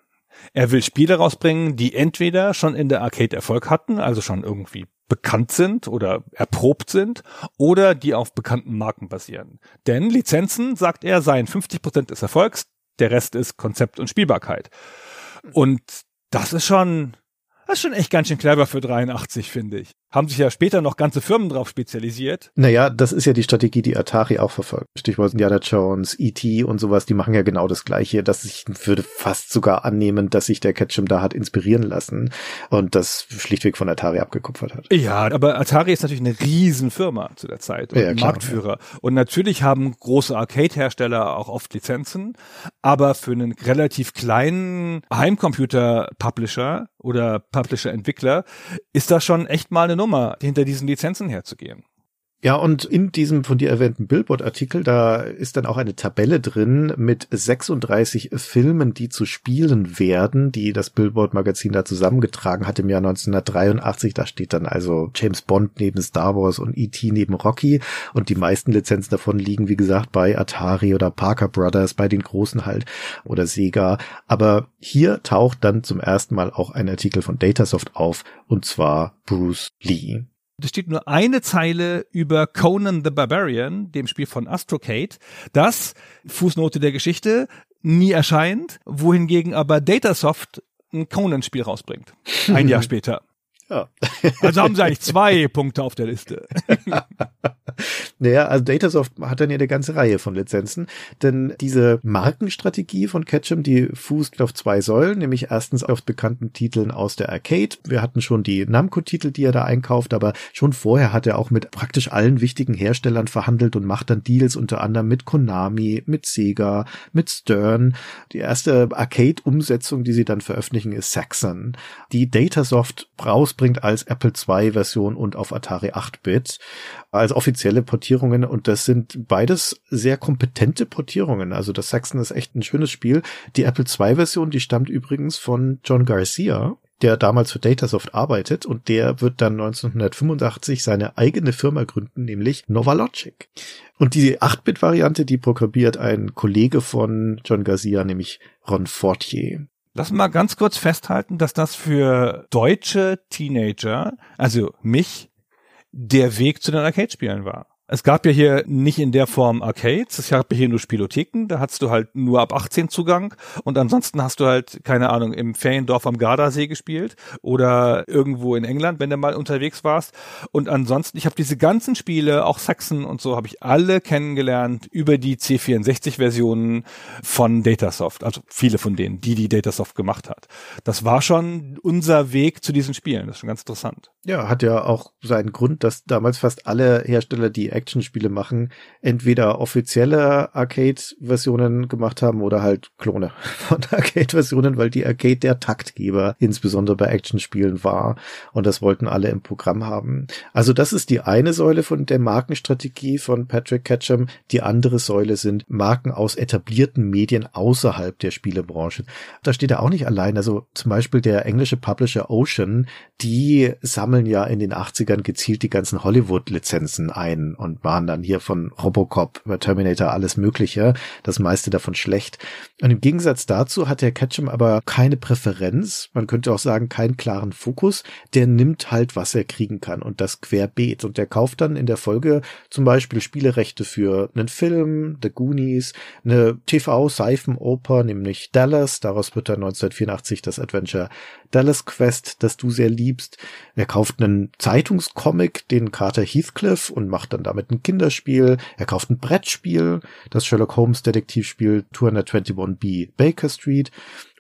Er will Spiele rausbringen, die entweder schon in der Arcade Erfolg hatten, also schon irgendwie bekannt sind oder erprobt sind oder die auf bekannten Marken basieren. Denn Lizenzen, sagt er, seien 50 Prozent des Erfolgs, der Rest ist Konzept und Spielbarkeit. Und das ist schon, das ist schon echt ganz schön clever für 83, finde ich haben sich ja später noch ganze Firmen drauf spezialisiert. Naja, das ist ja die Strategie, die Atari auch verfolgt. Stichwort Indiana Jones, E.T. und sowas, die machen ja genau das Gleiche. Dass ich würde fast sogar annehmen, dass sich der Ketchum da hat inspirieren lassen und das schlichtweg von Atari abgekupfert hat. Ja, aber Atari ist natürlich eine Riesenfirma zu der Zeit und ja, klar, Marktführer. Ja. Und natürlich haben große Arcade-Hersteller auch oft Lizenzen, aber für einen relativ kleinen Heimcomputer-Publisher oder Publisher-Entwickler ist das schon echt mal eine Nummer, hinter diesen Lizenzen herzugehen. Ja, und in diesem von dir erwähnten Billboard-Artikel, da ist dann auch eine Tabelle drin mit 36 Filmen, die zu spielen werden, die das Billboard-Magazin da zusammengetragen hat im Jahr 1983. Da steht dann also James Bond neben Star Wars und E.T. neben Rocky. Und die meisten Lizenzen davon liegen, wie gesagt, bei Atari oder Parker Brothers, bei den Großen halt oder Sega. Aber hier taucht dann zum ersten Mal auch ein Artikel von Datasoft auf, und zwar Bruce Lee. Es steht nur eine Zeile über Conan the Barbarian, dem Spiel von Astrocade, das, Fußnote der Geschichte, nie erscheint, wohingegen aber Datasoft ein Conan-Spiel rausbringt. Ein Jahr später. Ja. also haben sie eigentlich zwei Punkte auf der Liste. naja, also Datasoft hat dann ja eine ganze Reihe von Lizenzen, denn diese Markenstrategie von Ketchum, die fußt auf zwei Säulen, nämlich erstens auf bekannten Titeln aus der Arcade. Wir hatten schon die Namco-Titel, die er da einkauft, aber schon vorher hat er auch mit praktisch allen wichtigen Herstellern verhandelt und macht dann Deals unter anderem mit Konami, mit Sega, mit Stern. Die erste Arcade-Umsetzung, die sie dann veröffentlichen, ist Saxon, die Datasoft rausbringt als Apple II-Version und auf Atari 8-Bit als offizielle Portierungen und das sind beides sehr kompetente Portierungen. Also das Saxon ist echt ein schönes Spiel. Die Apple II-Version, die stammt übrigens von John Garcia, der damals für Datasoft arbeitet und der wird dann 1985 seine eigene Firma gründen, nämlich Novalogic. Und die 8-Bit-Variante, die programmiert ein Kollege von John Garcia, nämlich Ron Fortier. Lass mal ganz kurz festhalten, dass das für deutsche Teenager, also mich, der Weg zu den Arcade-Spielen war. Es gab ja hier nicht in der Form Arcades, es gab ja hier nur Spielotheken, da hattest du halt nur ab 18 Zugang und ansonsten hast du halt, keine Ahnung, im Feriendorf am Gardasee gespielt oder irgendwo in England, wenn du mal unterwegs warst. Und ansonsten, ich habe diese ganzen Spiele, auch Saxon und so, habe ich alle kennengelernt über die C64-Versionen von Datasoft, also viele von denen, die die Datasoft gemacht hat. Das war schon unser Weg zu diesen Spielen, das ist schon ganz interessant. Ja, hat ja auch seinen Grund, dass damals fast alle Hersteller, die Actionspiele machen, entweder offizielle Arcade-Versionen gemacht haben oder halt Klone von Arcade-Versionen, weil die Arcade der Taktgeber insbesondere bei Actionspielen war und das wollten alle im Programm haben. Also das ist die eine Säule von der Markenstrategie von Patrick Ketchum. Die andere Säule sind Marken aus etablierten Medien außerhalb der Spielebranche. Da steht er auch nicht allein. Also zum Beispiel der englische Publisher Ocean, die sammeln ja in den 80ern gezielt die ganzen Hollywood-Lizenzen ein und waren dann hier von Robocop über Terminator alles Mögliche, das meiste davon schlecht. Und im Gegensatz dazu hat der Ketchum aber keine Präferenz, man könnte auch sagen, keinen klaren Fokus. Der nimmt halt, was er kriegen kann und das querbeet. Und der kauft dann in der Folge zum Beispiel Spielerechte für einen Film, The Goonies, eine TV-Seifenoper, nämlich Dallas. Daraus wird dann 1984 das Adventure Dallas Quest, das du sehr liebst. Er kauft einen Zeitungscomic, den Carter Heathcliff und macht dann damit ein Kinderspiel. Er kauft ein Brettspiel, das Sherlock Holmes Detektivspiel 221b Baker Street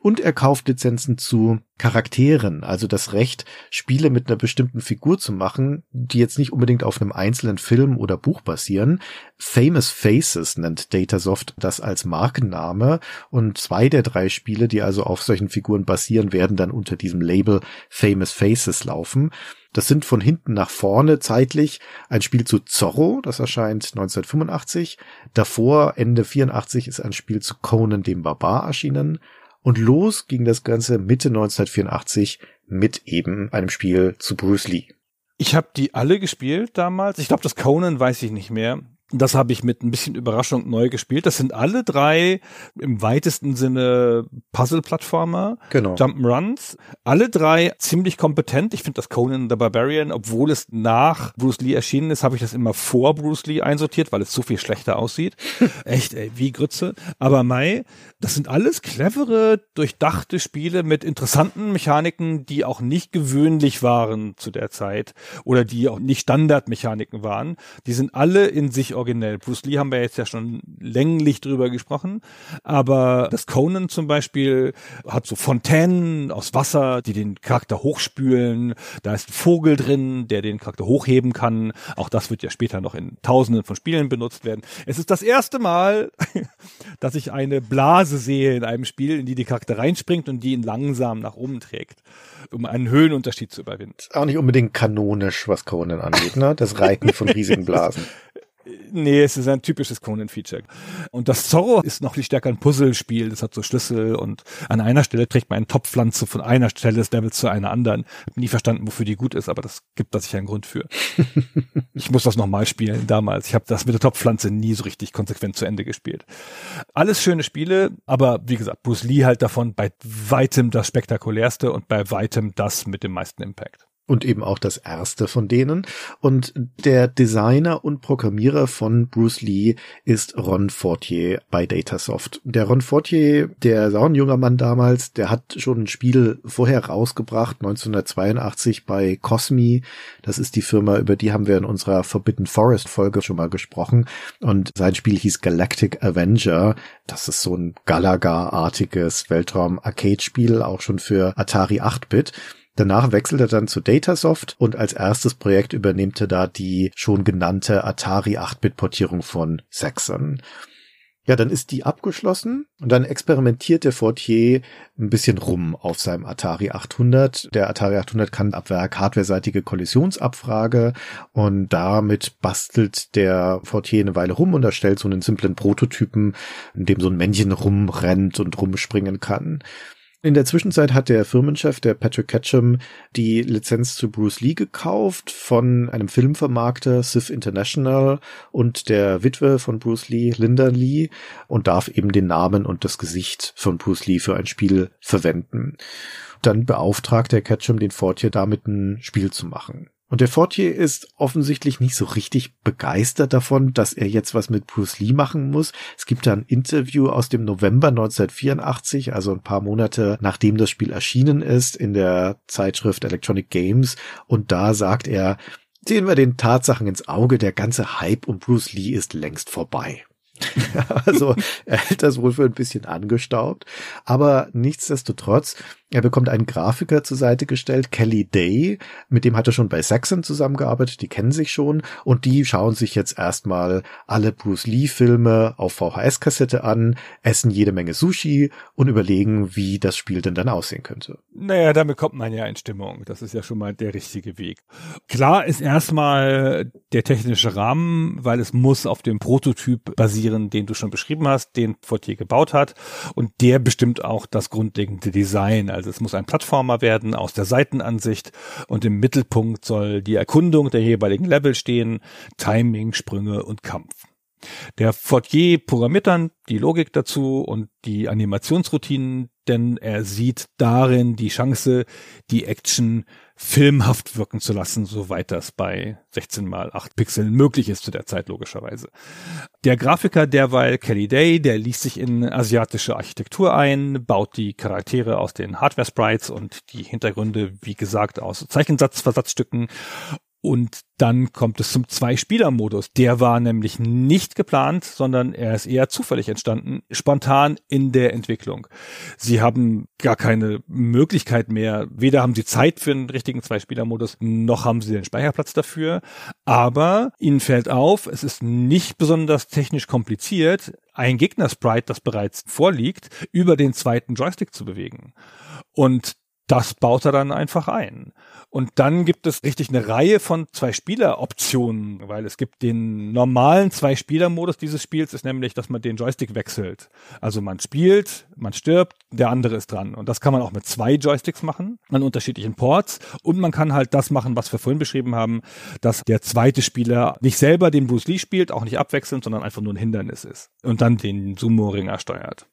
und er kauft Lizenzen zu Charakteren, also das Recht, Spiele mit einer bestimmten Figur zu machen, die jetzt nicht unbedingt auf einem einzelnen Film oder Buch basieren. Famous Faces nennt Datasoft das als Markenname und zwei der drei Spiele, die also auf solchen Figuren basieren, werden dann unter diesem Label Famous Faces laufen. Das sind von hinten nach vorne zeitlich ein Spiel zu Zorro, das erscheint 1985. Davor, Ende 84, ist ein Spiel zu Conan dem Barbar erschienen. Und los ging das Ganze Mitte 1984 mit eben einem Spiel zu Bruce Lee. Ich habe die alle gespielt damals. Ich glaube, das Conan weiß ich nicht mehr. Das habe ich mit ein bisschen Überraschung neu gespielt. Das sind alle drei im weitesten Sinne Puzzle-Plattformer, Genau. Jump'n'Runs. Alle drei ziemlich kompetent. Ich finde das Conan the Barbarian, obwohl es nach Bruce Lee erschienen ist, habe ich das immer vor Bruce Lee einsortiert, weil es so viel schlechter aussieht. Echt, ey, wie Grütze. Aber Mai, das sind alles clevere, durchdachte Spiele mit interessanten Mechaniken, die auch nicht gewöhnlich waren zu der Zeit oder die auch nicht Standardmechaniken waren. Die sind alle in sich originell. Bruce Lee haben wir jetzt ja schon länglich drüber gesprochen, aber das Conan zum Beispiel hat so Fontänen aus Wasser, die den Charakter hochspülen. Da ist ein Vogel drin, der den Charakter hochheben kann. Auch das wird ja später noch in tausenden von Spielen benutzt werden. Es ist das erste Mal, dass ich eine Blase sehe in einem Spiel, in die die Charakter reinspringt und die ihn langsam nach oben trägt, um einen Höhenunterschied zu überwinden. Auch nicht unbedingt kanonisch, was Conan angeht, ne? Das Reiten von riesigen Blasen. Nee, es ist ein typisches Conan-Feature. Und das Zorro ist noch viel stärker ein Puzzlespiel. Das hat so Schlüssel und an einer Stelle trägt man eine Topfpflanze von einer Stelle des Levels zu einer anderen. Hab nie verstanden, wofür die gut ist, aber das gibt da sicher einen Grund für. ich muss das nochmal spielen damals. Ich habe das mit der Topfpflanze nie so richtig konsequent zu Ende gespielt. Alles schöne Spiele, aber wie gesagt, Bruce Lee halt davon bei weitem das spektakulärste und bei weitem das mit dem meisten Impact. Und eben auch das erste von denen. Und der Designer und Programmierer von Bruce Lee ist Ron Fortier bei Datasoft. Der Ron Fortier, der auch ein junger Mann damals, der hat schon ein Spiel vorher rausgebracht, 1982 bei Cosmi. Das ist die Firma, über die haben wir in unserer Forbidden Forest Folge schon mal gesprochen. Und sein Spiel hieß Galactic Avenger. Das ist so ein Galaga-artiges Weltraum-Arcade-Spiel, auch schon für Atari 8-Bit. Danach wechselt er dann zu Datasoft und als erstes Projekt übernimmt er da die schon genannte Atari 8-Bit-Portierung von Saxon. Ja, dann ist die abgeschlossen und dann experimentiert der Fortier ein bisschen rum auf seinem Atari 800. Der Atari 800 kann ab Werk hardwareseitige Kollisionsabfrage und damit bastelt der Fortier eine Weile rum und erstellt so einen simplen Prototypen, in dem so ein Männchen rumrennt und rumspringen kann. In der Zwischenzeit hat der Firmenchef, der Patrick Ketchum, die Lizenz zu Bruce Lee gekauft von einem Filmvermarkter, Sif International und der Witwe von Bruce Lee, Linda Lee, und darf eben den Namen und das Gesicht von Bruce Lee für ein Spiel verwenden. Dann beauftragt der Ketchum den Fortier damit ein Spiel zu machen. Und der Fortier ist offensichtlich nicht so richtig begeistert davon, dass er jetzt was mit Bruce Lee machen muss. Es gibt da ein Interview aus dem November 1984, also ein paar Monate nachdem das Spiel erschienen ist, in der Zeitschrift Electronic Games. Und da sagt er, sehen wir den Tatsachen ins Auge, der ganze Hype um Bruce Lee ist längst vorbei. also er hält das wohl für ein bisschen angestaubt, aber nichtsdestotrotz, er bekommt einen Grafiker zur Seite gestellt, Kelly Day, mit dem hat er schon bei Saxon zusammengearbeitet, die kennen sich schon und die schauen sich jetzt erstmal alle Bruce Lee Filme auf VHS-Kassette an, essen jede Menge Sushi und überlegen, wie das Spiel denn dann aussehen könnte. Naja, damit kommt man ja in Stimmung. Das ist ja schon mal der richtige Weg. Klar ist erstmal der technische Rahmen, weil es muss auf dem Prototyp basieren, den du schon beschrieben hast, den Fortier gebaut hat. Und der bestimmt auch das grundlegende Design. Also es muss ein Plattformer werden aus der Seitenansicht und im Mittelpunkt soll die Erkundung der jeweiligen Level stehen, Timing, Sprünge und Kampf. Der Fortier programmiert dann die Logik dazu und die Animationsroutinen, denn er sieht darin die Chance, die Action filmhaft wirken zu lassen, soweit das bei 16 mal 8 Pixeln möglich ist zu der Zeit logischerweise. Der Grafiker derweil Kelly Day, der liest sich in asiatische Architektur ein, baut die Charaktere aus den Hardware-Sprites und die Hintergründe, wie gesagt, aus Zeichensatzversatzstücken und dann kommt es zum Zwei-Spieler-Modus. Der war nämlich nicht geplant, sondern er ist eher zufällig entstanden, spontan in der Entwicklung. Sie haben gar keine Möglichkeit mehr. Weder haben sie Zeit für einen richtigen Zwei-Spieler-Modus, noch haben sie den Speicherplatz dafür. Aber ihnen fällt auf, es ist nicht besonders technisch kompliziert, ein Gegner-Sprite, das bereits vorliegt, über den zweiten Joystick zu bewegen. Und das baut er dann einfach ein. Und dann gibt es richtig eine Reihe von Zwei-Spieler-Optionen, weil es gibt den normalen Zwei-Spieler-Modus dieses Spiels, ist nämlich, dass man den Joystick wechselt. Also man spielt, man stirbt, der andere ist dran. Und das kann man auch mit zwei Joysticks machen, an unterschiedlichen Ports. Und man kann halt das machen, was wir vorhin beschrieben haben, dass der zweite Spieler nicht selber den Bruce Lee spielt, auch nicht abwechselnd, sondern einfach nur ein Hindernis ist. Und dann den Sumo-Ringer steuert.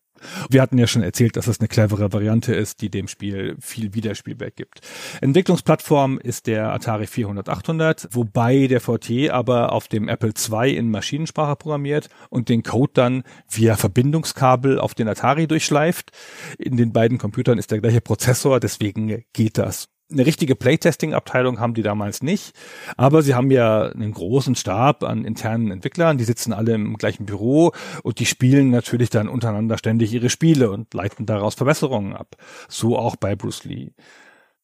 Wir hatten ja schon erzählt, dass es eine clevere Variante ist, die dem Spiel viel Wiederspielback gibt. Entwicklungsplattform ist der Atari 400 800, wobei der Fortier aber auf dem Apple II in Maschinensprache programmiert und den Code dann via Verbindungskabel auf den Atari durchschleift. In den beiden Computern ist der gleiche Prozessor, deswegen geht das eine richtige Playtesting-Abteilung haben die damals nicht, aber sie haben ja einen großen Stab an internen Entwicklern, die sitzen alle im gleichen Büro und die spielen natürlich dann untereinander ständig ihre Spiele und leiten daraus Verbesserungen ab. So auch bei Bruce Lee.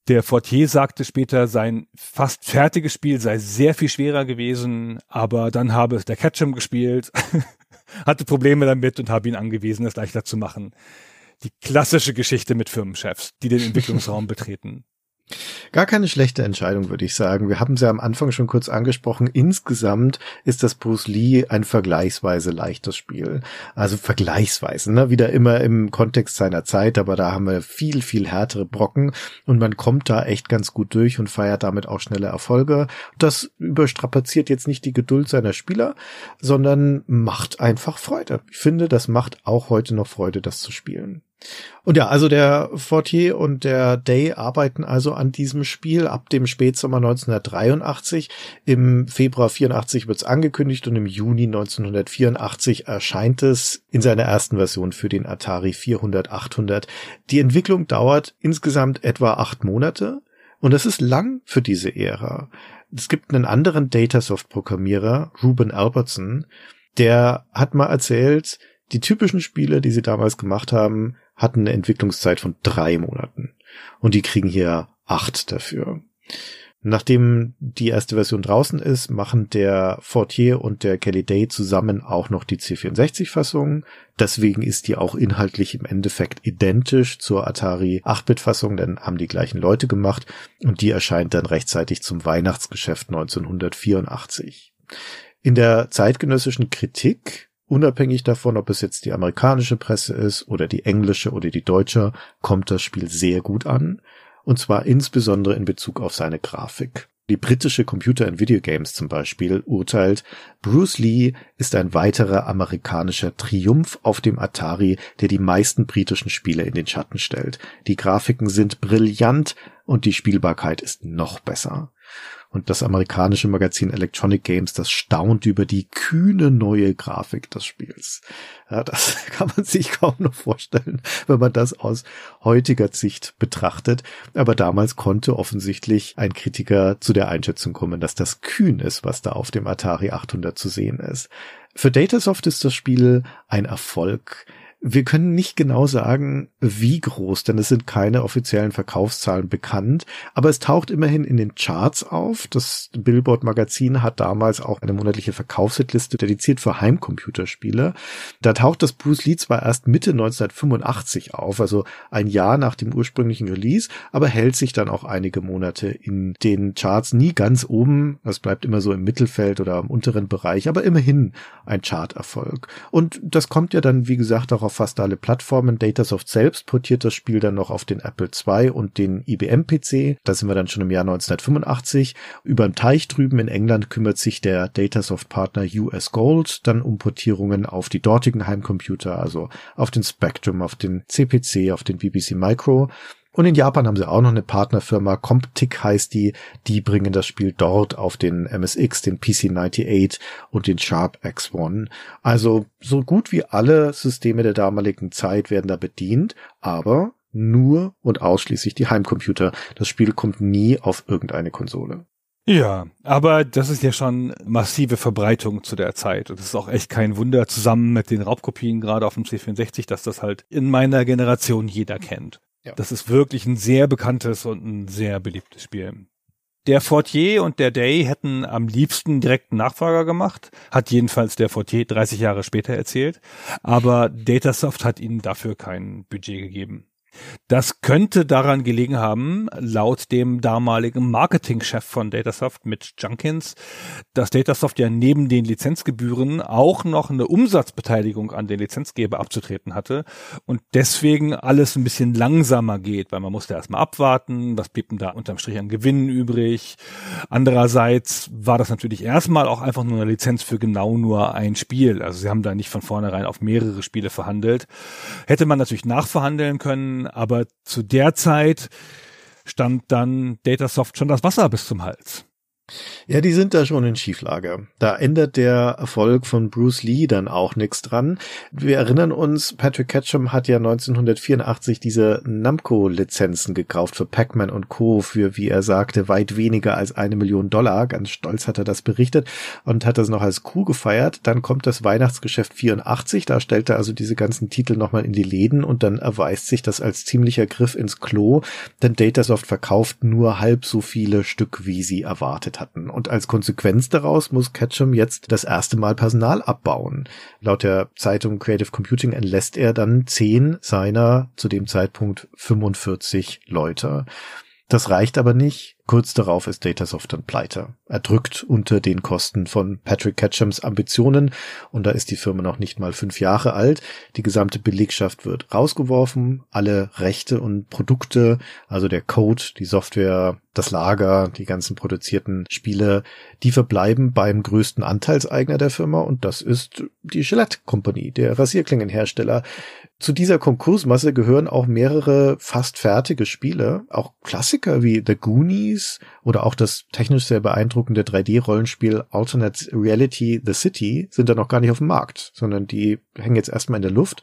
Der Fortier sagte später, sein fast fertiges Spiel sei sehr viel schwerer gewesen, aber dann habe es der Ketchum gespielt, hatte Probleme damit und habe ihn angewiesen, es leichter zu machen. Die klassische Geschichte mit Firmenchefs, die den Entwicklungsraum betreten. Gar keine schlechte Entscheidung, würde ich sagen. Wir haben ja am Anfang schon kurz angesprochen. Insgesamt ist das Bruce Lee ein vergleichsweise leichtes Spiel. Also vergleichsweise, ne? Wieder immer im Kontext seiner Zeit, aber da haben wir viel, viel härtere Brocken und man kommt da echt ganz gut durch und feiert damit auch schnelle Erfolge. Das überstrapaziert jetzt nicht die Geduld seiner Spieler, sondern macht einfach Freude. Ich finde, das macht auch heute noch Freude, das zu spielen. Und ja, also der Fortier und der Day arbeiten also an diesem Spiel ab dem Spätsommer 1983. Im Februar 84 wird es angekündigt und im Juni 1984 erscheint es in seiner ersten Version für den Atari 400 800. Die Entwicklung dauert insgesamt etwa acht Monate und das ist lang für diese Ära. Es gibt einen anderen Datasoft-Programmierer, Ruben Albertson, der hat mal erzählt, die typischen Spiele, die sie damals gemacht haben, hatten eine Entwicklungszeit von drei Monaten. Und die kriegen hier acht dafür. Nachdem die erste Version draußen ist, machen der Fortier und der Kelly Day zusammen auch noch die C64-Fassung. Deswegen ist die auch inhaltlich im Endeffekt identisch zur Atari 8-Bit-Fassung, denn haben die gleichen Leute gemacht und die erscheint dann rechtzeitig zum Weihnachtsgeschäft 1984. In der zeitgenössischen Kritik Unabhängig davon, ob es jetzt die amerikanische Presse ist oder die englische oder die deutsche, kommt das Spiel sehr gut an. Und zwar insbesondere in Bezug auf seine Grafik. Die britische Computer and Video Games zum Beispiel urteilt, Bruce Lee ist ein weiterer amerikanischer Triumph auf dem Atari, der die meisten britischen Spiele in den Schatten stellt. Die Grafiken sind brillant und die Spielbarkeit ist noch besser. Und das amerikanische Magazin Electronic Games, das staunt über die kühne neue Grafik des Spiels. Ja, das kann man sich kaum noch vorstellen, wenn man das aus heutiger Sicht betrachtet. Aber damals konnte offensichtlich ein Kritiker zu der Einschätzung kommen, dass das kühn ist, was da auf dem Atari 800 zu sehen ist. Für Datasoft ist das Spiel ein Erfolg. Wir können nicht genau sagen, wie groß, denn es sind keine offiziellen Verkaufszahlen bekannt, aber es taucht immerhin in den Charts auf. Das Billboard Magazin hat damals auch eine monatliche Verkaufshitliste dediziert für Heimcomputerspiele. Da taucht das Bruce Lee zwar erst Mitte 1985 auf, also ein Jahr nach dem ursprünglichen Release, aber hält sich dann auch einige Monate in den Charts nie ganz oben. Es bleibt immer so im Mittelfeld oder im unteren Bereich, aber immerhin ein Charterfolg. Und das kommt ja dann, wie gesagt, auch auf fast alle Plattformen. Datasoft selbst portiert das Spiel dann noch auf den Apple II und den IBM PC. Da sind wir dann schon im Jahr 1985. Über dem Teich drüben in England kümmert sich der Datasoft Partner US Gold dann um Portierungen auf die dortigen Heimcomputer, also auf den Spectrum, auf den CPC, auf den BBC Micro. Und in Japan haben sie auch noch eine Partnerfirma, Comptic heißt die, die bringen das Spiel dort auf den MSX, den PC98 und den Sharp X1. Also so gut wie alle Systeme der damaligen Zeit werden da bedient, aber nur und ausschließlich die Heimcomputer. Das Spiel kommt nie auf irgendeine Konsole. Ja, aber das ist ja schon massive Verbreitung zu der Zeit. Und es ist auch echt kein Wunder, zusammen mit den Raubkopien gerade auf dem C64, dass das halt in meiner Generation jeder kennt. Ja. Das ist wirklich ein sehr bekanntes und ein sehr beliebtes Spiel. Der Fortier und der Day hätten am liebsten direkten Nachfolger gemacht, hat jedenfalls der Fortier 30 Jahre später erzählt, aber Datasoft hat ihnen dafür kein Budget gegeben. Das könnte daran gelegen haben, laut dem damaligen Marketingchef von Datasoft, Mitch Junkins, dass Datasoft ja neben den Lizenzgebühren auch noch eine Umsatzbeteiligung an den Lizenzgeber abzutreten hatte und deswegen alles ein bisschen langsamer geht, weil man musste erstmal abwarten, was blieb denn da unterm Strich an Gewinnen übrig. Andererseits war das natürlich erstmal auch einfach nur eine Lizenz für genau nur ein Spiel. Also sie haben da nicht von vornherein auf mehrere Spiele verhandelt. Hätte man natürlich nachverhandeln können, aber zu der Zeit stand dann Datasoft schon das Wasser bis zum Hals. Ja, die sind da schon in Schieflage. Da ändert der Erfolg von Bruce Lee dann auch nichts dran. Wir erinnern uns, Patrick Ketchum hat ja 1984 diese Namco-Lizenzen gekauft für Pac-Man und Co. für, wie er sagte, weit weniger als eine Million Dollar. Ganz stolz hat er das berichtet und hat das noch als Coup gefeiert. Dann kommt das Weihnachtsgeschäft 84, da stellt er also diese ganzen Titel nochmal in die Läden und dann erweist sich das als ziemlicher Griff ins Klo, denn Datasoft verkauft nur halb so viele Stück, wie sie erwartet hatten. Und als Konsequenz daraus muss Ketchum jetzt das erste Mal Personal abbauen. Laut der Zeitung Creative Computing entlässt er dann zehn seiner zu dem Zeitpunkt 45 Leute. Das reicht aber nicht. Kurz darauf ist Datasoft dann pleite. Er drückt unter den Kosten von Patrick Ketchums Ambitionen und da ist die Firma noch nicht mal fünf Jahre alt. Die gesamte Belegschaft wird rausgeworfen. Alle Rechte und Produkte, also der Code, die Software, das Lager, die ganzen produzierten Spiele, die verbleiben beim größten Anteilseigner der Firma und das ist die Gillette Company, der Rasierklingenhersteller. Zu dieser Konkursmasse gehören auch mehrere fast fertige Spiele, auch Klassiker wie The Goonies oder auch das technisch sehr beeindruckende 3D-Rollenspiel Alternate Reality The City sind da noch gar nicht auf dem Markt, sondern die hängen jetzt erstmal in der Luft.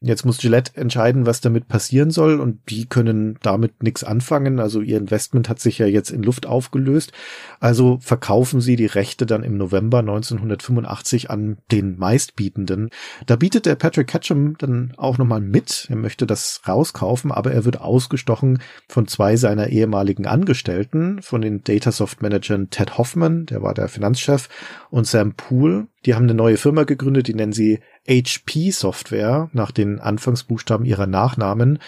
Jetzt muss Gillette entscheiden, was damit passieren soll und die können damit nichts anfangen. Also ihr Investment hat sich ja jetzt in Luft aufgelöst. Also verkaufen sie die Rechte dann im November 1985 an den meistbietenden. Da bietet der Patrick Ketchum dann auch nochmal mit. Er möchte das rauskaufen, aber er wird ausgestochen von zwei seiner ehemaligen Angestellten, von den Datasoft-Managern Ted Hoffman, der war der Finanzchef, und Sam Poole. Die haben eine neue Firma gegründet, die nennen sie HP Software nach den Anfangsbuchstaben ihrer Nachnamen.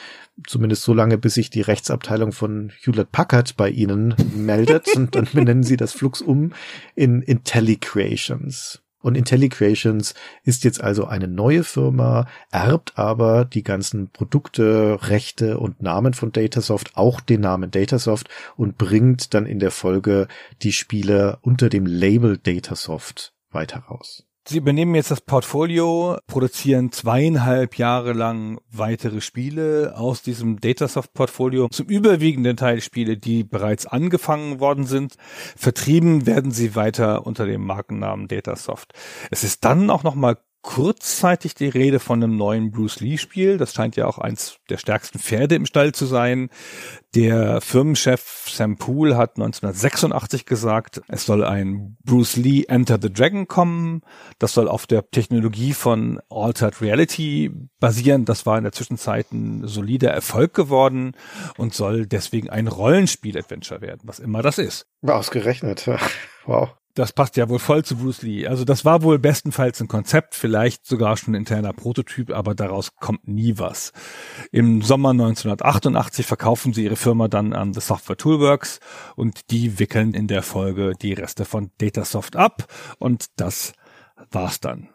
Zumindest so lange, bis sich die Rechtsabteilung von Hewlett Packard bei ihnen meldet und dann benennen sie das Flux um in IntelliCreations. Und IntelliCreations ist jetzt also eine neue Firma, erbt aber die ganzen Produkte, Rechte und Namen von Datasoft, auch den Namen Datasoft und bringt dann in der Folge die Spiele unter dem Label Datasoft weiter raus. Sie übernehmen jetzt das Portfolio, produzieren zweieinhalb Jahre lang weitere Spiele aus diesem Datasoft-Portfolio. Zum überwiegenden Teil Spiele, die bereits angefangen worden sind. Vertrieben werden sie weiter unter dem Markennamen Datasoft. Es ist dann auch nochmal kurzzeitig die Rede von einem neuen Bruce Lee Spiel. Das scheint ja auch eins der stärksten Pferde im Stall zu sein. Der Firmenchef Sam Poole hat 1986 gesagt, es soll ein Bruce Lee Enter the Dragon kommen. Das soll auf der Technologie von Altered Reality basieren. Das war in der Zwischenzeit ein solider Erfolg geworden und soll deswegen ein Rollenspiel-Adventure werden, was immer das ist. Ausgerechnet. Wow das passt ja wohl voll zu Bruce Lee. Also das war wohl bestenfalls ein Konzept, vielleicht sogar schon ein interner Prototyp, aber daraus kommt nie was. Im Sommer 1988 verkaufen sie ihre Firma dann an The Software Toolworks und die wickeln in der Folge die Reste von Datasoft ab und das war's dann.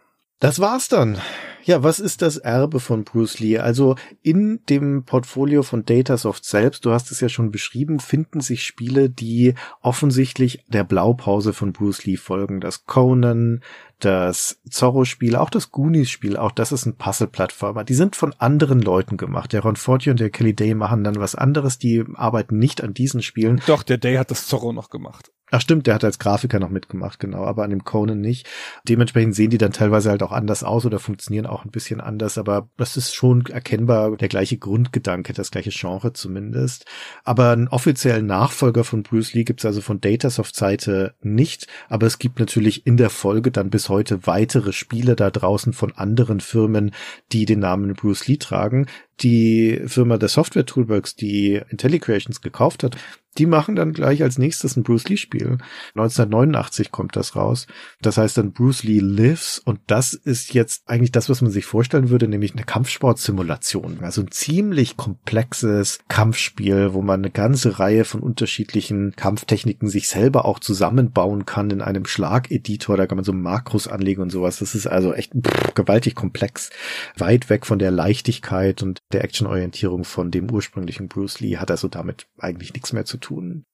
Das war's dann. Ja, was ist das Erbe von Bruce Lee? Also in dem Portfolio von Datasoft selbst, du hast es ja schon beschrieben, finden sich Spiele, die offensichtlich der Blaupause von Bruce Lee folgen. Das Conan, das Zorro-Spiel, auch das Goonies-Spiel, auch das ist ein Puzzle-Plattformer. Die sind von anderen Leuten gemacht. Der Ron Forti und der Kelly Day machen dann was anderes. Die arbeiten nicht an diesen Spielen. Doch, der Day hat das Zorro noch gemacht. Ach stimmt, der hat als Grafiker noch mitgemacht, genau, aber an dem Conan nicht. Dementsprechend sehen die dann teilweise halt auch anders aus oder funktionieren auch ein bisschen anders, aber das ist schon erkennbar der gleiche Grundgedanke, das gleiche Genre zumindest. Aber einen offiziellen Nachfolger von Bruce Lee gibt's also von Datasoft Seite nicht, aber es gibt natürlich in der Folge dann bis heute weitere Spiele da draußen von anderen Firmen, die den Namen Bruce Lee tragen. die Firma der Software Toolworks, die IntelliCreations gekauft hat, die machen dann gleich als nächstes ein Bruce Lee Spiel. 1989 kommt das raus. Das heißt dann Bruce Lee Lives und das ist jetzt eigentlich das, was man sich vorstellen würde, nämlich eine Kampfsportsimulation. Also ein ziemlich komplexes Kampfspiel, wo man eine ganze Reihe von unterschiedlichen Kampftechniken sich selber auch zusammenbauen kann in einem Schlageditor. Da kann man so Makros anlegen und sowas. Das ist also echt pff, gewaltig komplex. Weit weg von der Leichtigkeit und der Actionorientierung von dem ursprünglichen Bruce Lee hat also damit eigentlich nichts mehr zu tun.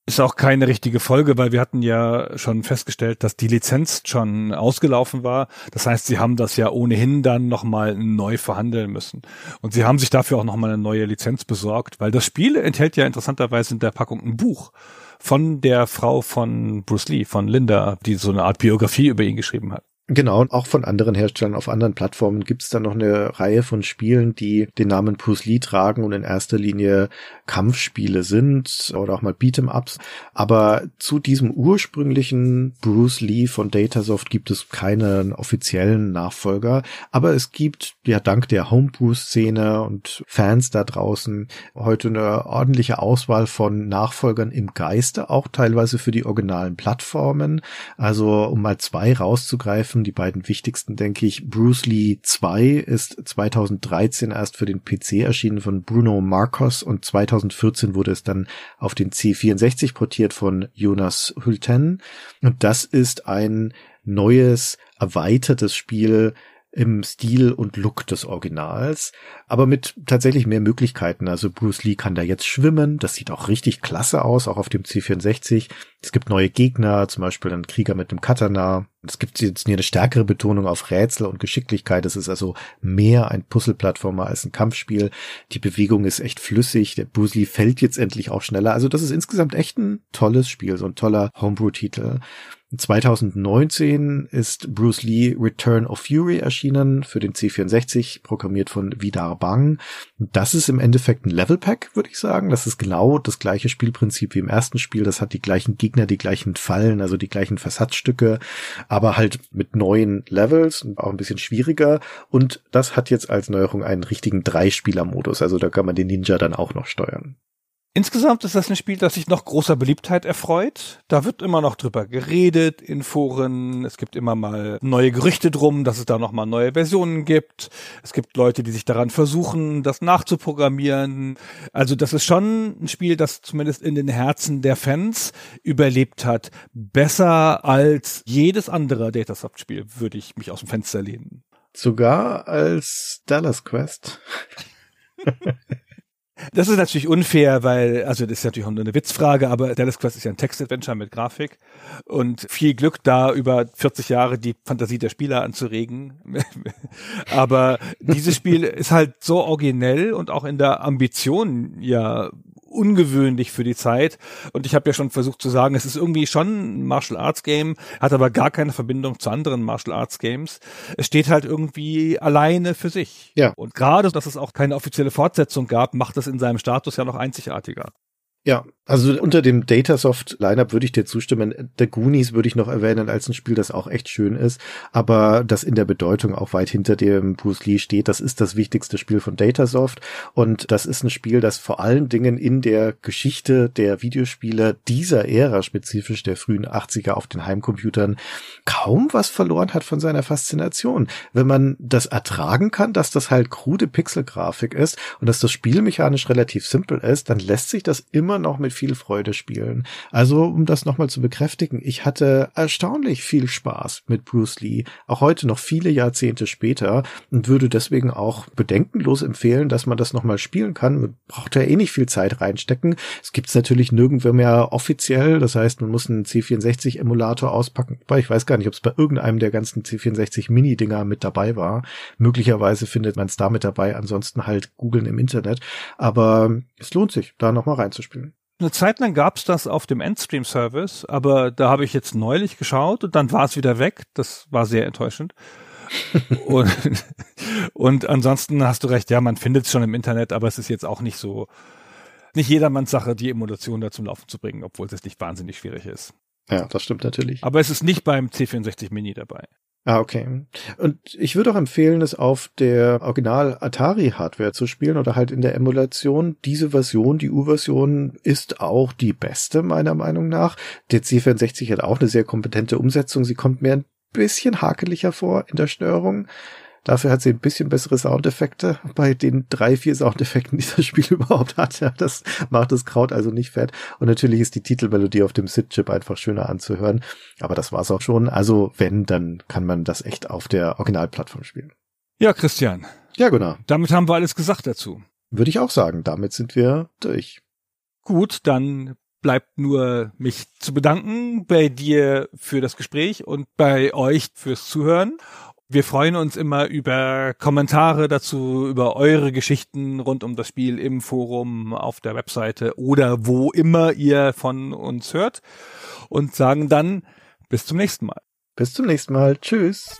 Ist auch keine richtige Folge, weil wir hatten ja schon festgestellt, dass die Lizenz schon ausgelaufen war. Das heißt, sie haben das ja ohnehin dann nochmal neu verhandeln müssen. Und sie haben sich dafür auch nochmal eine neue Lizenz besorgt, weil das Spiel enthält ja interessanterweise in der Packung ein Buch von der Frau von Bruce Lee, von Linda, die so eine Art Biografie über ihn geschrieben hat. Genau, auch von anderen Herstellern auf anderen Plattformen gibt es dann noch eine Reihe von Spielen, die den Namen Bruce Lee tragen und in erster Linie Kampfspiele sind oder auch mal Beat'em-Ups. Aber zu diesem ursprünglichen Bruce Lee von Datasoft gibt es keinen offiziellen Nachfolger. Aber es gibt ja dank der Homebrew-Szene und Fans da draußen heute eine ordentliche Auswahl von Nachfolgern im Geiste, auch teilweise für die originalen Plattformen. Also um mal zwei rauszugreifen, die beiden wichtigsten, denke ich. Bruce Lee 2 ist 2013 erst für den PC erschienen von Bruno Marcos und 2014 wurde es dann auf den C64 portiert von Jonas Hülten. Und das ist ein neues, erweitertes Spiel, im Stil und Look des Originals, aber mit tatsächlich mehr Möglichkeiten. Also Bruce Lee kann da jetzt schwimmen, das sieht auch richtig klasse aus, auch auf dem C64. Es gibt neue Gegner, zum Beispiel ein Krieger mit einem Katana. Es gibt jetzt hier eine stärkere Betonung auf Rätsel und Geschicklichkeit. Es ist also mehr ein Puzzle-Plattformer als ein Kampfspiel. Die Bewegung ist echt flüssig. Der Bruce Lee fällt jetzt endlich auch schneller. Also das ist insgesamt echt ein tolles Spiel, so ein toller Homebrew-Titel. 2019 ist Bruce Lee Return of Fury erschienen für den C64, programmiert von Vidar Bang. Das ist im Endeffekt ein Level Pack, würde ich sagen. Das ist genau das gleiche Spielprinzip wie im ersten Spiel. Das hat die gleichen Gegner, die gleichen Fallen, also die gleichen Versatzstücke, aber halt mit neuen Levels und auch ein bisschen schwieriger. Und das hat jetzt als Neuerung einen richtigen Dreispieler-Modus. Also da kann man den Ninja dann auch noch steuern. Insgesamt ist das ein Spiel, das sich noch großer Beliebtheit erfreut. Da wird immer noch drüber geredet in Foren. Es gibt immer mal neue Gerüchte drum, dass es da noch mal neue Versionen gibt. Es gibt Leute, die sich daran versuchen, das nachzuprogrammieren. Also das ist schon ein Spiel, das zumindest in den Herzen der Fans überlebt hat. Besser als jedes andere Datasoft-Spiel, würde ich mich aus dem Fenster lehnen. Sogar als Dallas Quest. Das ist natürlich unfair, weil, also das ist natürlich auch nur eine Witzfrage, aber Dallas Quest ist ja ein Text-Adventure mit Grafik und viel Glück da über 40 Jahre die Fantasie der Spieler anzuregen. aber dieses Spiel ist halt so originell und auch in der Ambition ja ungewöhnlich für die Zeit. Und ich habe ja schon versucht zu sagen, es ist irgendwie schon ein Martial Arts Game, hat aber gar keine Verbindung zu anderen Martial Arts Games. Es steht halt irgendwie alleine für sich. Ja. Und gerade, dass es auch keine offizielle Fortsetzung gab, macht das in seinem Status ja noch einzigartiger. Ja, also unter dem Datasoft-Lineup würde ich dir zustimmen. The Goonies würde ich noch erwähnen als ein Spiel, das auch echt schön ist, aber das in der Bedeutung auch weit hinter dem Bruce Lee steht. Das ist das wichtigste Spiel von Datasoft und das ist ein Spiel, das vor allen Dingen in der Geschichte der Videospiele dieser Ära, spezifisch der frühen 80er auf den Heimcomputern, kaum was verloren hat von seiner Faszination. Wenn man das ertragen kann, dass das halt krude Pixelgrafik ist und dass das Spiel mechanisch relativ simpel ist, dann lässt sich das immer noch mit viel Freude spielen. Also, um das nochmal zu bekräftigen, ich hatte erstaunlich viel Spaß mit Bruce Lee, auch heute noch viele Jahrzehnte später und würde deswegen auch bedenkenlos empfehlen, dass man das nochmal spielen kann. Man braucht ja eh nicht viel Zeit reinstecken. Es gibt's natürlich nirgendwo mehr offiziell, das heißt, man muss einen C64-Emulator auspacken. Ich weiß gar nicht, ob es bei irgendeinem der ganzen C64 Mini-Dinger mit dabei war. Möglicherweise findet man es da mit dabei, ansonsten halt googeln im Internet. Aber es lohnt sich, da nochmal reinzuspielen. Eine Zeit lang gab's das auf dem Endstream-Service, aber da habe ich jetzt neulich geschaut und dann war es wieder weg. Das war sehr enttäuschend. und, und ansonsten hast du recht, ja, man findet es schon im Internet, aber es ist jetzt auch nicht so, nicht jedermanns Sache, die Emulation da zum Laufen zu bringen, obwohl es nicht wahnsinnig schwierig ist. Ja, das stimmt natürlich. Aber es ist nicht beim C64 Mini dabei. Ah, okay. Und ich würde auch empfehlen, es auf der Original Atari Hardware zu spielen oder halt in der Emulation. Diese Version, die U-Version, ist auch die beste, meiner Meinung nach. Der C64 hat auch eine sehr kompetente Umsetzung. Sie kommt mir ein bisschen hakeliger vor in der Störung. Dafür hat sie ein bisschen bessere Soundeffekte bei den drei, vier Soundeffekten, die das Spiel überhaupt hat. Ja, das macht das Kraut also nicht fett. Und natürlich ist die Titelmelodie auf dem SID-Chip einfach schöner anzuhören. Aber das war's auch schon. Also wenn, dann kann man das echt auf der Originalplattform spielen. Ja, Christian. Ja, genau. Damit haben wir alles gesagt dazu. Würde ich auch sagen. Damit sind wir durch. Gut, dann bleibt nur mich zu bedanken bei dir für das Gespräch und bei euch fürs Zuhören. Wir freuen uns immer über Kommentare dazu, über eure Geschichten rund um das Spiel im Forum, auf der Webseite oder wo immer ihr von uns hört und sagen dann bis zum nächsten Mal. Bis zum nächsten Mal. Tschüss.